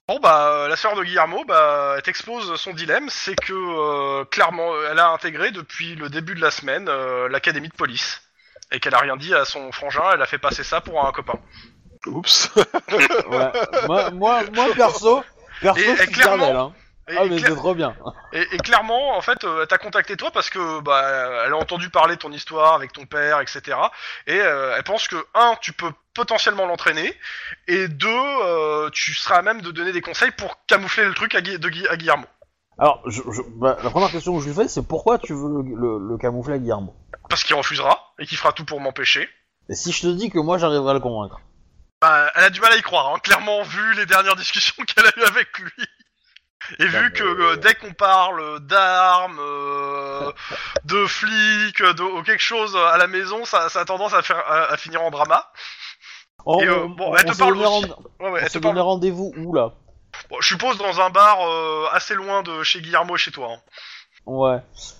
Bon bah euh, la sœur de Guillermo, bah elle t'expose son dilemme, c'est que euh, clairement elle a intégré depuis le début de la semaine euh, l'académie de police et qu'elle a rien dit à son frangin, elle a fait passer ça pour un copain. Oups. Ouais. moi, moi, moi perso, perso, Et- je suis clairement- Gardel, hein. Et, Ah mais c'est trop bien. et- et clairement, en fait, euh, elle t'a contacté toi parce que bah elle a entendu parler de ton histoire avec ton père, etc. Et euh, elle pense que un, tu peux potentiellement l'entraîner, et deux, euh, tu seras à même de donner des conseils pour camoufler le truc à, Gui- de Gui- à Guillermo. Alors, je, je- bah, la première question que je lui fais, c'est pourquoi tu veux le, le, le camoufler à Guillermo? Parce qu'il refusera et qu'il fera tout pour m'empêcher. Et si je te dis que moi j'arriverai à le convaincre? Bah, elle a du mal à y croire, hein, clairement, vu les dernières discussions qu'elle a eues avec lui. Et vu que euh, dès qu'on parle d'armes, euh, de flics, de ou quelque chose à la maison, ça, ça a tendance à, faire, à, à finir en drama. Oh, Et, euh, on- bon, on elle te parle aussi. Ouais, ouais, on elle s'est te parle- rendez-vous où là? Bon, je suppose dans un bar assez loin de chez Guillermo chez toi. hein. Ouais.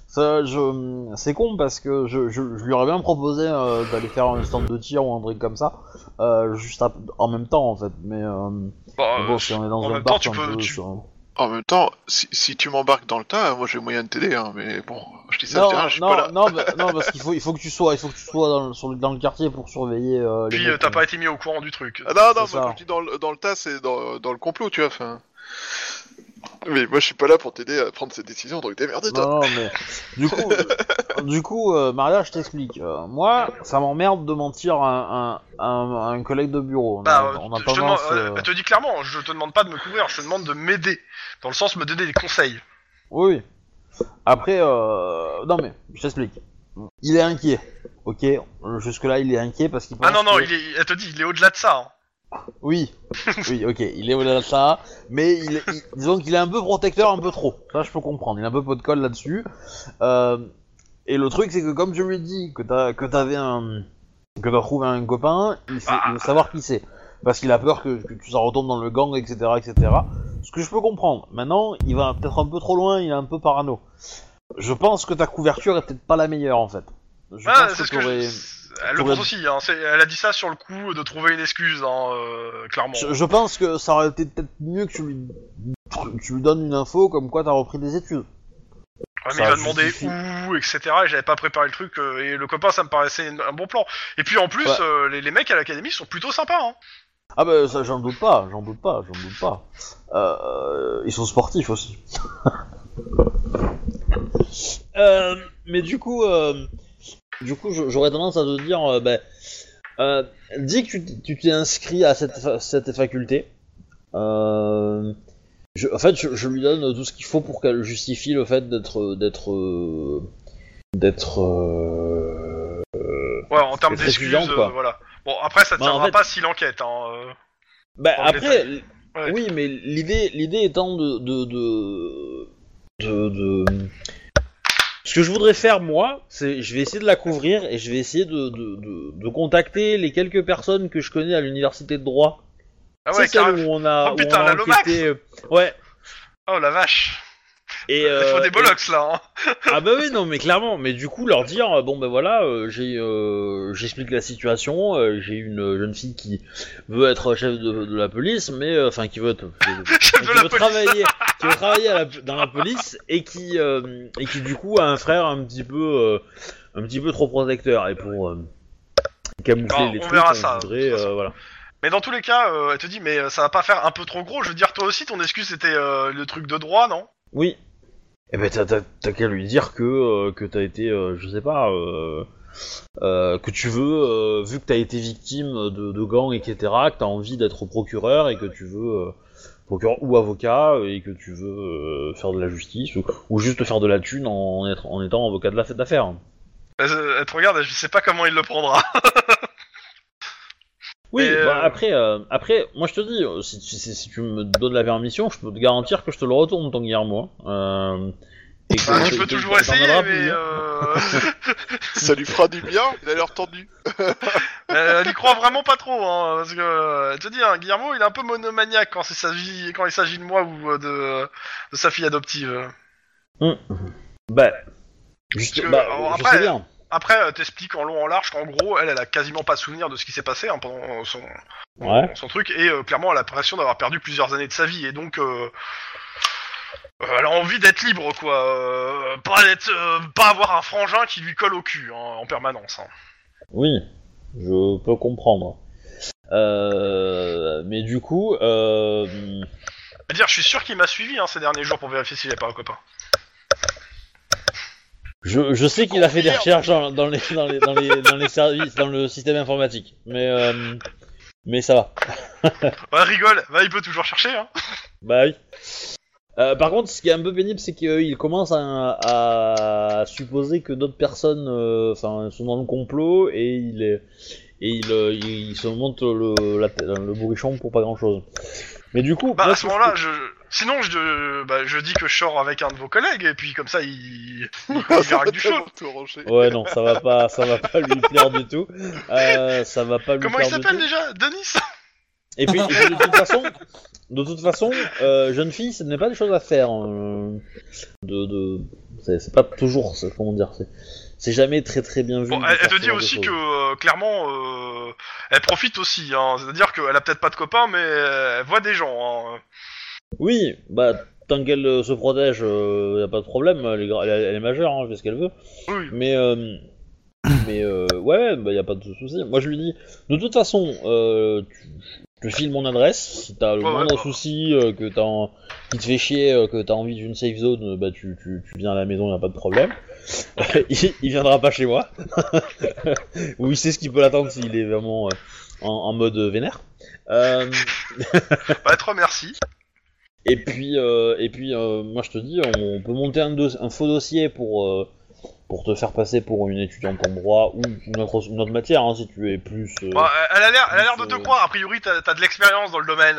Ça, je... C'est con parce que je, je, je lui aurais bien proposé euh, d'aller faire un stand de tir ou un truc comme ça, euh, juste en même temps en fait. Mais euh, Bah, bon, si on est dans en un même bar, temps, tu peux- peu tu- sur- En même temps, si, si tu m'embarques dans le tas, moi j'ai moyen de t'aider, hein, mais bon, je dis ça, Non, je suis non, pas là. non, bah- non, parce qu'il faut, il faut que tu sois, il faut que tu sois dans, le- sur le, dans le quartier pour surveiller. euh, les Puis mecs, euh, t'as euh. pas été mis au courant du truc. Ah non, non, C'est moi ça. quand je dis dans le, dans le tas, c'est dans, dans le complot, tu vois, enfin... Mais moi je suis pas là pour t'aider à prendre cette décision, donc démerde toi Non, non, mais du coup, euh, du coup, euh, Maria, je t'explique. Euh, moi, ça m'emmerde de mentir à un, un, un- un collègue de bureau. On a, Bah, on a je te demande, tendance. euh, elle te dis clairement, je te demande pas de me couvrir, je te demande de m'aider. Dans le sens, me donner des conseils. Oui. oui. Après, euh... non mais, je t'explique. Il est inquiet. Ok. Jusque là, il est inquiet parce qu'il. Ah pense non, non, que- il est, elle te dit, il est au-delà de ça. hein. Oui. oui, ok. Il est au-delà de ça, mais il, est- il- disons qu'il est un peu protecteur, un peu trop. Ça, je peux comprendre. Il a un peu pot de colle là-dessus. Euh... Et le truc, c'est que comme je lui ai dit que t'as que t'avais un que t'as trouvé un copain, il, sait- il veut savoir qui c'est. Parce qu'il a peur que, que tu ça retombe dans le gang, etc., etc. Ce que je peux comprendre. Maintenant, il va peut-être un peu trop loin, il est un peu parano. Je pense que ta couverture est peut-être pas la meilleure, en fait. Je Ah, pense c'est que ce que t'aurais- je... Elle le pense aussi, hein. c'est- elle a dit ça sur le coup de trouver une excuse, hein, euh, clairement. Je, je pense que ça aurait été peut-être mieux que tu lui, tu lui donnes une info comme quoi t'as repris des études. Ouais, ça mais il va demander justifie. où, etc. Et j'avais pas préparé le truc, euh, et le copain, ça me paraissait un bon plan. Et puis en plus, Ouais. euh, les, les mecs à l'académie sont plutôt sympas, hein. Ah bah ça j'en doute pas, j'en doute pas, j'en doute pas. Euh, ils sont sportifs aussi. euh, mais du coup, euh, du coup j'aurais tendance à te dire, euh, bah, euh, dis que tu t'es inscrit à cette, fa- cette faculté. Euh, je- en fait, je, je lui donne tout ce qu'il faut pour qu'elle justifie le fait d'être, d'être, d'être. euh, Ouais, en termes d'excuses, voilà. Bon, après, ça te Bah, en tiendra fait- pas si l'enquête, hein. Bah après. Ouais. oui, mais l'idée, l'idée étant de de, de de de- Ce que je voudrais faire moi, c'est, je vais essayer de la couvrir et je vais essayer de, de, de, de contacter les quelques personnes que je connais à l'université de droit. Ah ouais, carrément. où on a, Oh, où putain, on a la enquêté, euh, Ouais. Oh la vache. Et Il faut euh, des et- bollocks, là, hein. Ah bah oui, non, mais clairement, mais du coup, leur dire, euh, bon ben voilà, euh, j'ai, euh, j'explique la situation, euh, j'ai une jeune fille qui veut être chef de, de la police, mais, euh, enfin, qui veut être... Qui veut travailler, qui veut travailler à la- dans la police et qui euh, et qui du coup a un frère un petit peu euh, un petit peu trop protecteur. Et pour euh, camoufler Alors, les on trucs verra on ça, voudrait voilà. Mais dans tous les cas, elle te dit, mais ça va pas faire un peu trop gros. Je veux dire, toi aussi, ton excuse, c'était le truc de droit, non? Oui. Et ben t'as, qu'à lui dire que que t'as été je sais pas euh, que tu veux euh, vu que t'as été victime de, de gangs etc que t'as envie d'être procureur et que tu veux procureur ou avocat et que tu veux euh, faire de la justice ou, ou juste faire de la thune en, être- en étant avocat de la fête d'affaires. elle te regarde, je sais pas comment il le prendra. Oui, bah, euh, après, euh, après, moi je te dis, euh, si, si, si- si tu me donnes la permission, je peux te garantir que je te le retourne ton Guillermo. Euh, et que- Bah, peux toujours essayer, mais... Euh... Ça lui fera du bien, il a l'air tendu. elle y croit vraiment pas trop, hein, parce que... euh, te dit, hein, Guillermo, il est un peu monomaniaque quand il s'agit, quand il s'agit de moi ou euh, de, de sa fille adoptive. Bah, juste, que, bah, alors, je après, sais bien. Après, euh, t'expliques en long en large qu'en gros, elle, elle a quasiment pas de souvenir de ce qui s'est passé hein, pendant son, Ouais. son truc, et euh, clairement, elle a l'impression d'avoir perdu plusieurs années de sa vie, et donc, euh, elle a envie d'être libre, quoi. euh, pas d'être, euh, pas avoir un frangin qui lui colle au cul hein, en permanence. hein. Oui, je peux comprendre. Euh, mais du coup, euh, C'est-à-dire, je suis sûr qu'il m'a suivi hein, ces derniers jours pour vérifier s'il avait pas un copain. je, je sais qu'il a fait des recherches dans, dans les, dans, les, dans, les, dans les services, dans le système informatique. Mais, euh, mais ça va. Ouais, rigole, bah, il peut toujours chercher, hein. Bah oui. Euh, par contre, ce qui est un peu pénible, c'est qu'il commence à, à supposer que d'autres personnes euh, enfin, sont dans le complot et il, est, et il, euh, il, il se monte le, la, tête- le bourrichon pour pas grand chose. Mais du coup, Bah moi, à ce moment-là, je... sinon je, bah, je dis que je sors avec un de vos collègues et puis comme ça il, il, il verra que du chaud. Ouais, non, ça va pas, ça va pas lui plaire du tout. Euh, ça va pas lui Comment il s'appelle déjà? Denis? Et puis, et puis, de toute façon, de toute façon, euh, jeune fille, ce n'est pas des choses à faire. euh, de, de, c'est pas toujours, c'est- comment dire, c'est, c'est jamais très très bien vu. Bon, elle, te dit aussi que euh, clairement, euh, elle profite aussi. Hein. C'est-à-dire qu'elle a peut-être pas de copains, mais elle voit des gens. Hein. Oui, bah tant qu'elle se protège, y a pas de problème. Elle est, gra- elle, est- elle est majeure, hein, elle fait ce qu'elle veut. Oui. Mais mais euh, ouais, bah y a pas de souci. Moi je lui dis, de toute façon, euh, tu, te file mon adresse. Si t'as le Ouais, moindre souci, euh, que t'as, en- qui te fait chier, euh, que t'as envie d'une safe zone, euh, bah tu, tu, tu viens à la maison, y a pas de problème. il, il viendra pas chez moi. Ou il sait ce qui peut l'attendre s'il est vraiment euh, en, en mode vénère. Euh, Bah, te remercie. et puis, euh, et puis euh, moi je te dis, on peut monter un, un faux dossier pour, euh, pour te faire passer pour une étudiante en droit ou une autre, une autre matière, hein, si tu es plus. euh, Bah, elle a l'air, elle a l'air de te euh, croire. A priori, t'as as de l'expérience dans le domaine.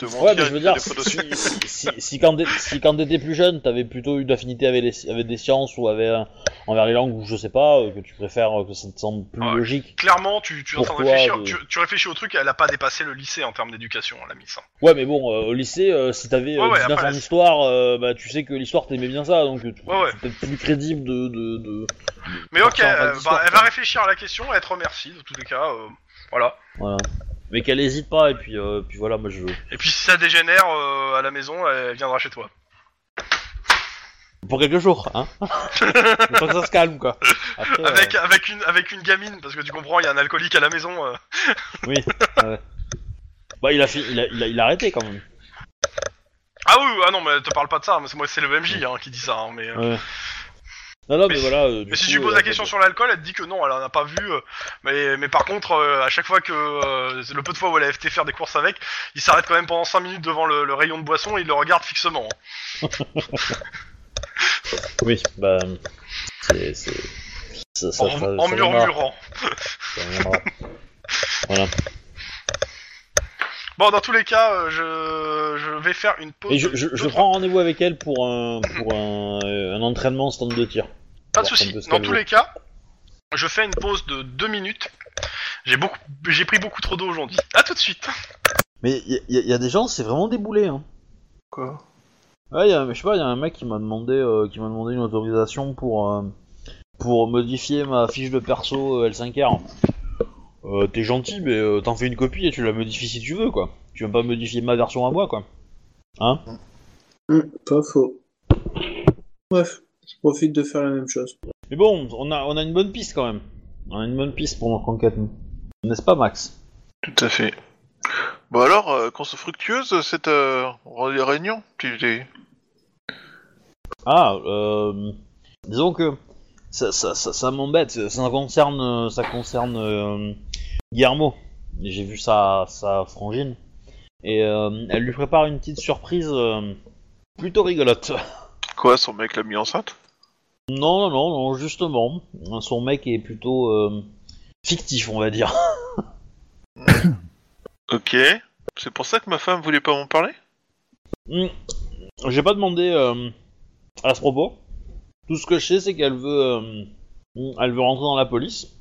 De mentir, Ouais, mais je veux dire, si, si, si, quand t'étais plus jeune, t'avais plutôt eu d'affinité avec, les- avec des sciences ou avec, un- envers les langues ou je sais pas, euh, que tu préfères, euh, que ça te semble plus logique. Clairement, tu, tu es en train de Pourquoi, réfléchir. euh, Tu, tu réfléchis au truc. Elle a pas dépassé le lycée en termes d'éducation, la miss. hein. Ouais, mais bon, euh, au lycée, euh, si t'avais euh, Ouais, ouais, 19 après, en histoire, euh, bah tu sais que l'histoire t'aimais bien ça, donc tu Ouais, c'est peut-être plus crédible de. de, de Mais de ok, euh, bah, elle va réfléchir à la question elle te remercie. De tous les cas, euh, voilà. Voilà. Mais qu'elle hésite pas, et puis, euh, puis voilà, moi je. Et puis si ça dégénère euh, à la maison, elle viendra chez toi. Pour quelques jours, hein Le temps que ça se calme, quoi. Après, euh, Avec, avec, une, avec une gamine, parce que tu comprends, il y a un alcoolique à la maison. euh. Oui, ouais. Bah, il a, il, a, il, a, il a arrêté quand même. Ah oui, ah non, mais te parle pas de ça, mais c'est moi, c'est le MJ hein, qui dit ça. hein, mais, Ouais. Non, non, Mais mais, si- voilà. euh, du mais si coup, tu poses euh, la question sur l'alcool, elle te dit que non, elle en a pas vu. euh, mais, mais par contre, euh, à chaque fois que euh, le peu de fois où elle a été faire des courses avec, il s'arrête quand même pendant 5 minutes devant le, le rayon de boisson et il le regarde fixement. hein. Oui, bah. C'est. c'est- Ça, ça, en ça- en ça viendra, murmurant. ça viendra. voilà. Bon, dans tous les cas, euh, je, je vais faire une pause. Et je, prends rendez-vous avec elle pour un, pour un, euh, un entraînement stand de tir. Pas de ce Dans tous les cas, je fais une pause de 2 minutes. J'ai beaucoup, j'ai pris beaucoup trop d'eau aujourd'hui. À tout de suite. Mais il y, y a des gens, c'est vraiment déboulé. Hein. Quoi? Ouais, y a, je sais pas, il y a un mec qui m'a demandé, euh, qui m'a demandé une autorisation pour, euh, pour modifier ma fiche de perso euh, L5R. Euh, T'es gentil, mais euh, t'en fais une copie et tu la modifies si tu veux, quoi. Tu veux pas modifier ma version à moi, quoi. Hein? Hum, pas faux. Bref, je profite de faire la même chose. Mais bon, on a, on a une bonne piste quand même. On a une bonne piste pour notre enquête, nous. N'est-ce pas, Max? Tout à fait. Bon alors, euh, qu'on se fructueuse cette euh, réunion Ah, euh, disons que ça, ça, ça, ça m'embête. Ça concerne, ça concerne euh, Guillermo. J'ai vu sa, sa frangine et euh, elle lui prépare une petite surprise euh, plutôt rigolote. Quoi, son mec l'a mis enceinte? Non, non, non, justement, son mec est plutôt euh, fictif, on va dire. Ok. C'est pour ça que ma femme voulait pas m'en parler? Hmm. J'ai pas demandé à ce propos. Tout ce que je sais, c'est qu'elle veut, elle veut rentrer dans la police.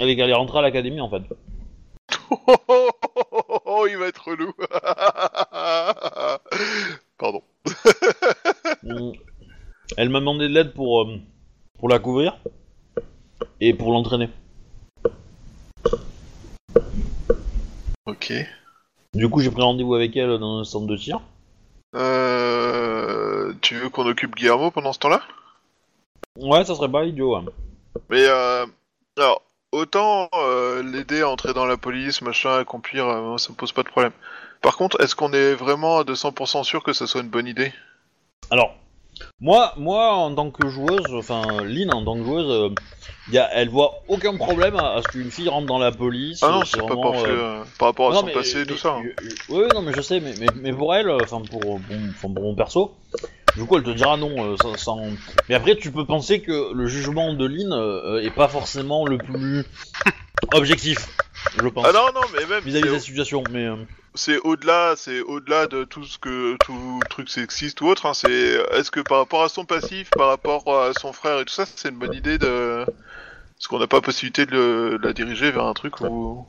Elle est qu'elle est rentrée à l'académie en fait. oh, oh, oh, oh, oh, il va être relou. Pardon. Hmm. Elle m'a demandé de l'aide pour, euh, pour la couvrir et pour l'entraîner. Ok. Du coup, j'ai pris rendez-vous avec elle dans un centre de tir. Euh, tu veux qu'on occupe Guillermo pendant ce temps-là? Ouais, ça serait pas idiot. Mais euh, alors, autant euh, l'aider à entrer dans la police, machin, accomplir, euh, ça me pose pas de problème. Par contre, est-ce qu'on est vraiment à 200% sûr que ça soit une bonne idée? Alors, Moi, moi, en tant que joueuse, enfin, Lynn, en tant que joueuse, euh, y a, elle voit aucun problème à, à ce qu'une fille rentre dans la police. Ah non, euh, c'est pas parfait par rapport à non, son mais- passé et tout mais- ça. hein. Oui, non, mais je sais, mais, mais, mais pour elle, enfin pour, pour mon perso, du coup elle te dira non. euh, sans, sans- Mais après, tu peux penser que le jugement de Lynn euh, est pas forcément le plus objectif, je pense, Ah non, non, mais même vis-à-vis de c'est- la situation. Mais euh, c'est au-delà, c'est au-delà de tout ce que tout truc sexiste ou autre. Hein, c'est est-ce que par rapport à son passif, par rapport à son frère et tout ça, c'est une bonne idée de est-ce qu'on n'a pas possibilité de, le- de la diriger vers un truc où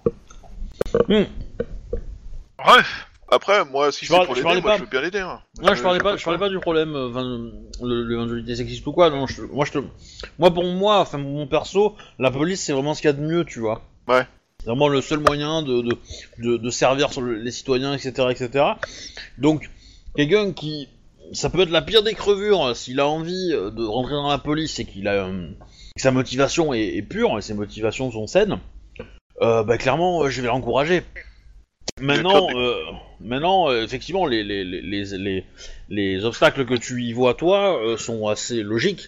Bref, après moi si Je c'est parle- pour je l'aider, parlais moi pas- je veux bien l'aider. Hein. non, je Euh, parlais j'ai pas, de je parlais pas du problème, euh, le- l'éventualité sexiste ou quoi. Non, je, moi je te, moi pour moi, enfin pour mon perso, la police c'est vraiment ce qu'il y a de mieux, tu vois. Ouais. C'est vraiment le seul moyen de, de, de, de servir sur le- les citoyens, etc., etc. Donc, quelqu'un qui, ça peut être la pire des crevures, euh, s'il a envie euh, de rentrer dans la police et qu'il a, euh, que sa motivation est, est pure et ses motivations sont saines, euh, bah clairement, je vais l'encourager. Maintenant, euh, maintenant, euh, effectivement, les, les, les, les, les, les obstacles que tu y vois toi euh, sont assez logiques.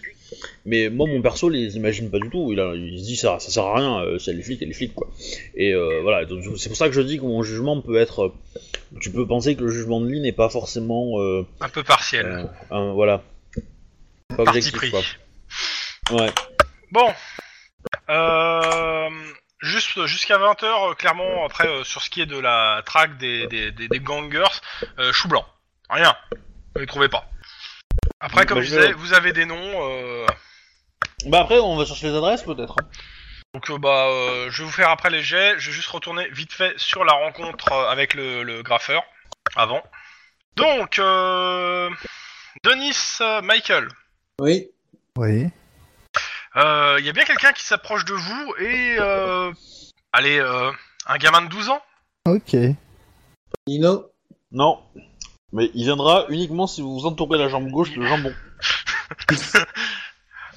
Mais moi, mon perso, les imagine pas du tout. Il, a, il se dit ça, ça sert à rien. Euh, c'est les flics et les flics quoi. Et euh, voilà. C'est pour ça que je dis que mon jugement peut être. Tu peux penser que le jugement de Lee n'est pas forcément. Euh, un peu partiel. euh, un- voilà. Pas Parti objectif pris. quoi. Ouais. Bon. Euh, juste jusqu'à 20h, clairement, après, euh, sur ce qui est de la traque des, des, des, des gangers, euh, chou blanc. Rien. Vous les trouvez pas. Après, comme Bah, je je vais- disais, vous avez des noms. euh, Bah après, on va chercher les adresses peut-être. hein. donc, euh, bah, euh, je vais vous faire après les jets. Je vais juste retourner vite fait sur la rencontre euh, avec le, le graffeur. Avant. Donc, euh, Denis euh, Michael. Oui. Oui. Il y a bien quelqu'un qui s'approche de vous et... Euh, allez, euh, un gamin de 12 ans? Ok. Nino? Non. Mais il viendra uniquement si vous entourez la jambe gauche de jambon.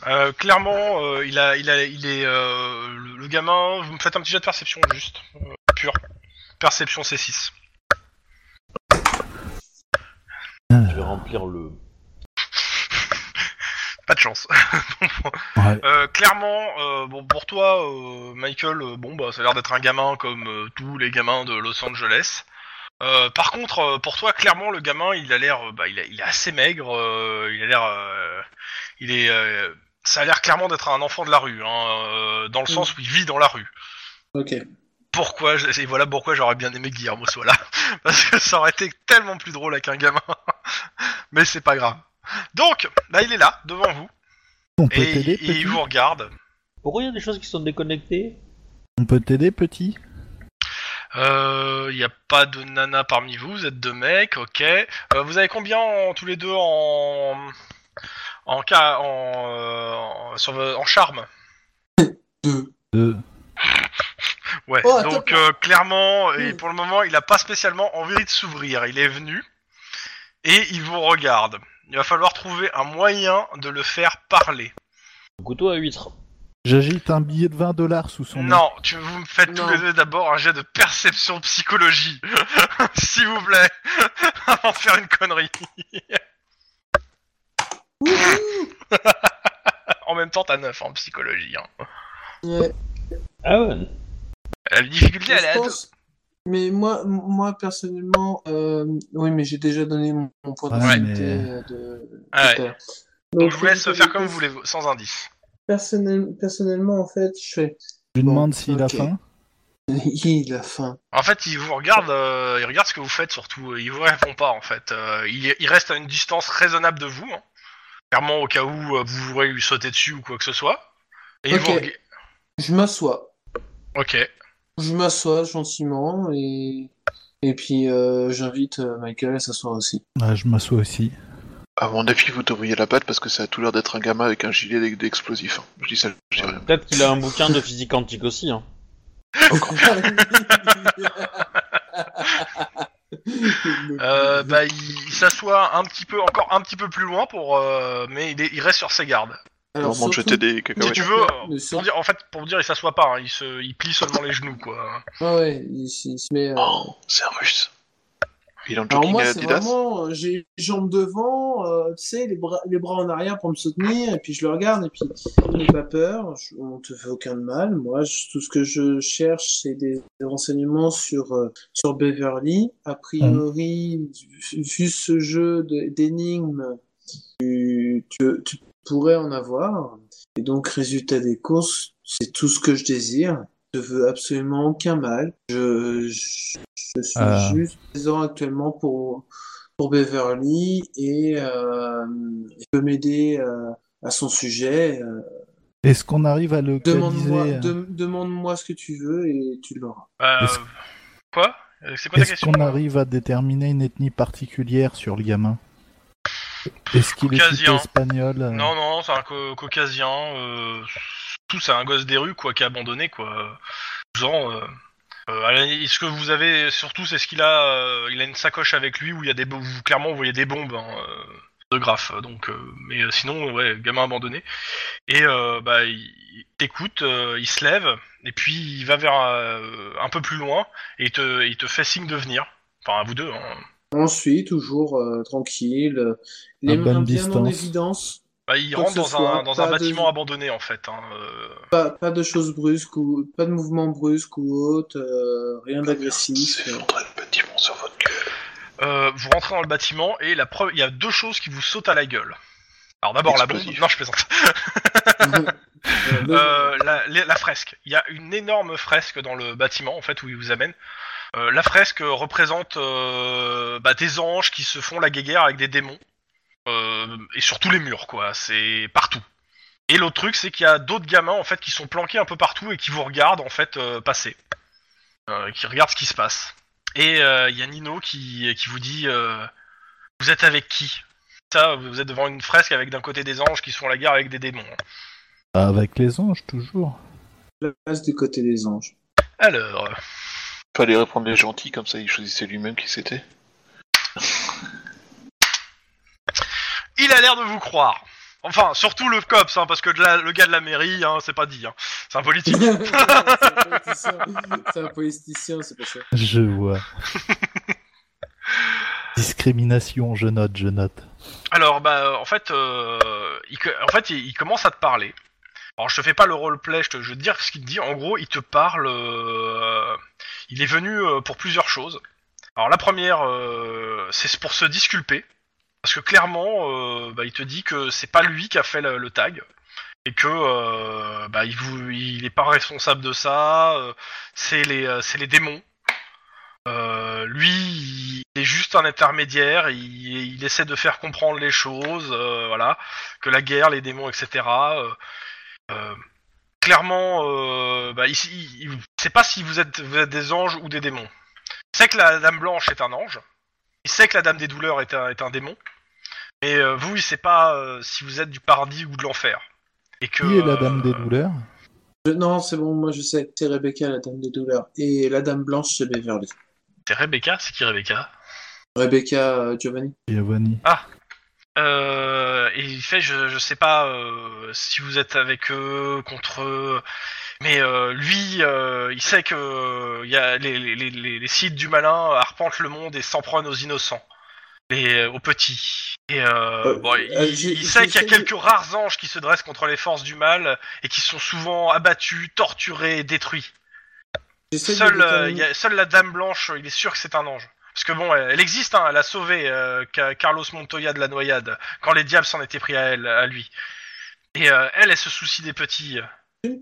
Euh, clairement, euh, il a, il a, il est euh, le, le gamin. Vous me faites un petit jet de perception juste, euh, pur. Perception C6. Je vais remplir le. Pas de chance. Ouais. Euh, clairement, euh, bon pour toi, euh, Michael, euh, bon bah ça a l'air d'être un gamin comme euh, tous les gamins de Los Angeles. Euh, par contre, euh, pour toi, clairement, le gamin, il a l'air, euh, bah, il, a- il est assez maigre. euh, il a l'air, euh, il est, euh, ça a l'air clairement d'être un enfant de la rue, hein, euh, dans le sens où il vit dans la rue. Ok. pourquoi et voilà pourquoi j'aurais bien aimé que Guillermo soit là parce que ça aurait été tellement plus drôle avec un gamin mais c'est pas grave donc là il est là devant vous On peut et, t'aider, et petit il vous regarde Pourquoi il y a des choses qui sont déconnectées? On peut t'aider, petit? Euh, il y a pas de nana parmi vous vous êtes deux mecs ok Euh, vous avez combien en- tous les deux en en cas en, euh, en, sur vo- en charme? Deux. Deux. Ouais, Oh, attends. donc euh, clairement, et pour le moment, il a pas spécialement envie de s'ouvrir. Il est venu et il vous regarde. Il va falloir trouver un moyen de le faire parler. Couteau à huître. J'agite un billet de 20 dollars sous son. Non, tu vous me faites tous Non. les deux d'abord un jet de perception psychologie, s'il vous plaît, avant de faire une connerie. en même temps, t'as 9 en psychologie. Hein. Ouais. Ah ouais. La difficulté, elle est Je à deux. pense- Mais moi, moi personnellement, euh, oui, mais j'ai déjà donné mon, mon point Ouais, d'ancienneté mais- euh, de Ah ouais. à l'heure. Donc je vous laisse faire comme vous voulez, sans indice. Personnel- personnellement, en fait, je fais. Je lui Bon, demande s'il a faim. Il a faim. En fait, il vous regarde, euh, il regarde ce que vous faites surtout. Il vous répond pas en fait. Euh, il, il reste à une distance raisonnable de vous, hein. clairement au cas où euh, vous voulez lui sauter dessus ou quoi que ce soit. Et il Ok. vous Je m'assois. Ok. Je m'assois gentiment et et puis euh, j'invite euh, Michael à s'asseoir aussi. Ah, je m'assois aussi. À mon avis, vous devriez la battre parce que ça a tout l'air d'être un gamin avec un gilet d'ex- d'explosif. hein. Je dis ça, je dis rien. Peut-être qu'il a un bouquin de physique quantique aussi. Hein. Euh, bah, il, il s'assoit un petit peu, encore un petit peu plus loin pour, euh, mais il, est- il reste sur ses gardes. Alors, surtout- jeter des Si tu veux, Ne pour dire, en fait, pour dire, il s'assoit pas, hein, il se, il plie seulement les genoux, quoi. Ah ouais, il, se met. euh, Oh, c'est un russe. Il est en Alors moi, c'est Adidas. vraiment, euh, j'ai les jambes devant, euh, tu sais, les bras, les bras en arrière pour me soutenir, et puis je le regarde, et puis n'aie pas peur, je- on te fait aucun mal. Moi, je- tout ce que je cherche, c'est des, des renseignements sur euh, sur Beverly. A priori, vu vu ce jeu d'énigmes, tu, tu, tu pourrais en avoir. Et donc, résultat des courses, c'est tout ce que je désire. Je veux absolument aucun mal. Je, je, je suis Euh. juste présent actuellement pour, pour Beverly et euh, il peut m'aider euh, à son sujet. Euh, Est-ce qu'on arrive à Demande-moi de- demande-moi ce que tu veux et tu l'auras. Euh, Est-ce- Quoi? C'est quoi ta Est-ce question? qu'on arrive à déterminer une ethnie particulière sur le gamin? Est-ce qu'il est plutôt espagnol euh, Non, non, c'est un co- caucasien. Euh, tout, c'est un gosse des rues, quoi, qui a abandonné, quoi. 12 ans. Euh, euh, ce que vous avez, surtout, c'est ce qu'il a. euh, il a une sacoche avec lui où il y a des, vous, clairement, vous voyez des bombes hein, de graphes. Donc, mais sinon, ouais, gamin abandonné. Et bah, il il t'écoute, il se lève, et puis il va vers un peu plus loin, et il te, il te fait signe de venir. Enfin, à vous deux. Hein. Ensuite, toujours euh, tranquille, les À mains bien en évidence, Bah, il rentre dans un, dans un pas de- bâtiment abandonné, en fait. Hein, euh, pas, pas de choses brusques ou pas de mouvements brusques ou autres, euh, rien d'agressif. S'effondrer le bâtiment sur votre gueule. Euh, vous rentrez dans le bâtiment et la preuve, il y a deux choses qui vous sautent à la gueule. Alors d'abord la bombe. Non, je plaisante. Euh, la, la- la fresque. Il y a une énorme fresque dans le bâtiment en fait où il vous amène. Euh, la fresque représente euh, bah, des anges qui se font la guéguerre avec des démons Euh, et sur tous les murs quoi. C'est partout. Et l'autre truc c'est qu'il y a d'autres gamins en fait qui sont planqués un peu partout et qui vous regardent en fait euh, passer, Euh, qui regardent ce qui se passe. Et euh, il y a Nino qui, qui vous dit euh, Vous êtes avec qui? Ça, vous êtes devant une fresque avec d'un côté des anges qui se font la guerre avec des démons. Avec les anges, toujours. La place du côté des anges. Alors, Fallait répondre les gentils, comme ça il choisissait lui-même qui c'était. il a l'air de vous croire. Enfin, surtout le COPS, hein, parce que de la- le gars de la mairie, hein, c'est pas dit. Hein. C'est un politique. c'est un politicien, c'est un politicien, c'est pour ça. Je vois. Discrimination, je note, je note. Alors, bah, en fait, euh, il, co- en fait, il, il commence à te parler. Alors, je te fais pas le roleplay, je, te, je te dire ce qu'il te dit. En gros, il te parle. euh, il est venu euh, pour plusieurs choses. Alors, la première, euh, c'est pour se disculper. Parce que clairement, euh, bah, il te dit que c'est pas lui qui a fait le, tag. Et que euh, bah, il, vous, il est pas responsable de ça. euh, c'est les, euh, les démons. Euh, lui, il est juste un intermédiaire. Il, il essaie de faire comprendre les choses. euh, voilà, que la guerre, les démons, etc. clairement, euh, bah, ici, il, il sait pas si vous êtes, vous êtes des anges ou des démons. Il sait que la Dame Blanche est un ange. Il sait que la Dame des Douleurs est un, est un démon. Mais euh, vous, il sait pas euh, si vous êtes du paradis ou de l'enfer. Et que, Qui est la dame euh, des douleurs? Je- non, c'est bon, moi je sais, c'est Rebecca, la dame des douleurs. Et la dame blanche, c'est Beverly. C'est Rebecca? C'est qui Rebecca? Rebecca euh, Giovanni. Giovanni. Euh, et il fait, je, je sais pas euh, si vous êtes avec eux, contre eux, mais euh, lui, euh, il sait que euh, il y a les, les, les, les sites du malin arpentent le monde et s'en prennent aux innocents, et aux petits. Et euh, Euh, bon, il, euh, sait qu'il y a quelques rares anges qui se dressent contre les forces du mal et qui sont souvent abattus, torturés, et détruits. Euh, il y a- seule la Dame Blanche, il est sûr que c'est un ange. Parce que bon, elle, existe, hein, elle a sauvé euh, Ca- Carlos Montoya de la noyade quand les diables s'en étaient pris à elle, à lui. Et euh, elle, elle se soucie des petits.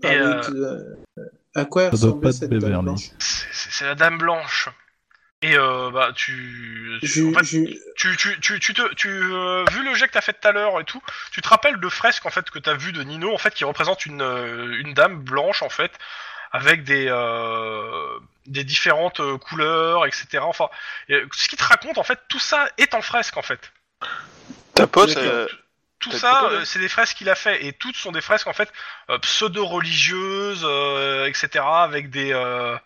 Euh, de- euh, à quoi ressemblait cette dame blanche C'est la Dame Blanche. Et euh, bah tu, tu, Je- en fait, je- tu, tu, tu, tu te, tu, euh, vu le jet que t'as fait tout à l'heure et tout, tu te rappelles de fresques en fait que t'as vu de Nino en fait qui représente une, une dame blanche en fait avec des euh, des différentes euh, couleurs etc. Enfin, ce qui te raconte en fait tout ça est en fresque en fait. Ta pote, euh, Tout ça, euh, c'est des fresques qu'il a fait et toutes sont des fresques en fait euh, pseudo-religieuses, euh, etc. avec des euh,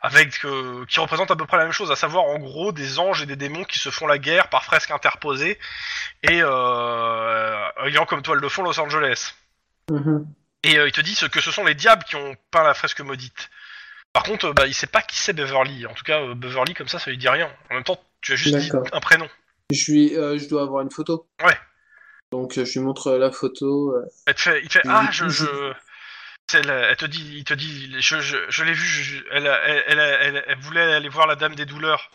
avec euh, qui représentent à peu près la même chose, à savoir en gros des anges et des démons qui se font la guerre par fresques interposées et euh, ayant comme toile de fond Los Angeles. Mhm. Et euh, il te dit ce- que ce sont les diables qui ont peint la fresque maudite. Par contre, euh, bah, il sait pas qui c'est Beverly. En tout cas, euh, Beverly comme ça, ça lui dit rien. En même temps, Tu as juste dit D'accord. un prénom. Je, lui, euh, je dois avoir une photo. Ouais. Donc je lui montre la photo. Elle te fait, il te fait ah je, oui, je... c'est Elle, elle te dit, il te dit, je, je, je l'ai vu, je- elle, elle, elle, elle, elle voulait aller voir la Dame des Douleurs.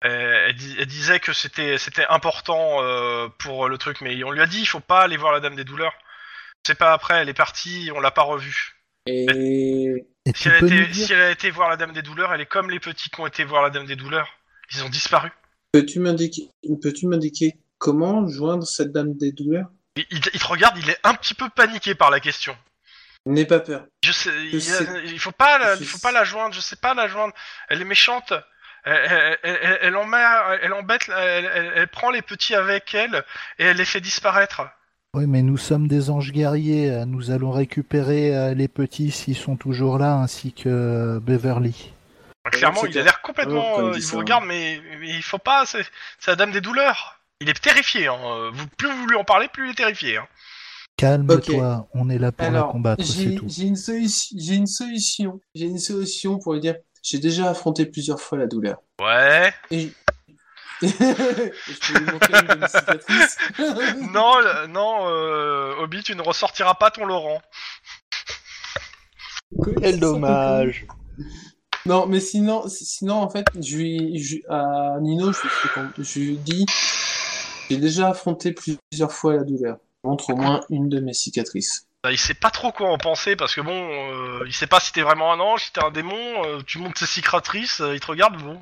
Elle, dis- elle disait que c'était, c'était important euh, pour le truc, mais on lui a dit, il faut pas aller voir la Dame des Douleurs. C'est pas après, elle est partie, on l'a pas revue. Et Et Si elle, a été, dire si elle a été voir la Dame des Douleurs, elle est comme les petits qui ont été voir la Dame des Douleurs. Ils ont disparu. peux-tu m'indiquer, peux-tu m'indiquer comment joindre cette dame des douleurs? Il, il- il te regarde, il est un petit peu paniqué par la question. N'aie pas peur. Je sais, il, sais- il faut pas, la- il faut sais- pas la joindre. Je sais pas la joindre. Elle est méchante. Elle, elle, embête, elle prend les petits avec elle et elle les fait disparaître. Oui, mais nous sommes des anges guerriers. euh, Nous allons récupérer euh, les petits s'ils sont toujours là, ainsi que euh, Beverly. Clairement, c'est il a l'air complètement. Quand il vous regarde, mais, mais il faut pas. C'est la dame des douleurs. Il est terrifié. Hein. Vous, plus vous lui en parlez, plus il est terrifié. Hein. Calme-toi, on est là pour la Alors, combattre, c'est j'ai tout. j'ai une, solution. j'ai une solution. J'ai une solution pour lui dire. J'ai déjà affronté plusieurs fois la douleur. Ouais. Et je peux lui montrer une de mes cicatrices. non, non, euh, Obi, tu ne ressortiras pas ton Laurent. Quel dommage. Non, mais sinon, sinon en fait, je lui, je, à Nino, je lui, je dis, j'ai déjà affronté plusieurs fois la douleur. Montre au moins une de mes cicatrices. Bah, il sait pas trop quoi en penser parce que bon, euh, il sait pas si t'es vraiment un ange, si t'es un démon. euh, tu montes tes cicatrices, euh, il te regarde, bon.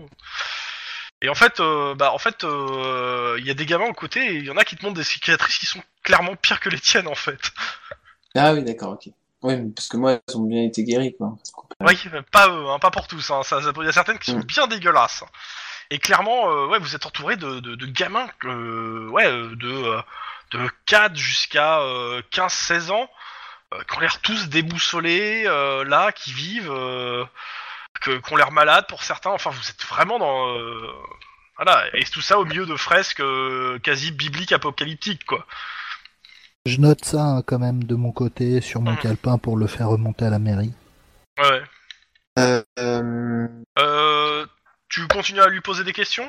Et en fait, euh, bah en fait, euh, il y a des gamins au côté et il y en a qui te montrent des cicatrices qui sont clairement pires que les tiennes en fait. Ah oui, d'accord, ok. Oui, parce que moi, elles ont bien été guéries, quoi. Oui, pas eux, hein, pas pour tous. Hein. Ça, il y a certaines qui sont Mm. bien dégueulasses. Et clairement, euh, ouais, vous êtes entouré de, de, de gamins, euh, ouais, euh, de, euh, de 4 jusqu'à 15-16 ans, euh, qui ont l'air tous déboussolés, euh, là, qui vivent, ont l'air malades pour certains. Enfin, vous êtes vraiment dans... euh, voilà, et tout ça au milieu de fresques euh, quasi bibliques apocalyptiques, quoi. Je note ça hein, quand même de mon côté sur mon Mhm. calepin pour le faire remonter à la mairie. Ouais. Euh, euh, Euh, tu continues à lui poser des questions?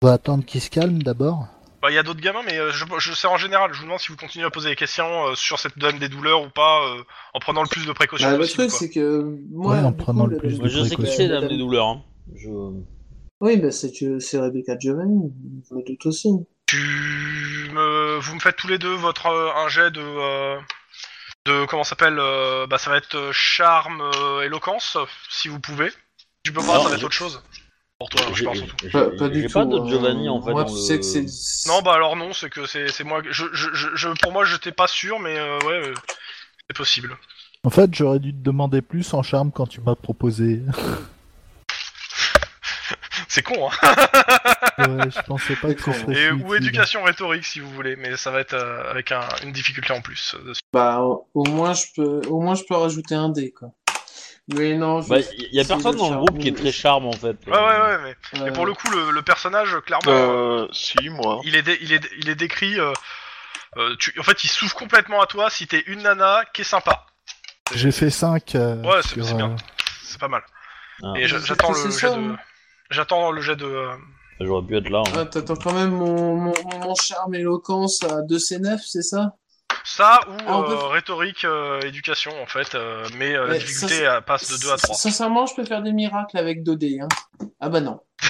On va attendre qu'il se calme d'abord. Bah, il y a d'autres gamins, mais euh, je, je sais en général. Je vous demande si vous continuez à poser des questions euh, sur cette dame des douleurs ou pas, euh, en prenant le plus de précautions bah, le possible. truc, quoi. c'est que moi, Ouais, en prenant coup, le plus de Moi, je sais qui précautions. c'est, Dame des douleurs. Hein. Je... Oui, bah, c'est que c'est Rebecca Giovanni, je me doute aussi. Tu me, vous me faites tous les deux votre euh, un jet de, euh, de comment ça s'appelle euh, Bah, ça va être charme, euh, éloquence, si vous pouvez. Tu peux pas, ça va être autre chose. Pour toi, je surtout. j'ai- Pas, pas du tout. pas de euh, Giovanni en fait. Moi, dans tu le- sais que c'est. Non, bah alors non, c'est que c'est c'est moi. Je, je, je, je- pour moi, j'étais pas sûr, mais euh, ouais, euh, c'est possible. En fait, j'aurais dû te demander plus en charme quand tu m'as proposé. C'est con, hein. ouais, je pensais pas que ce serait Et ou éducation rhétorique si vous voulez, mais ça va être euh, avec un- une difficulté en plus. euh, dessus. Bah, au au moins, je peux, au moins, je peux rajouter un dé, quoi. Mais non, je. Bah, y a personne dans le groupe qui est très charme en fait. Ouais, ouais, ouais, mais, Euh, mais pour le coup, le, le personnage, clairement, Euh, si, moi. il, est dé- il, est, il est décrit. euh, euh, tu, en fait, il s'ouvre complètement à toi si t'es une nana qui est sympa. J'ai fait 5 Ouais, c'est- bien. C'est pas mal. Ah. Et j'attends le ça, jet de. hein. J'attends le jet de. euh, J'aurais pu être là. hein. Ah, t'attends quand même mon, mon, mon charme éloquence à 2C9, c'est ça? Ça ou Ah, euh, peut- rhétorique, euh, éducation en fait, euh, mais euh, la Ouais, difficulté ça, euh, passe de 2 à 3. Sincèrement, je peux faire des miracles avec 2 dés, hein. Ah bah non.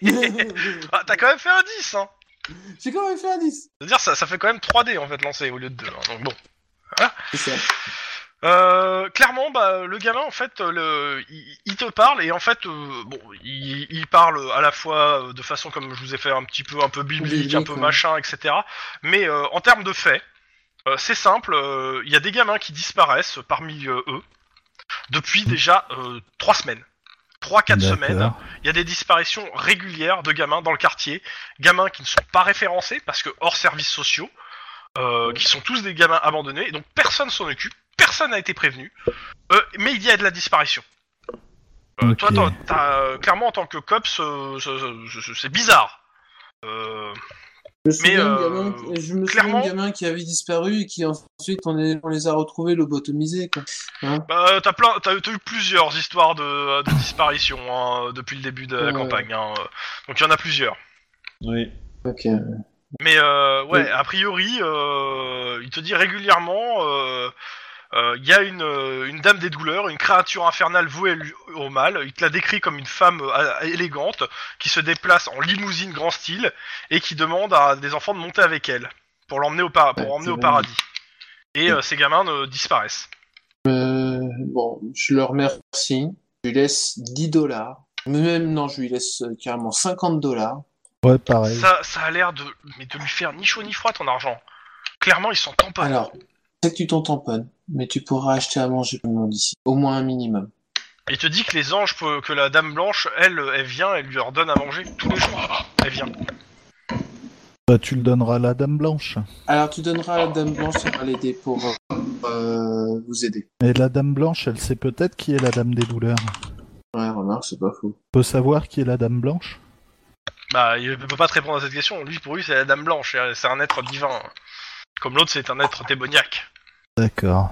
ah, t'as quand même fait un 10, hein J'ai quand même fait un 10. C'est-à-dire, ça, ça fait quand même 3D en fait lancé au lieu de 2. donc bon. C'est ça. Euh, clairement, bah, le gamin, en fait, le, il, il te parle et en fait, euh, bon, il, il parle à la fois euh, de façon comme je vous ai fait un petit peu, un peu biblique, un peu machin, etc. Mais euh, en termes de faits, euh, c'est simple. euh, Il y a des gamins qui disparaissent parmi euh, eux depuis déjà trois semaines, trois quatre D'accord. semaines. Il y a des disparitions régulières de gamins dans le quartier, gamins qui ne sont pas référencés parce que hors services sociaux, qui sont tous des gamins abandonnés, et donc personne s'en occupe, personne n'a été prévenu, euh, mais il y a de la disparition. Euh. Toi, euh, clairement en tant que c'est- c'est bizarre. Euh, Je me souviens, euh, gamin, je me souviens clairement- de gamin qui avait disparu et qui ensuite on, est- on les a retrouvés lobotomisés. Quoi. Hein Bah, t'as plein, t'as t'as eu plusieurs histoires de, de disparition hein, depuis le début de la Ouais. campagne. hein. Donc il y en a plusieurs. Oui. ok. Mais euh, ouais, Oui. a priori, euh, il te dit régulièrement, euh, euh, il y a une, euh, une dame des douleurs, une créature infernale vouée au mal. Il te la décrit comme une femme euh, élégante qui se déplace en limousine grand style et qui demande à des enfants de monter avec elle pour l'emmener au, par- pour Ouais, emmener c'est au vrai. paradis. Et euh, ces gamins euh, disparaissent. Euh, bon, je le remercie. Je lui laisse 10 dollars. Même non, je lui laisse euh, carrément 50 dollars. Ouais, pareil. Ça, ça a l'air de, mais de lui faire ni chaud ni froid ton argent. Clairement, ils sont tamponnés. Alors, c'est que tu t'en tamponnes, mais tu pourras acheter à manger tout le monde ici. Au moins un minimum. Il te dit que les anges, que que la dame blanche, elle, elle vient, elle lui leur donne à manger tous les jours. Elle vient. Bah, tu le donneras à la Dame Blanche. Alors, tu donneras à la dame blanche, ça va l'aider pour euh, vous aider. Et la Dame Blanche, elle sait peut-être qui est la Dame des Douleurs. Ouais, remarque, c'est pas faux. Peut savoir qui est la Dame Blanche? Bah, il peut pas te répondre à cette question. Lui, pour lui, c'est la dame blanche. C'est un être divin. Comme l'autre, c'est un être démoniaque. D'accord.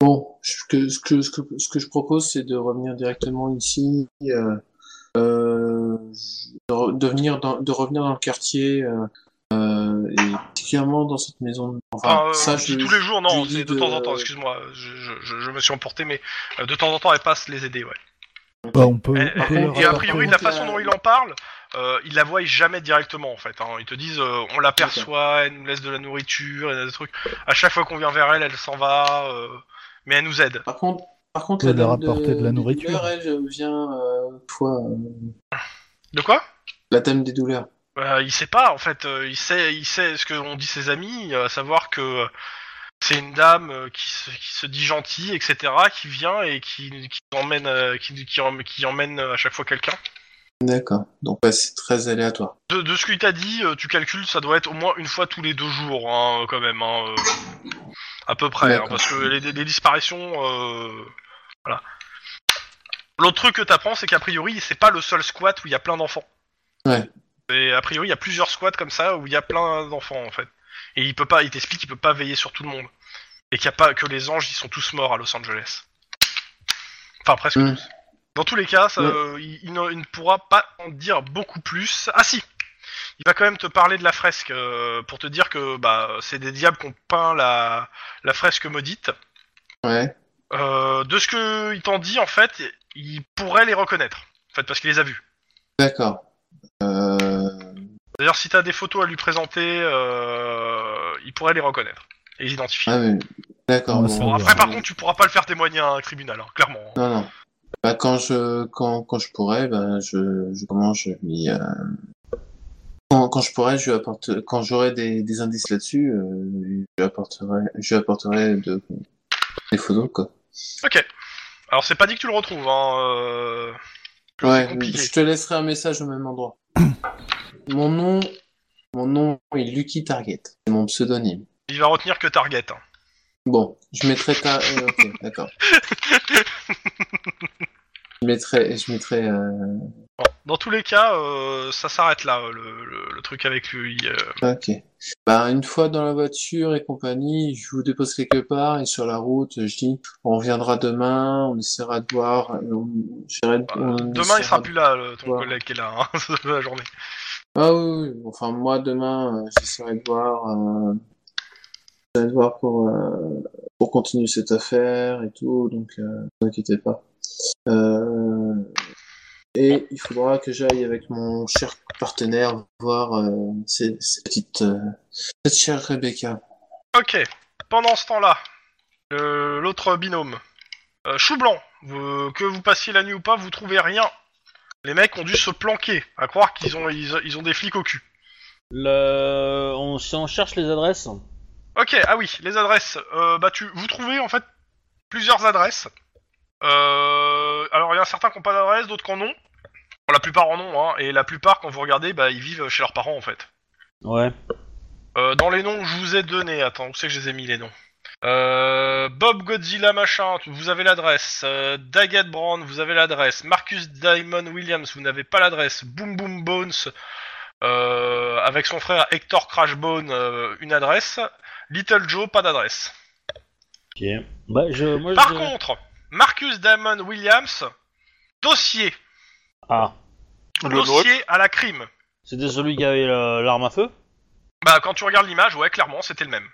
Bon, ce que, ce que, ce que, ce que je propose, c'est de revenir directement ici, euh, euh, de, re- de venir dans, de revenir dans le quartier, euh, et particulièrement dans cette maison. Enfin, Enfin, euh, ça, je tous les jours, non, c'est de temps en temps. Excuse-moi, je, je, je- je me suis emporté, mais de temps en temps, elle passe les aider, ouais. Bah, on peut. Et, on peut et- a priori, de la façon dont il en parle, euh, ils la voient jamais directement, en fait. hein. Ils te disent, euh, on l'aperçoit, elle nous laisse de la nourriture, et des trucs. À chaque fois qu'on vient vers elle, elle s'en va, euh, mais elle nous aide. Par contre, par contre, la dame apporter de la nourriture. douleurs, elle vient, euh, euh, De quoi? la dame des douleurs. Euh, il sait pas en fait, euh, il sait, il sait ce que ont dit ses amis, euh, à savoir que c'est une dame qui se, qui se dit gentille, etc., qui vient et qui, qui emmène, qui, qui, em- qui emmène à chaque fois quelqu'un. D'accord. Donc, ouais, c'est très aléatoire. De, de ce qu'il t'a dit, euh, tu calcules, ça doit être au moins une fois tous les deux jours, hein, quand même, hein, euh, à peu près, hein, parce que les, les disparitions, euh, voilà. L'autre truc que t'apprends, c'est qu'a priori, c'est pas le seul squat où il y a plein d'enfants. Ouais. Et a priori, il y a plusieurs squats comme ça où il y a plein d'enfants en fait. Et il peut pas, il t'explique qu'il peut pas veiller sur tout le monde. Et qu'il y a pas que les anges, ils sont tous morts à Los Angeles. Enfin presque Mm. tous. Dans tous les cas, ça, euh, il, il ne, il ne pourra pas en dire beaucoup plus. Ah si, il va quand même te parler de la fresque euh, pour te dire que bah c'est des diables qui ont peint la, la fresque maudite. Ouais. Euh, de ce que il t'en dit en fait, il pourrait les reconnaître. En fait, parce qu'il les a vus. D'accord. Euh, D'ailleurs, si t'as des photos à lui présenter, euh, il pourrait les reconnaître et les identifier. ah, mais... D'accord. Bon. Bon, après, par contre, tu pourras pas le faire témoigner à un tribunal, hein, clairement. Non, non. Bah, quand je, quand, quand je pourrais, bah, je, je, comment je lui, euh, quand, quand je pourrais, je lui apporte, quand j'aurai des, des indices là-dessus, euh, je lui apporterai, je lui apporterai de, des photos, quoi. Ok. Alors, c'est pas dit que tu le retrouves, hein. euh, Ouais, je te laisserai un message au même endroit. mon nom, mon nom est Lucky Target. C'est mon pseudonyme. Il va retenir que Target. hein. Bon, je mettrai ta, ok, d'accord. Je mettrai, je mettrai, euh, Bon, dans tous les cas, euh, ça s'arrête là, le, le- le truc avec lui. euh. Ok. Bah, une fois dans la voiture et compagnie, je vous dépose quelque part et sur la route, je dis, on reviendra demain, on essaiera de voir. euh, On, Bah, on demain, il sera de- plus là, le- ton collègue qui est là, hein, la journée. Ah oui, oui. Enfin, moi, demain, euh, j'essaierai de voir, euh, j'essaierai de voir pour, euh, pour continuer cette affaire et tout, donc, euh, ne vous inquiétez pas. Euh, et il faudra que j'aille avec mon cher partenaire voir euh, ces, ces petites, euh, cette chère Rebecca. Ok. Pendant ce temps-là, l'autre binôme. Euh, Chou blanc, vous- que vous passiez la nuit ou pas, vous trouvez rien. Les mecs ont dû se planquer, à croire qu'ils ont, ils, ils ont des flics au cul. Le... On, si on cherche les adresses, Ok, ah oui, les adresses. Euh, bah, tu, vous trouvez en fait plusieurs adresses. Euh, alors, il y a certains qui n'ont pas d'adresse, d'autres qui en ont. Bon, la plupart en ont, hein, et la plupart, quand vous regardez, bah, ils vivent chez leurs parents en fait. ouais. Euh, dans les noms que je vous ai donnés, attends, où c'est que je les ai mis les noms? Euh, Bob Godzilla machin, vous avez l'adresse. Euh, Daggett Brown, vous avez l'adresse. Marcus Diamond Williams, vous n'avez pas l'adresse. Boom Boom Bones, avec son frère Hector Crashbone, une adresse. Little Joe, pas d'adresse. Ok. Bah, je, moi, Par je... contre, Marcus Damon Williams, dossier. Ah, Le dossier à la crime. c'était celui qui avait la- l'arme à feu? Bah, quand tu regardes l'image, ouais, clairement, c'était le même.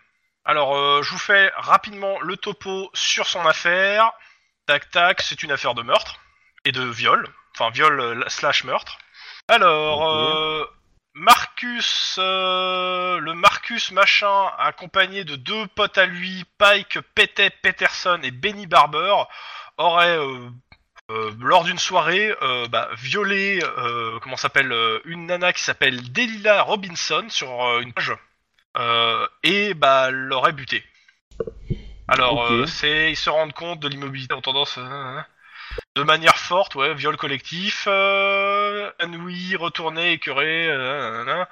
Alors, euh, je vous fais rapidement le topo sur son affaire. Tac, tac, c'est une affaire de meurtre et de viol. Enfin, viol euh, slash meurtre. Alors. Marcus, euh, le Marcus machin, accompagné de deux potes à lui, Pike, Pete, Peterson et Benny Barber, aurait, euh, euh, lors d'une soirée, euh, bah, violé, euh, comment s'appelle, euh, une nana qui s'appelle Delilah Robinson sur une page, euh, et bah l'aurait buté. Alors, euh, c'est, ils se rendent compte de l'immobilité en tendance. euh, de manière forte, ouais, viol collectif, euh, ennui, retourné, écœuré, euh.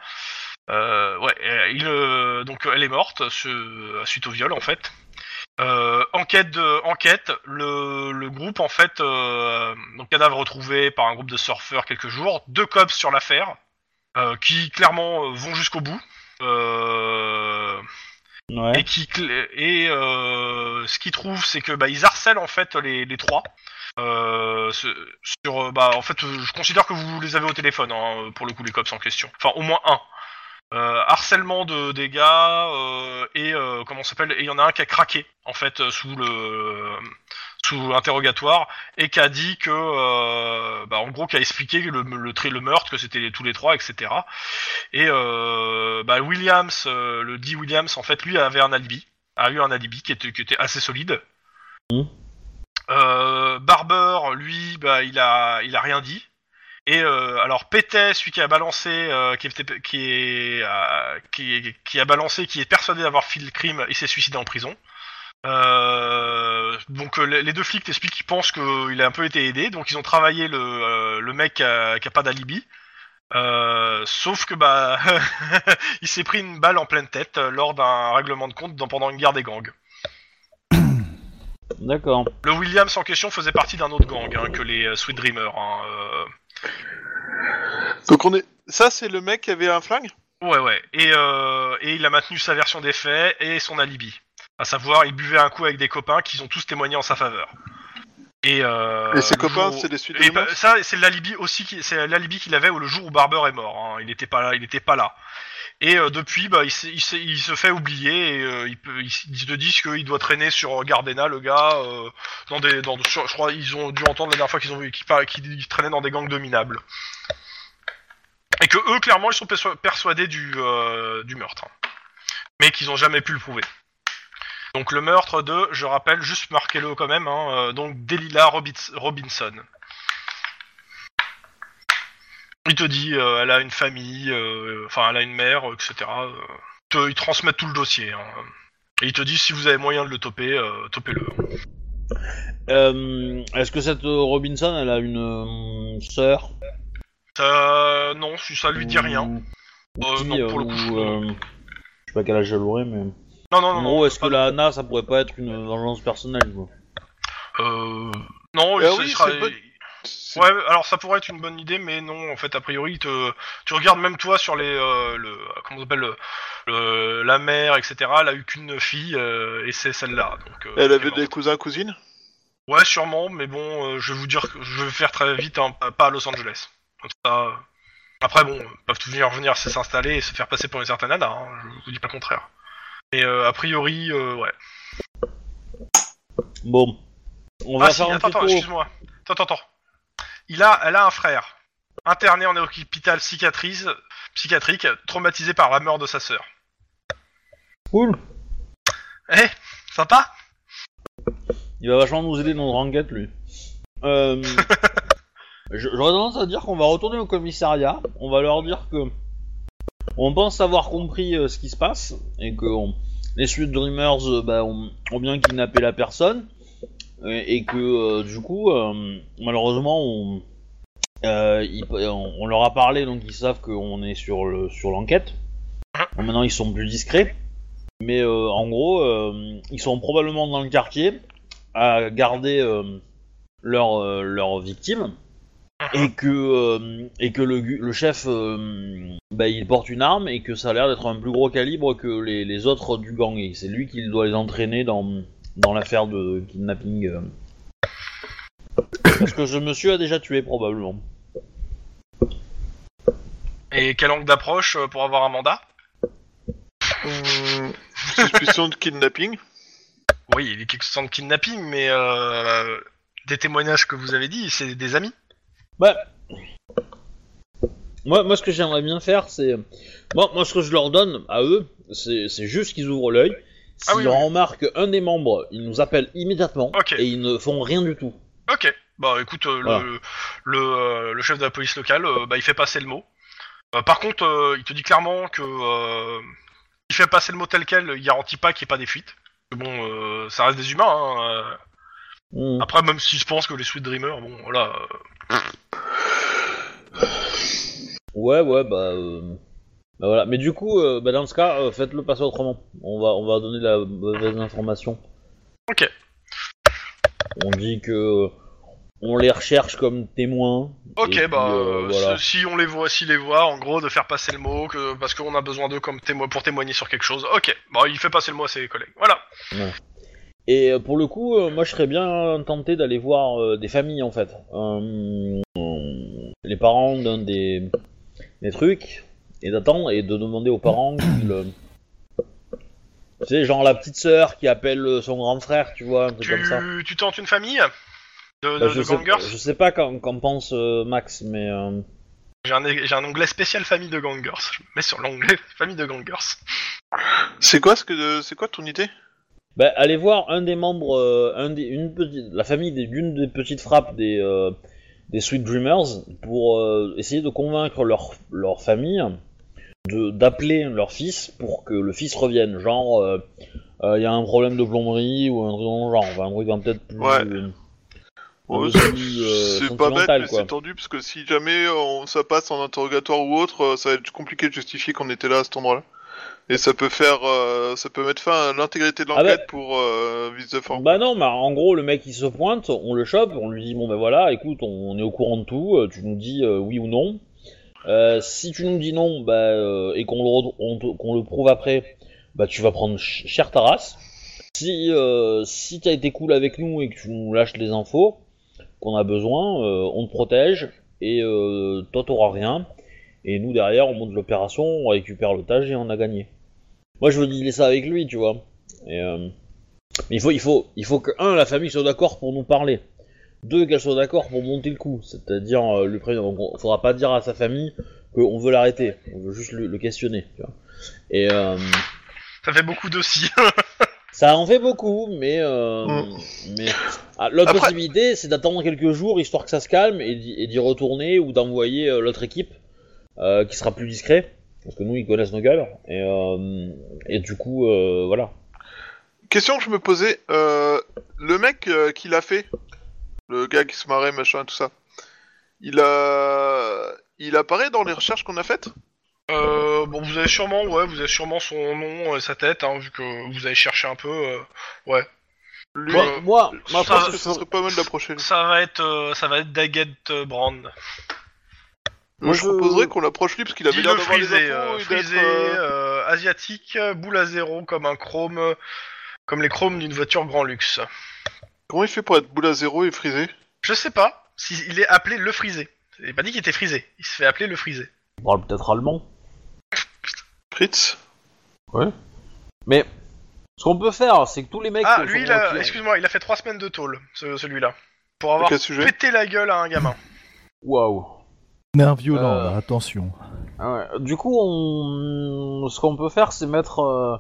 Euh, ouais, euh, il, euh, donc elle est morte ce- suite au viol en fait. Euh, enquête de enquête, le, le groupe en fait, euh, donc cadavre retrouvé par un groupe de surfeurs quelques jours, deux cops sur l'affaire, euh, qui clairement euh, vont jusqu'au bout. Euh, Ouais. et qui et euh, ce qu'ils trouvent c'est que bah ils harcèlent en fait les, les trois euh, sur euh, bah en fait euh, je considère que vous les avez au téléphone hein, pour le coup les cops en question enfin au moins un euh, harcèlement de des gars euh, et euh, comment s'appelle et il y en a un qui a craqué en fait euh, sous le sous l'interrogatoire et qui a dit que euh, bah, en gros qui a expliqué le le, le meurtre que c'était tous les trois etc et euh, bah, Williams, euh, le dit Williams, en fait, lui avait un alibi, a eu un alibi qui était, qui était assez solide. Mhm. Euh, Barber, lui, bah, il a, rien dit. Et euh, alors Pétet, celui qui a balancé, euh, qui, est, a balancé, qui est persuadé d'avoir fait le crime, il s'est suicidé en prison. Donc les deux flics t'expliquent qu'ils pensent qu'il a un peu été aidé, donc ils ont travaillé le, mec qui a, pas d'alibi. Sauf que bah il s'est pris une balle en pleine tête lors d'un règlement de compte pendant une guerre des gangs. D'accord. Le Williams en question faisait partie d'un autre gang hein, que les euh, Sweet Dreamers. Hein, euh. Donc on est. Ça, c'est le mec qui avait un flingue? Ouais ouais. Et, euh, et il a maintenu sa version des faits et son alibi. À savoir, il buvait un coup avec des copains qui ont tous témoigné en sa faveur. Et, euh, Et ses le copains, jour où- c'est des suites Et de bah, ça, c'est l'alibi aussi, qui- c'est l'alibi qu'il avait le jour où Barber est mort. hein. Il n'était pas là, il n'était pas là. Et euh, depuis, bah, il, il, se fait oublier et euh, ils se disent qu'il doit traîner sur Gardena, le gars, euh, dans des, dans, je crois, ils ont dû entendre la dernière fois qu'ils ont vu qu'il traînait dans des gangs de minables. Et que eux, clairement, ils sont persuadés du, euh, du meurtre, mais qu'ils ont jamais pu le prouver. Donc le meurtre de, je rappelle, juste marquez-le quand même, hein, donc Delilah Robinson. Il te dit, euh, elle a une famille, euh, enfin elle a une mère, etc. euh, te- ils transmettent tout le dossier. hein. Et il te dit si vous avez moyen de le toper, euh, topez-le. Euh, Est-ce que cette Robinson, elle a une euh, sœur? Euh, non, si ça lui dit rien. Ou- Euh, non, pour le ou, coup, je- euh, je sais pas quel âge elle aurait, mais... Non, non, non. En non, gros, est-ce que la Anna, ça pourrait pas être une vengeance personnelle, quoi? Euh, non, il oui, sera- Ouais, alors ça pourrait être une bonne idée, mais non, en fait, a priori, te... tu regardes même toi sur les, euh, le, comment on appelle, le, le- la mère, etc. Elle a eu qu'une fille, euh, et c'est celle-là. Donc, euh, Elle avait des cousins, cousines? Ouais, sûrement, mais bon, euh, je vais vous dire que je vais faire très vite, hein, pas- à Los Angeles. Comme ça, euh, Après, bon, ils peuvent tout venir venir s'installer et se faire passer pour une certaine nana, hein, je vous dis pas le contraire. Mais euh, a priori, euh, ouais. Bon. On va Ah si, un attends, petit attends, excuse-moi. Attends, attends, attends. Il a, elle a un frère, interné en hôpital psychiatrise, psychiatrique, traumatisé par la mort de sa sœur. Cool. Eh, sympa Il va vachement nous aider dans notre enquête, lui. Euh... je- J'aurais tendance à dire qu'on va retourner au commissariat. On va leur dire que on pense avoir compris euh, ce qui se passe et que on- les Sweet Dreamers euh, bah, ont, ont bien kidnappé la personne et, que euh, du coup, euh, malheureusement, on, euh, on, leur a parlé donc ils savent qu'on est sur le sur l'enquête. Maintenant, ils sont plus discrets. Mais en gros, ils sont probablement dans le quartier à garder leur, leur victime. et que le, chef bah, porte une arme et que ça a l'air d'être un plus gros calibre que les, les autres du gang et c'est lui qui doit les entraîner dans dans l'affaire de kidnapping. euh. Parce que ce monsieur a déjà tué probablement. Et quel angle d'approche euh, pour avoir un mandat? Hum, suspicion de kidnapping? Oui, il est question de kidnapping, mais euh, des témoignages que vous avez dit, c'est des amis? Bah, moi, moi, ce que j'aimerais bien faire, c'est. Moi, moi, ce que je leur donne à eux, c'est c'est juste qu'ils ouvrent l'œil. S'ils Ah oui, oui. remarquent un des membres, ils nous appellent immédiatement et ils ne font rien du tout. Ok. Bah écoute, euh, Voilà. le, le, euh, le chef de la police locale, euh, bah, il fait passer le mot. Par contre, il te dit clairement que il fait passer le mot tel quel, il garantit pas qu'il n'y ait pas des fuites. Bon, ça reste des humains. Hein. Hmm. Après, même si je pense que les Sweet Dreamers, bon, voilà. Ouais, ouais, bah, bah voilà. Mais du coup, euh, bah, dans ce cas, euh, faites-le passer autrement. On va, on va donner la mauvaise information. Ok. On dit que on les recherche comme témoins. Ok, puis, bah euh, euh, voilà. si on les voit, s'ils les voient, en gros, de faire passer le mot, que parce qu'on a besoin d'eux comme pour témoigner sur quelque chose. Ok. Bah il fait passer le mot à ses collègues. Voilà. Et euh, pour le coup, euh, moi je serais bien tenté d'aller voir euh, des familles en fait. Euh, euh, les parents d'un des, des trucs, et d'attendre, et de demander aux parents qu'ils. euh, Tu sais, genre la petite sœur qui appelle euh, son grand frère, tu vois, un truc comme ça. Tu, tentes une famille de, Bah, de, je, de sais, gangers je sais pas qu'en pense euh, Max, mais. euh, J'ai un, j'ai un onglet spécial famille de gangers. Je me mets sur l'onglet famille de gangers. C'est quoi ce que c'est quoi ton idée? Bah, allez voir un des membres, euh, un des, une petite, la famille des- d'une des petites frappes des, euh, des Sweet Dreamers pour euh, essayer de convaincre leur, leur famille d'appeler leur fils pour que le fils revienne. Genre, euh, euh, il y a un problème de plomberie ou un truc dans le genre, enfin, un truc un peut-être plus, Ouais. euh, Ouais, euh, C'est pas bête, mais c'est tendu parce que si jamais on, ça passe en interrogatoire ou autre, euh, ça va être compliqué de justifier qu'on était là à cet endroit-là. Et ça peut faire, euh, ça peut mettre fin à l'intégrité de Ah l'enquête bah- pour euh, vice de forme. Bah non, bah en gros le mec il se pointe, on le chope, on lui dit bon ben voilà, écoute, on est au courant de tout, euh, tu nous dis euh, oui ou non. Euh, si tu nous dis non, bah euh, et qu'on le on qu'on le prouve après, bah tu vas prendre ch- cher ta race. Si euh, si t'as été cool avec nous et que tu nous lâches les infos qu'on a besoin, euh, on te protège et euh, toi t'auras rien. Et nous derrière on monte l'opération, on récupère l'otage et on a gagné. Moi je veux dealer ça avec lui, tu vois. Euh, il faut, il faut, il faut que un, la famille soit d'accord pour nous parler. Deux, qu'elle soit d'accord pour monter le coup. C'est-à-dire, euh, lui prévenir. Donc, on- faudra pas dire à sa famille qu'on veut l'arrêter. On veut juste le, le questionner. Tu vois. Et euh, Ça fait beaucoup d'aussi. ça en fait beaucoup, mais euh, Mm. mais ah, l'autre Après- possibilité, c'est d'attendre quelques jours histoire que ça se calme et d'y et d'y retourner ou d'envoyer euh, l'autre équipe euh, qui sera plus discret. Parce que nous, ils connaissent nos gueules. Et, euh, et du coup, euh, voilà. Question que je me posais, euh, le mec qui l'a fait, le gars qui se marrait, machin, tout ça, il a, il apparaît dans les recherches qu'on a faites? Euh, bon, vous avez sûrement, ouais, vous avez sûrement son nom et sa tête, hein, vu que vous avez cherché un peu. euh, ouais. Lui, Moi, euh, moi, je moi, ça- que ça serait pas mal d'approcher. lui. Ça va être, euh, ça va être Daggett euh, Brand. Moi, je Moi, je- proposerais qu'on l'approche lui parce qu'il avait l'air d'avoir les frisé, infos euh, et d'être. frisé, euh, euh, asiatique, boule à zéro comme un chrome, euh, comme les chromes d'une voiture grand luxe. Comment il fait pour être boule à zéro et frisé? Je sais pas s'il est appelé le frisé. Il n'est pas dit qu'il était frisé. Il se fait appeler le frisé. on parle peut-être allemand. Fritz? Mais ce qu'on peut faire, c'est que tous les mecs. Ah, lui, il a, excuse-moi, il a fait trois semaines de tôle, ce- celui-là, pour avoir quel sujet? pété la gueule à un gamin. Waouh. Nerf violent, Euh. là, attention. Ah ouais. Du coup, on... ce qu'on peut faire, c'est mettre. euh,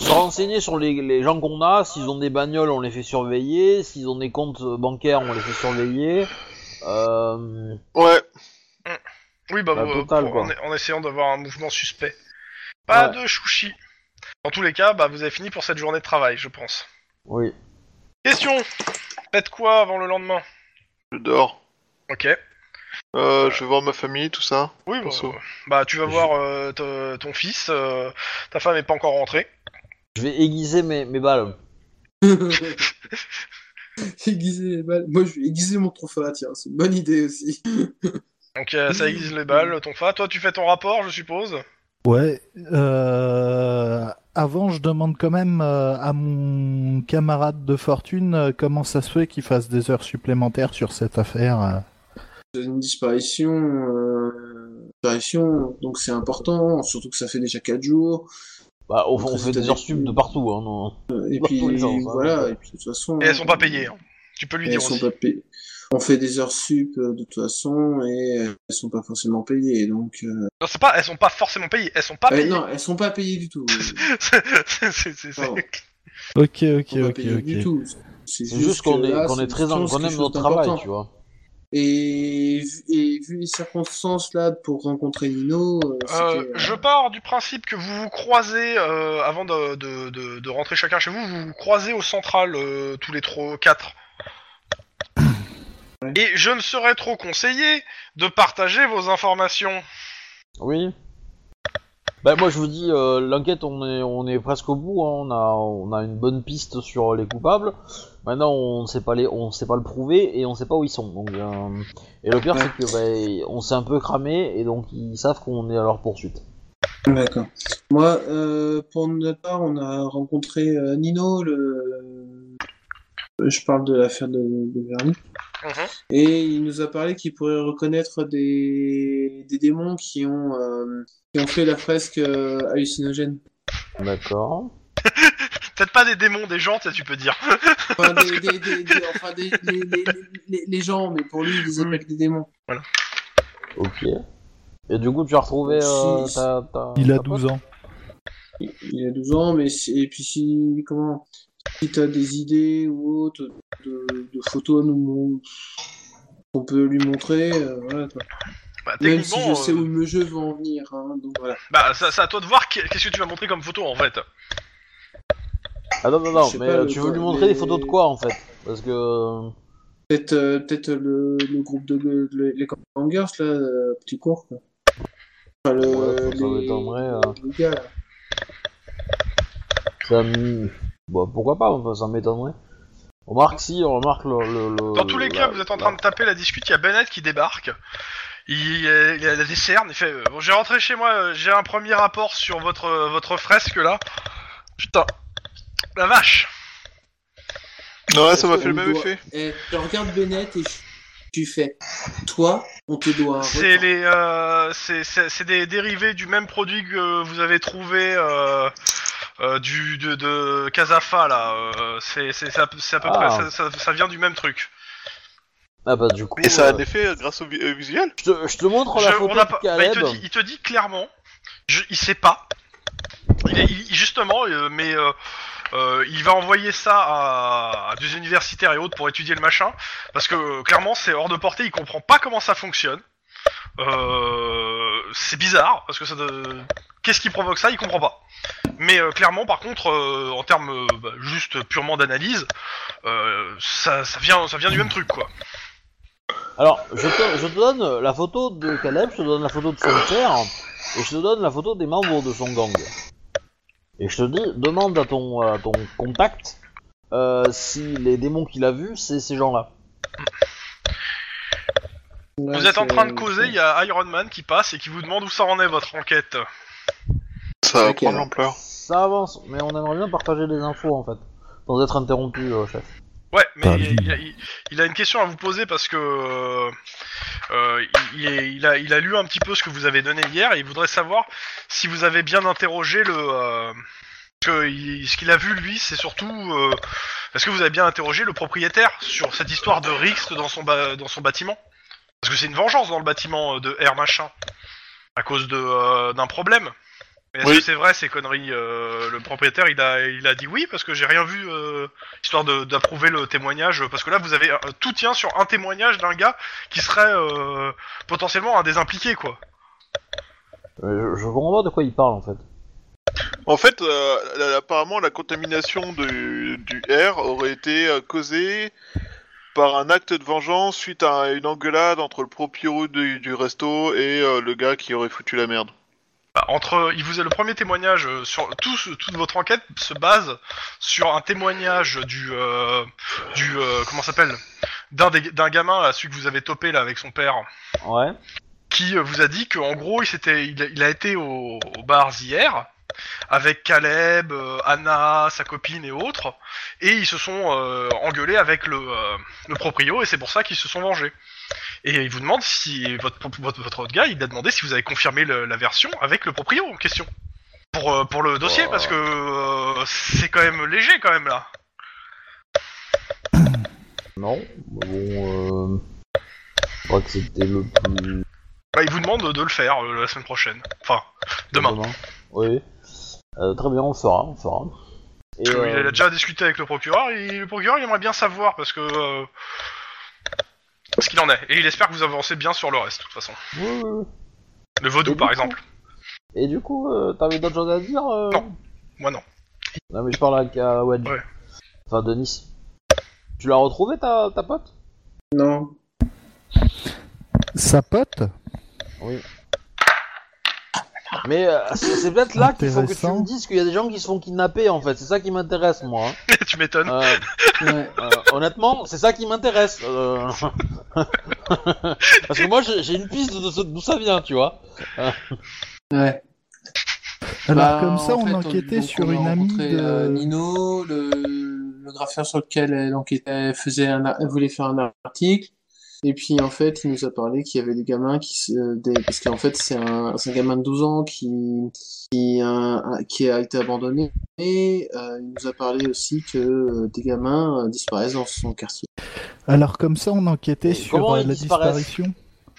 se renseigner sur les, les gens qu'on a. S'ils ont des bagnoles, on les fait surveiller. S'ils ont des comptes bancaires, on les fait surveiller. Euh... Ouais. Oui, bah, La euh, totale, pour- quoi. en, en essayant d'avoir un mouvement suspect. Pas Ouais. de chouchi. Dans tous les cas, bah, vous avez fini pour cette journée de travail, je pense. Oui. Question Faites quoi avant le lendemain? Je dors. Ok. Euh, je vais voir ma famille, tout ça. Oui, bah, Perso. euh, bah, tu vas voir euh, te- ton fils, euh, ta femme est pas encore rentrée. Je vais aiguiser mes, mes balles. Aiguiser les balles. Moi, je vais aiguiser mon tonfa, tiens, c'est une bonne idée aussi. Donc euh, ça aiguise les balles, ton fa. Toi, tu fais ton rapport, je suppose? Ouais. euh, Avant, je demande quand même euh, à mon camarade de fortune euh, comment ça se fait qu'il fasse des heures supplémentaires sur cette affaire. Euh. C'est une disparition, euh, disparition, donc c'est important, surtout que ça fait déjà 4 jours. Bah, on, fait des heures sup que- de partout, hein. non. Et puis voilà, et puis de toute façon. Et elles sont pas payées. hein. Tu peux lui dire sont aussi. pas payées. On fait des heures sup euh, de toute façon et elles sont pas forcément payées, donc. euh, Non, c'est pas, elles sont pas forcément payées. Elles sont pas euh, payées. non, elles sont pas payées du tout. C'est- c'est- c'est- c'est-. Ok, ok, ok, ok. tout. C'est juste qu'on est, c'est est très qu'on aime notre travail, tu vois. Et, et vu les circonstances là pour rencontrer Nino, euh, Euh, c'était, je pars du principe que vous vous croisez euh, avant de, de, de, de rentrer chacun chez vous. Vous vous croisez au central euh, tous les trois, quatre. Ouais. Et je ne serais trop conseillé de partager vos informations. Oui. Bah, moi, je vous dis, euh, l'enquête, on est, on est presque au bout, hein. On a, on a une bonne piste sur les coupables. Maintenant, on sait pas les, on sait pas le prouver et on sait pas où ils sont. Donc, euh, et le pire, Ouais. c'est que, bah, on s'est un peu cramé et donc ils savent qu'on est à leur poursuite. D'accord. Moi, euh, pour notre part, on a rencontré euh, Nino, le... je parle de l'affaire de, de Mhm. et il nous a parlé qu'il pourrait reconnaître des, des démons qui ont, euh, qui ont fait la fresque euh, hallucinogène. D'accord. Peut-être pas des démons, des gens, ça tu peux dire. Enfin, des, des, des, des- enfin, des- les, gens, mais pour lui, il les appelle des démons. Ok. Et du coup, tu as retrouvé euh, Si- ta, ta- Il a ta 12 pote ans. Il il a 12 ans, mais si- et puis si comment si t'as des idées ou autres de, de photos à nous qu'on peut lui montrer, euh, voilà quoi. Bah, Même si je sais euh, où le jeu va en venir, hein, donc voilà. bah, ça- c'est à toi de voir qu'est- qu'est-ce que tu vas montrer comme photo en fait. Ah non, non, non, mais pas, euh, tu veux quoi, lui montrer les- des photos de quoi en fait? Parce que. euh, Peut-être euh, peut-être le, le groupe de le- les Gangers là, euh, petit cours quoi. Enfin, le, Ouais, les, euh. gars. là. Ça m- Bon, pourquoi pas, enfin, ça m'étonnerait. On remarque si, on remarque le. le- le- Dans tous les la- cas, vous êtes en train la- de taper la discute, il y a Bennett qui débarque. Il, il a des cernes, il fait Bon, j'ai rentré chez moi, j'ai un premier rapport sur votre, votre fresque là. Putain, la vache Ouais, ça m'a fait le même doit- effet. Eh, je regarde Bennett et je- tu fais. Toi, on te doit un C'est les, euh, c'est- c'est c'est des dérivés du même produit que vous avez trouvé euh, euh, du de, de Casafa là. euh, c'est c'est- c'est à, peu- c'est à peu Ah. près, ça, ça- ça vient du même truc. Ah bah du coup. Et ça a euh, un effet euh, grâce au vi- euh, visuel je, te, je te montre la Je- photo on a de pas- bah, il, Caleb. te dit, il te dit clairement, je, il sait pas. Il est, il- justement, euh, mais euh, euh, il va envoyer ça à, des universitaires et autres pour étudier le machin, parce que euh, clairement c'est hors de portée, il comprend pas comment ça fonctionne. Euh, c'est bizarre, parce que ça, de- qu'est-ce qui provoque ça, il comprend pas. Mais clairement, par contre, en termes bah, juste purement d'analyse, ça, ça vient, ça vient du même truc, quoi. Alors, je te, je te donne la photo de Caleb, je te donne la photo de son père, et je te donne la photo des membres de son gang. Et je te dis, demande à ton, à ton contact euh, si les démons qu'il a vus, c'est ces gens-là. Ouais, Vous êtes en train de causer, il y a Iron Man qui passe et qui vous demande où ça en est votre enquête. Ça va prendre l'ampleur. Ça avance, mais on aimerait bien partager des infos en fait, sans être interrompu, euh, chef. Ouais, mais il, a, il- il a une question à vous poser parce que euh, euh, a, il a lu un petit peu ce que vous avez donné hier et il voudrait savoir si vous avez bien interrogé le. euh, que ce qu'il a vu lui, c'est surtout. Euh, Est-ce que vous avez bien interrogé le propriétaire sur cette histoire de Rixt dans son, ba- dans son bâtiment? Parce que c'est une vengeance dans le bâtiment euh, de R machin à cause de euh, d'un problème. Mais Est-ce Oui. que c'est vrai ces conneries euh, Le propriétaire il a il a dit oui parce que j'ai rien vu euh, histoire d'approuver le témoignage parce que là vous avez euh, tout tient sur un témoignage d'un gars qui serait euh, potentiellement un des impliqués quoi. Euh, je, je comprends pas de quoi il parle en fait. En fait, euh, apparemment, la contamination du, du R aurait été causée par un acte de vengeance suite à une engueulade entre le proprio du, du resto et euh, le gars qui aurait foutu la merde. Entre, il vous a le premier témoignage euh, sur tout, ce- toute votre enquête se base sur un témoignage du, euh, du, euh, comment ça s'appelle, d'un des- d'un gamin là, celui que vous avez topé là avec son père, Ouais. qui euh, vous a dit qu'en gros il s'était, il, a- il a été au, au bar hier avec Caleb, euh, Anna, sa copine et autres, et ils se sont euh, engueulés avec le, euh, le proprio et c'est pour ça qu'ils se sont vengés. Et il vous demande si votre, votre, votre autre gars, il a demandé si vous avez confirmé le- la version avec le proprio en question. Pour, euh, pour le dossier, Oh. parce que euh, c'est quand même léger quand même là. Non. Bon, euh... Je crois que c'était le plus... Bah, il vous demande de le faire euh, la semaine prochaine. Enfin, demain. Oui. Euh, très bien, on le fera, on le fera. Et, Il a déjà discuté avec le procureur et le procureur il aimerait bien savoir parce que ce qu'il en est. Et il espère que vous avancez bien sur le reste de toute façon. oui, oui, oui. Le vaudou Et par du coup exemple. Et du coup, euh, t'avais d'autres choses à dire euh Non. Moi non. Non, mais je parle avec euh, Wedge. Ouais. Enfin, Denis. Tu l'as retrouvé ta, ta pote? Non. Sa pote? Oui. Mais euh, c'est c'est peut-être là qu'il faut que tu Intéressant. me dises qu'il y a des gens qui se font kidnapper en fait. C'est ça qui m'intéresse moi. hein. tu m'étonnes. Euh, Ouais. euh, honnêtement, c'est ça qui m'intéresse. euh. Parce que moi j'ai j'ai une piste de ce- d'où ça vient, tu vois. Ouais. Alors Bah, comme ça, en on fait, enquêtait donc, sur on a une amie rencontré, de... euh, Nino, le, le graphien sur lequel elle enquêtait, elle faisait un, ar- elle voulait faire un article. Et puis en fait, il nous a parlé qu'il y avait des gamins qui, se- des, parce qu'en fait c'est un, gamin de 12 ans qui, qui, a, qui a été abandonné. Et euh, il nous a parlé aussi que euh, des gamins euh, disparaissent dans son quartier. Alors comme ça, on enquêtait Et sur euh, la disparition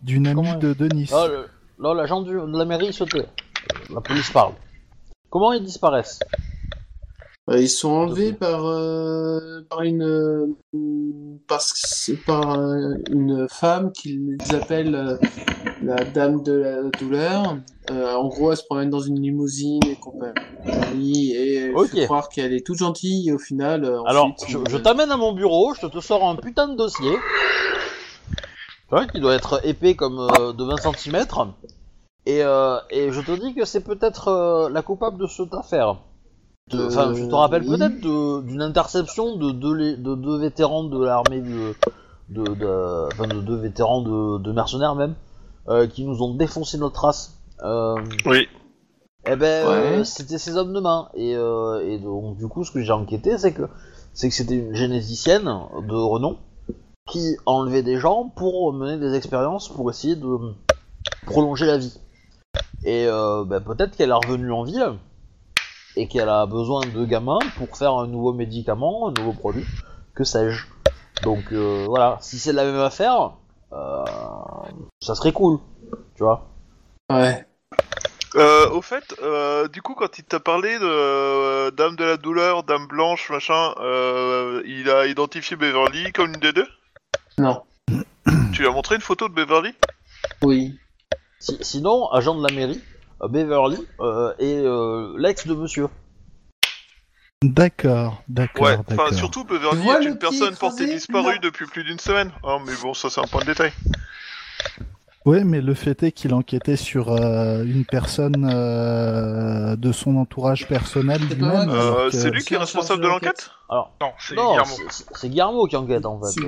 d'une amie Comment- de Denis. Là, le- là, l'agent du- de la mairie se tait. La police parle. Comment ils disparaissent? Euh, ils sont enlevés par, euh, par une, euh, parce, par euh, une femme qu'ils appellent la dame de la douleur. En gros, elle se promène dans une limousine et compagnie et elle Ok. fait croire qu'elle est toute gentille et au final, Alors, ensuite, je, t'amène à mon bureau, je te sors un putain de dossier. Tu vois, qui doit être épais comme de 20 cm. Et, et je te dis que c'est peut-être la coupable de cette affaire. De- Enfin, je te rappelle oui. peut-être de- d'une interception de deux, de deux vétérans de l'armée de, de, de- enfin, de deux vétérans de, de mercenaires même, euh, qui nous ont défoncé notre race. Euh, Oui. eh ben, Ouais. euh, c'était ces hommes de main. Et, euh, et donc, du coup, ce que j'ai enquêté, c'est que c'est que c'était une généticienne de renom qui enlevait des gens pour mener des expériences pour essayer de prolonger la vie. Et euh, ben, peut-être qu'elle est revenue en ville et qu'elle a besoin de gamins pour faire un nouveau médicament, un nouveau produit, que sais-je. Donc euh, voilà, si c'est la même affaire, euh, ça serait cool, tu vois. Ouais. Euh, au fait, euh, du coup, quand il t'a parlé de euh, Dame de la douleur, Dame blanche, machin, euh, il a identifié Beverly comme une des deux? Non. Tu lui as montré une photo de Beverly? Oui. Si- sinon, agent de la mairie, Beverly euh, et euh, l'ex de monsieur. D'accord, d'accord, Ouais, enfin, surtout Beverly est une personne portée disparue depuis plus d'une semaine. Oh, mais bon, ça c'est un point de détail. Ouais, mais le fait est qu'il enquêtait sur euh, une personne euh, de son entourage personnel C'est lui-même. Euh, c'est lui qui est responsable de l'enquête Alors, Non, c'est Guillermo. c'est- c'est Guillermo qui enquête en fait.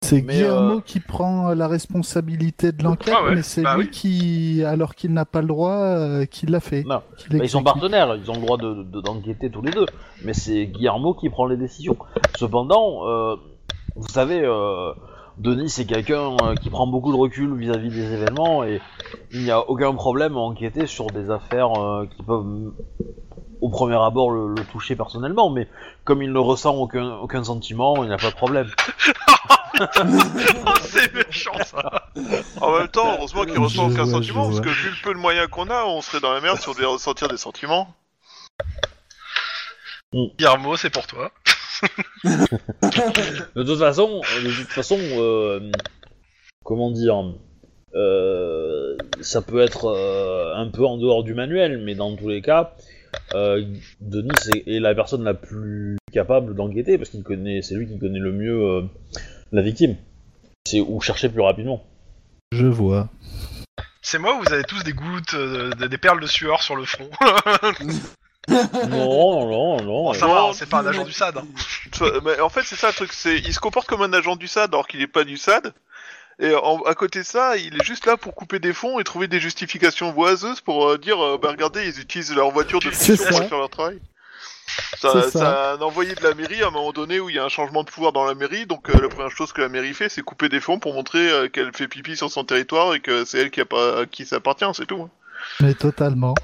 C'est Guillermo euh, qui prend euh, la responsabilité de l'enquête, Ah ouais, mais c'est bah lui oui. qui, alors qu'il n'a pas le droit, euh, qui l'a fait. Non. qui Bah, ils sont partenaires, ils ont le droit de- de- d'enquêter tous les deux, mais c'est Guillermo qui prend les décisions. Cependant, euh, vous savez, euh, Denis c'est quelqu'un euh, qui prend beaucoup de recul vis-à-vis des événements et il n'y a aucun problème à enquêter sur des affaires euh, qui peuvent au premier abord le, le toucher personnellement, mais comme il ne ressent aucun, aucun sentiment, il n'y a pas de problème. Oh, c'est méchant ça. En même temps, heureusement qu'il Je ressent aucun vois, sentiment, parce vois. que vu le peu de moyens qu'on a, on serait dans la merde si on devait ressentir des sentiments. Guillermo, c'est pour toi. De toute façon, de toute façon, euh, comment dire, euh, ça peut être euh, un peu en dehors du manuel, mais dans tous les cas, euh, Denis est, est la personne la plus capable d'enquêter parce qu'il connaît, c'est lui qui connaît le mieux euh, la victime. C'est où chercher plus rapidement. Je vois. c'est moi ou vous avez tous des gouttes, euh, des des perles de sueur sur le front? Non, non, non, ça va, c'est pas un agent du SAD. hein. Mais en fait, c'est ça le truc. C'est, il se comporte comme un agent du SAD alors qu'il est pas du SAD. Et en- à côté de ça, il est juste là pour couper des fonds et trouver des justifications voiseuses pour euh, dire, euh, bah regardez, ils utilisent leur voiture de mission pour faire leur travail. Ça, C'est ça. ça a un envoyé de la mairie à un moment donné où il y a un changement de pouvoir dans la mairie, donc euh, la première chose que la mairie fait, c'est couper des fonds pour montrer euh, qu'elle fait pipi sur son territoire et que c'est elle qui a pas, à qui ça appartient, c'est tout. hein. Mais totalement.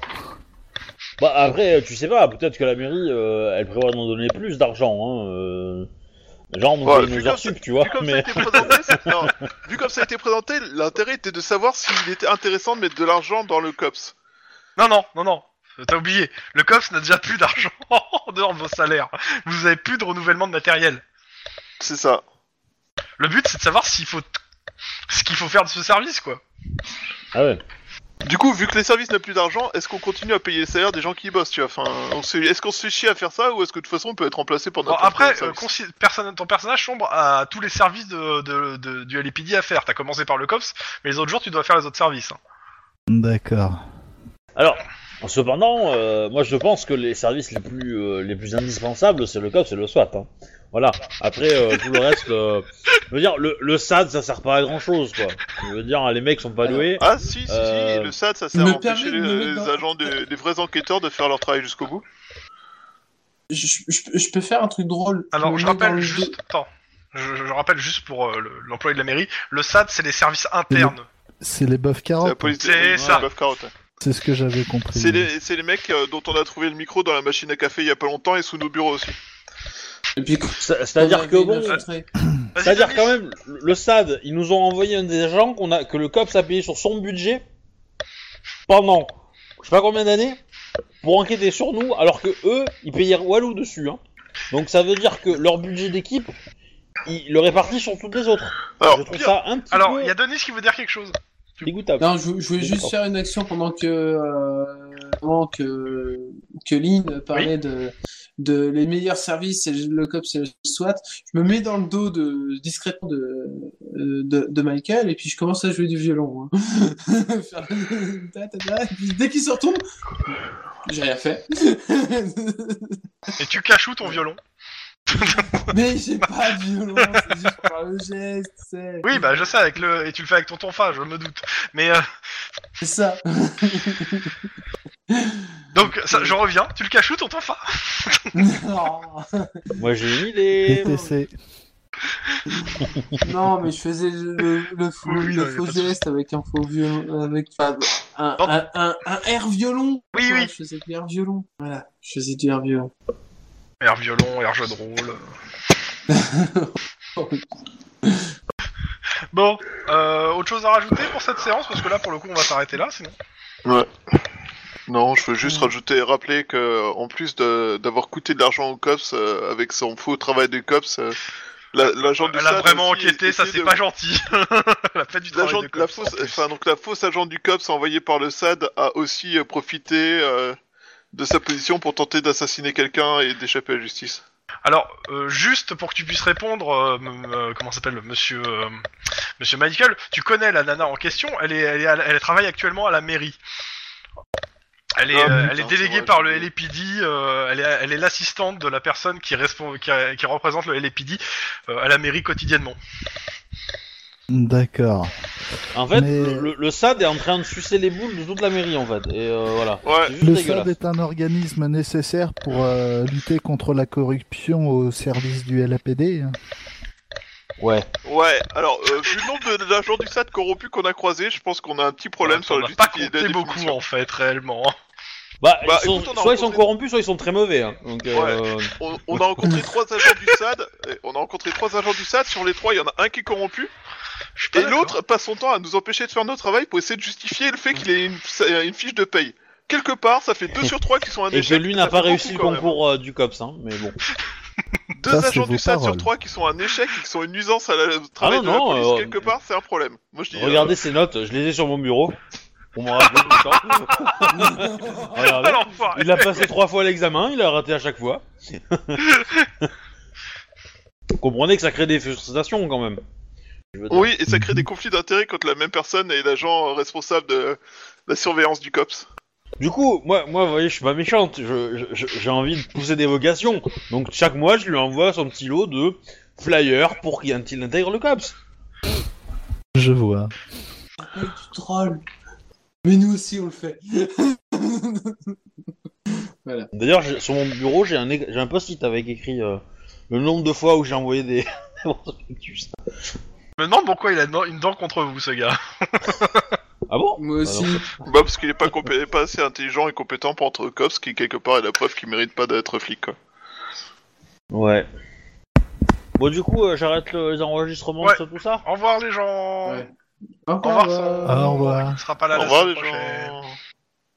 Bah après, tu sais pas, peut-être que la mairie, euh, elle prévoit d'en donner plus d'argent, hein. Euh... Genre, nous Ouais, heures ça- sup, tu vois, Vu comme, ça a mais... présenté, non, vu comme ça a été présenté, l'intérêt était de savoir s'il était intéressant de mettre de l'argent dans le COPS. Non, non, non, non. T'as oublié. Le COPS n'a déjà plus d'argent en dehors de vos salaires. Vous avez plus de renouvellement de matériel. C'est ça. Le but, c'est de savoir s'il faut ce qu'il faut faire de ce service, quoi. Ah ouais. Du coup, vu que les services n'ont plus d'argent, est-ce qu'on continue à payer les salaires des gens qui y bossent, tu vois Enfin, on se- est-ce qu'on se fait chier à faire ça ou est-ce que de toute façon on peut être remplacé par Bon, notre après, euh, consi- personne- ton personnage sombre à tous les services de, de- de- du LAPD à faire. T'as commencé par le COPS, mais les autres jours, tu dois faire les autres services. hein. D'accord. Alors, cependant, euh, moi je pense que les services les plus euh, les plus indispensables, c'est le COPS et le SWAT. Hein. Voilà. Après, euh, tout le reste, euh, je veux dire, le, le SAD, ça sert pas à grand chose, quoi. Je veux dire, les mecs sont pas doués. Ah si, si, Euh, si, le SAD, ça sert à empêcher les, agents, des, des vrais enquêteurs de faire leur travail jusqu'au bout. Je, je- je peux faire un truc drôle. Alors, je rappelle le juste... Attends. Je, je rappelle juste pour euh, le- l'employé de la mairie, le SAD, c'est les services internes. C'est les la carottes. C'est ouais, ça. Buff. C'est ce que j'avais compris. C'est les, c'est les mecs euh, dont on a trouvé le micro dans la machine à café il y a pas longtemps et sous nos bureaux aussi. Et puis, C'est- C'est-à-dire que bon. Vas-y, c'est-à-dire Denis. quand même, le SAD, ils nous ont envoyé un des agents qu'on a, que le COPS a payé sur son budget pendant je sais pas combien d'années pour enquêter sur nous, alors que eux, ils payaient Walou dessus. Hein. Donc ça veut dire que leur budget d'équipe, ils le répartissent sur toutes les autres. Alors, je trouve pire- ça un petit Alors, peu il y a Denis qui veut dire quelque chose. Dégoûtable. Non, je, je voulais juste faire une action pendant que euh, pendant que que Lynn parlait de de les meilleurs services, c'est le COPS et le SWAT. Je me mets dans le dos de discrètement de de, de Michael et puis je commence à jouer du violon. hein. Et puis dès qu'il se retourne, j'ai rien fait. Et tu caches où ton violon Mais j'ai pas de violon, c'est juste par le geste, c'est Oui, bah je sais, avec le... et tu le fais avec ton tonfa, je me doute. Mais euh, c'est ça. donc, ça, je reviens, tu le caches où ton tonfa? Non. Moi j'ai une idée. PTC. Non, mais je faisais le, le faux, Oui, le non, faux geste avec un faux violon, avec enfin, un, un, un, un air violon. Oui, oui. Je faisais du air violon. Voilà, je faisais du air violon. Air violon, air jeu de rôle. Bon, euh, autre chose à rajouter pour cette séance? Parce que là, pour le coup, on va s'arrêter là, sinon. Non, je veux juste rajouter, rappeler que en plus de- d'avoir coûté de l'argent au cops euh, avec son faux travail de cops, euh, la- l'agent du Elle a vraiment aussi enquêté, ça c'est de- pas gentil. Du travail la cops, fausse, enfin donc la fausse agent du cops envoyée par le SAD a aussi euh, profité euh, de sa position pour tenter d'assassiner quelqu'un et d'échapper à la justice. Alors, euh, juste pour que tu puisses répondre, euh, euh, comment s'appelle, monsieur, monsieur Michael, tu connais la nana en question, elle est, elle est, à la- elle travaille actuellement à la mairie. Elle est, Ah, euh, putain, elle est c'est déléguée vrai, par le LAPD, euh, elle est, elle est l'assistante de la personne qui, respon- qui, représente le LAPD euh, à la mairie quotidiennement. D'accord. En fait, Mais- le, le- le SAD est en train de sucer les boules de toute la mairie en fait. Et euh, voilà. Ouais. Le. SAD est un organisme nécessaire pour euh, lutter contre la corruption au service du LAPD. Ouais. Ouais, alors euh, vu le nombre d'agents du SAD corrompus qu'on a croisés, je pense qu'on a un petit problème sur n'a pas compté beaucoup en fait, réellement. Bah, Bah, ils sont- écoute, on a soit ils sont corrompus, soit ils sont très mauvais. hein. Donc, euh, On, on a rencontré trois agents du SAD. et On a rencontré trois agents du SAD. Sur les trois, il y en a un qui est corrompu. Et l'autre passe son temps à nous empêcher de faire notre travail pour essayer de justifier le fait qu'il ait une, une fiche de paye. Quelque part, ça fait 2 sur 3 qui sont un et que échec. lui n'a pas réussi le concours euh, du COPS, hein. Mais bon. Deux Ça, agents du SAD sur paroles. 3 qui sont un échec et qui sont une nuisance à la- au travail non, de la non, police. euh, Quelque part, c'est un problème. Moi, je dis. euh, Regardez ces notes, je les ai sur mon bureau. Pour me rappeler tout le temps. Regardez. Ah, l'enfoiré. Il a passé trois fois l'examen, il a raté à chaque fois. Vous comprenez que ça crée des frustrations quand même. Je veux dire. Oui, et ça crée des conflits d'intérêts quand la même personne est l'agent responsable de la surveillance du COPS. Du coup, moi, moi, vous voyez, je suis pas méchante. Je, je- j'ai envie de pousser des vocations. Donc chaque mois, je lui envoie son petit lot de flyers pour qu'il qu'il intègre le COPS. Je vois. Tu trolls. Mais nous aussi, on le fait. voilà. D'ailleurs, j'ai- sur mon bureau, j'ai un, é- j'ai un post-it avec écrit euh, le nombre de fois où j'ai envoyé des. prospectus. Je me demande pourquoi il a une dent- contre vous, ce gars. ah bon Moi aussi. Ah non. Bah, parce qu'il est pas, compé- pas assez intelligent et compétent pour entrer au COPS, qui quelque part est la preuve qu'il mérite pas d'être flic, quoi. Ouais. Bon, du coup, euh, j'arrête le- les enregistrements Ouais. de tout ça. Au revoir les gens. Ouais. Au revoir. son- Au revoir. Il sera pas là Au la revoir semaine les prochaine. gens.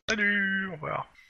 Salut. Au revoir.